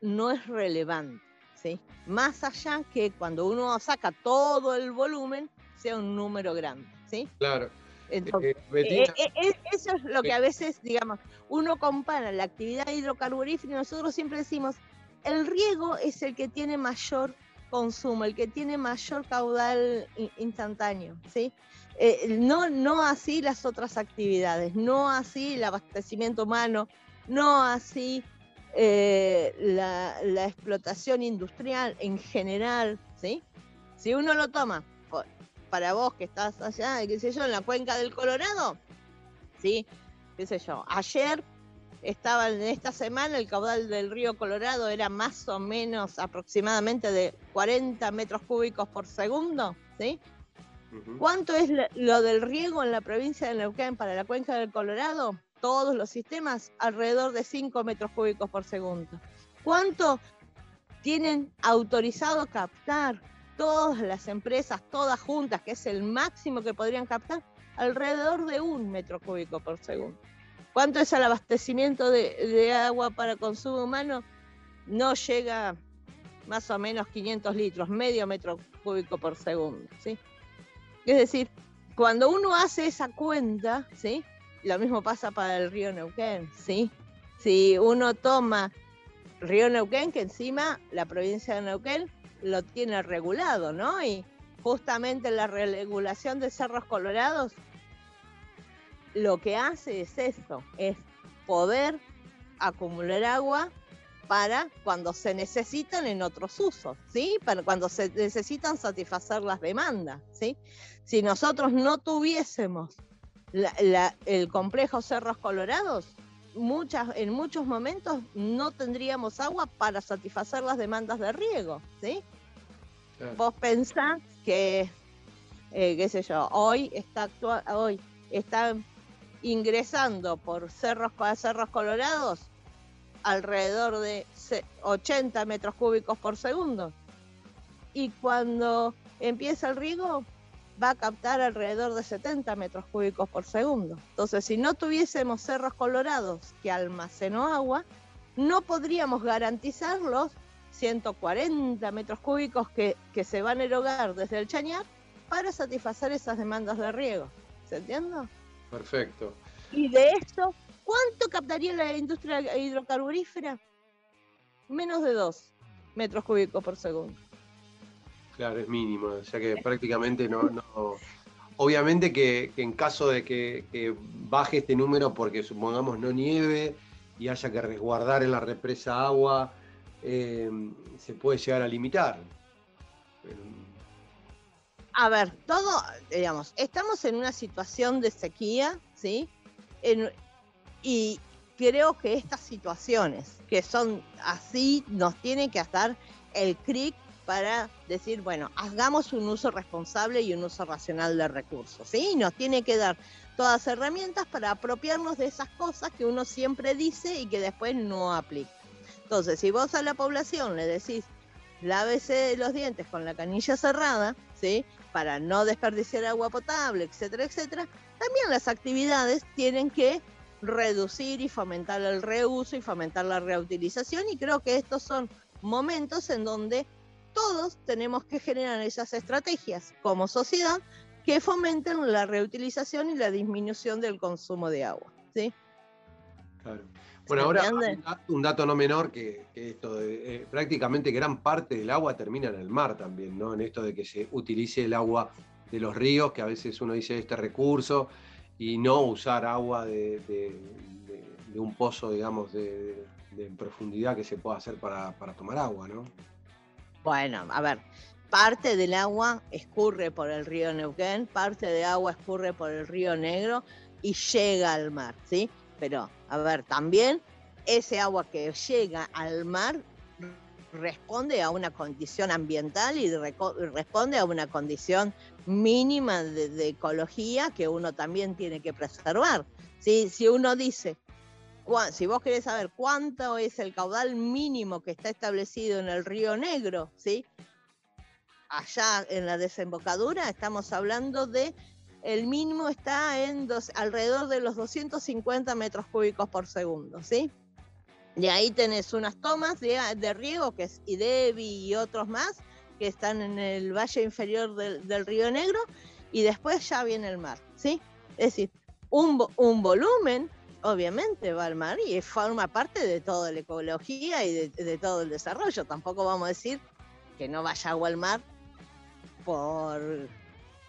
no es relevante. ¿sí? Más allá que cuando uno saca todo el volumen, sea un número grande. ¿sí? Claro. Entonces, eh, eh, eh, eso es lo que a veces, digamos, uno compara la actividad hidrocarburífera y nosotros siempre decimos, el riego es el que tiene mayor consumo, el que tiene mayor caudal instantáneo, ¿sí? Eh, no, no así las otras actividades, no así el abastecimiento humano, no así eh, la, explotación industrial en general, ¿sí? Si uno lo toma, para vos que estás allá, qué sé yo, en la cuenca del Colorado, ¿sí? qué sé yo, ayer estaba en esta semana el caudal del río Colorado era más o menos aproximadamente de 40 metros cúbicos por segundo, ¿sí? ¿Cuánto es lo del riego en la provincia de Neuquén para la cuenca del Colorado? Todos los sistemas, alrededor de 5 metros cúbicos por segundo. ¿Cuánto tienen autorizado captar todas las empresas, todas juntas, que es el máximo que podrían captar? Alrededor de un metro cúbico por segundo. ¿Cuánto es el abastecimiento de, de agua para consumo humano? No llega más o menos 500 litros, medio metro cúbico por segundo. ¿sí? Es decir, cuando uno hace esa cuenta, ¿sí? Lo mismo pasa para el río Neuquén, ¿sí? Si uno toma río Neuquén, que encima la provincia de Neuquén lo tiene regulado, ¿no? Y justamente la regulación de cerros colorados lo que hace es eso, es poder acumular agua para cuando se necesitan en otros usos, ¿sí? Para cuando se necesitan satisfacer las demandas, ¿sí? Si nosotros no tuviésemos el complejo Cerros Colorados, muchas, en muchos momentos no tendríamos agua para satisfacer las demandas de riego, ¿sí? Vos pensás que, eh, qué sé yo, hoy está hoy está ingresando por cerros, cerros colorados alrededor de 80 metros cúbicos por segundo. Y cuando empieza el riego, va a captar alrededor de 70 metros cúbicos por segundo. Entonces, si no tuviésemos cerros colorados que almacenó agua, no podríamos garantizar los 140 metros cúbicos que, que se van a erogar desde el Chañar para satisfacer esas demandas de riego. ¿Se entiende? Perfecto. Y de esto ¿Cuánto captaría la industria hidrocarburífera? Menos de 2 metros cúbicos por segundo. Claro, es mínimo, o sea que prácticamente no... Obviamente que, en caso de que, baje este número porque supongamos no nieve y haya que resguardar en la represa agua, eh, se puede llegar a limitar. A ver, todo, digamos, estamos en una situación de sequía, ¿sí? Y creo que estas situaciones que son así nos tiene que hacer el CRIC para decir, bueno, hagamos un uso responsable y un uso racional de recursos, ¿sí? Nos tiene que dar todas herramientas para apropiarnos de esas cosas que uno siempre dice y que después no aplica. Entonces, si vos a la población le decís, lávese los dientes con la canilla cerrada, ¿sí? Para no desperdiciar agua potable, etcétera, etcétera, también las actividades tienen que reducir y fomentar el reuso y fomentar la reutilización y creo que estos son momentos en donde todos tenemos que generar esas estrategias como sociedad que fomenten la reutilización y la disminución del consumo de agua. ¿sí? Claro. Bueno, ahora un dato no menor que, esto, de, eh, prácticamente gran parte del agua termina en el mar también, ¿no? En esto de que se utilice el agua de los ríos, que a veces uno dice este recurso, y no usar agua de, un pozo, digamos, de, profundidad que se pueda hacer para, para tomar agua, ¿no? Bueno, a ver, parte del agua escurre por el río Neuquén, parte de agua escurre por el río Negro y llega al mar, ¿sí? Pero, a ver, también ese agua que llega al mar responde a una condición ambiental y responde a una condición mínima de, ecología que uno también tiene que preservar. ¿sí? Si uno dice, si vos querés saber cuánto es el caudal mínimo que está establecido en el río Negro, ¿sí? allá en la desembocadura estamos hablando de el mínimo está en alrededor de los 250 metros cúbicos por segundo, ¿sí? De ahí tenés unas tomas de, riego, que es IDEBI y otros más, que están en el valle inferior del, Río Negro, y después ya viene el mar, ¿sí? Es decir, un, volumen, obviamente, va al mar y forma parte de toda la ecología y de, de todo el desarrollo. Tampoco vamos a decir que no vaya agua al mar por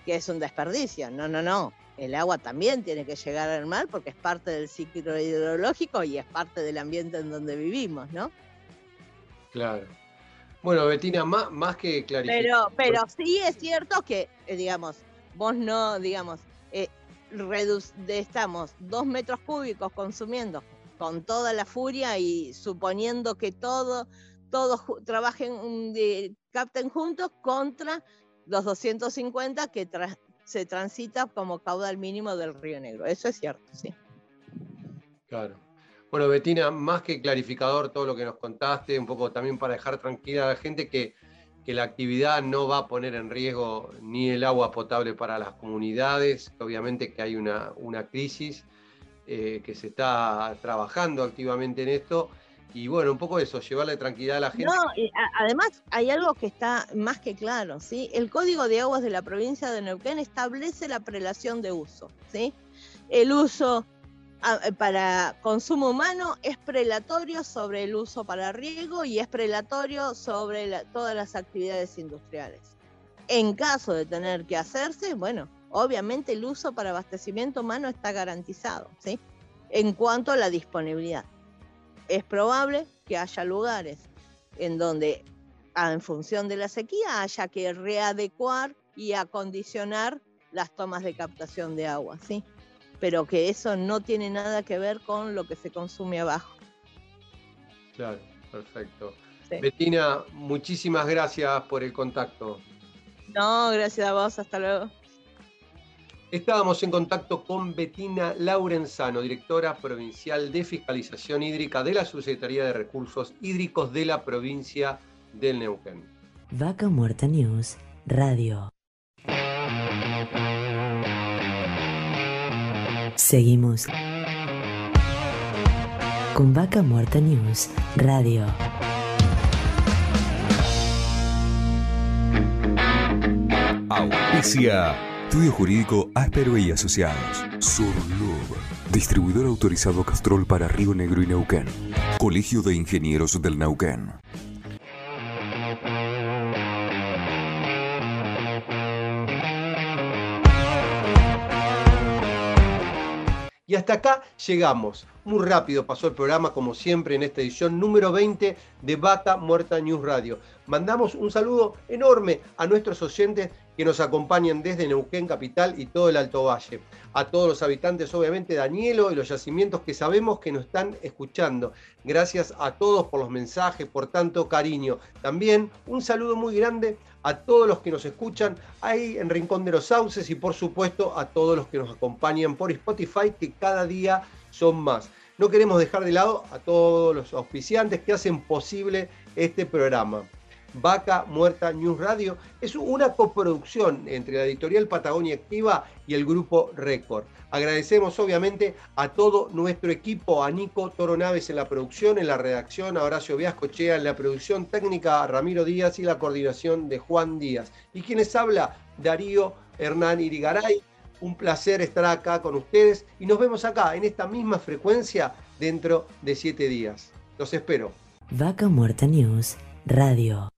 que es un desperdicio. No, no, no. El agua también tiene que llegar al mar porque es parte del ciclo hidrológico y es parte del ambiente en donde vivimos, ¿no? Claro. Bueno, Betina, más, más que clarificar. Pero, pero sí es cierto que, eh, digamos, vos no, digamos, eh, estamos dos metros cúbicos consumiendo con toda la furia y suponiendo que todo, todos trabajen, capten juntos contra los 250 que se transita como caudal mínimo del Río Negro. Eso es cierto, sí. Claro. Bueno, Betina, más que clarificador todo lo que nos contaste, un poco también para dejar tranquila a la gente que, la actividad no va a poner en riesgo ni el agua potable para las comunidades, obviamente que hay una, una crisis, eh, que se está trabajando activamente en esto y bueno, un poco eso, llevarle tranquilidad a la gente. No, además hay algo que está más que claro, ¿sí? El Código de Aguas de la provincia de Neuquén establece la prelación de uso, ¿sí? El uso para consumo humano es prelatorio sobre el uso para riego y es prelatorio sobre todas las actividades industriales. En caso de tener que hacerse, bueno, obviamente el uso para abastecimiento humano está garantizado, ¿sí? En cuanto a la disponibilidad es probable que haya lugares en donde, ah, en función de la sequía, haya que readecuar y acondicionar las tomas de captación de agua, ¿sí? Pero que eso no tiene nada que ver con lo que se consume abajo. Claro, perfecto. Betina, muchísimas gracias por el contacto. No, gracias a vos, hasta luego. Estábamos en contacto con Betina Laurenzano, directora provincial de Fiscalización Hídrica de la Subsecretaría de Recursos Hídricos de la provincia del Neuquén. Vaca Muerta News, Radio. Seguimos con Vaca Muerta News, Radio. Auspicia Estudio Jurídico Áspero y Asociados. Surlub. Distribuidor autorizado Castrol para Río Negro y Neuquén. Colegio de Ingenieros del Neuquén. Y hasta acá llegamos. Muy rápido pasó el programa, como siempre, en esta edición número 20 de Bata Muerta News Radio. Mandamos un saludo enorme a nuestros oyentes que nos acompañan desde Neuquén Capital y todo el Alto Valle. A todos los habitantes, obviamente, Danielo y los yacimientos que sabemos que nos están escuchando. Gracias a todos por los mensajes, por tanto cariño. También un saludo muy grande a todos los que nos escuchan ahí en Rincón de los Sauces y por supuesto a todos los que nos acompañan por Spotify, que cada día son más. No queremos dejar de lado a todos los auspiciantes que hacen posible este programa. Vaca Muerta News Radio es una coproducción entre la editorial Patagonia Activa y el grupo Record. Agradecemos obviamente a todo nuestro equipo, a Nico Toro Naves en la producción, en la redacción, a Horacio Viascochea en la producción técnica, a Ramiro Díaz y la coordinación de Juan Díaz. Y quienes habla, Darío Hernán Irigaray. Un placer estar acá con ustedes y nos vemos acá en esta misma frecuencia dentro de siete días. Los espero. Vaca Muerta News Radio.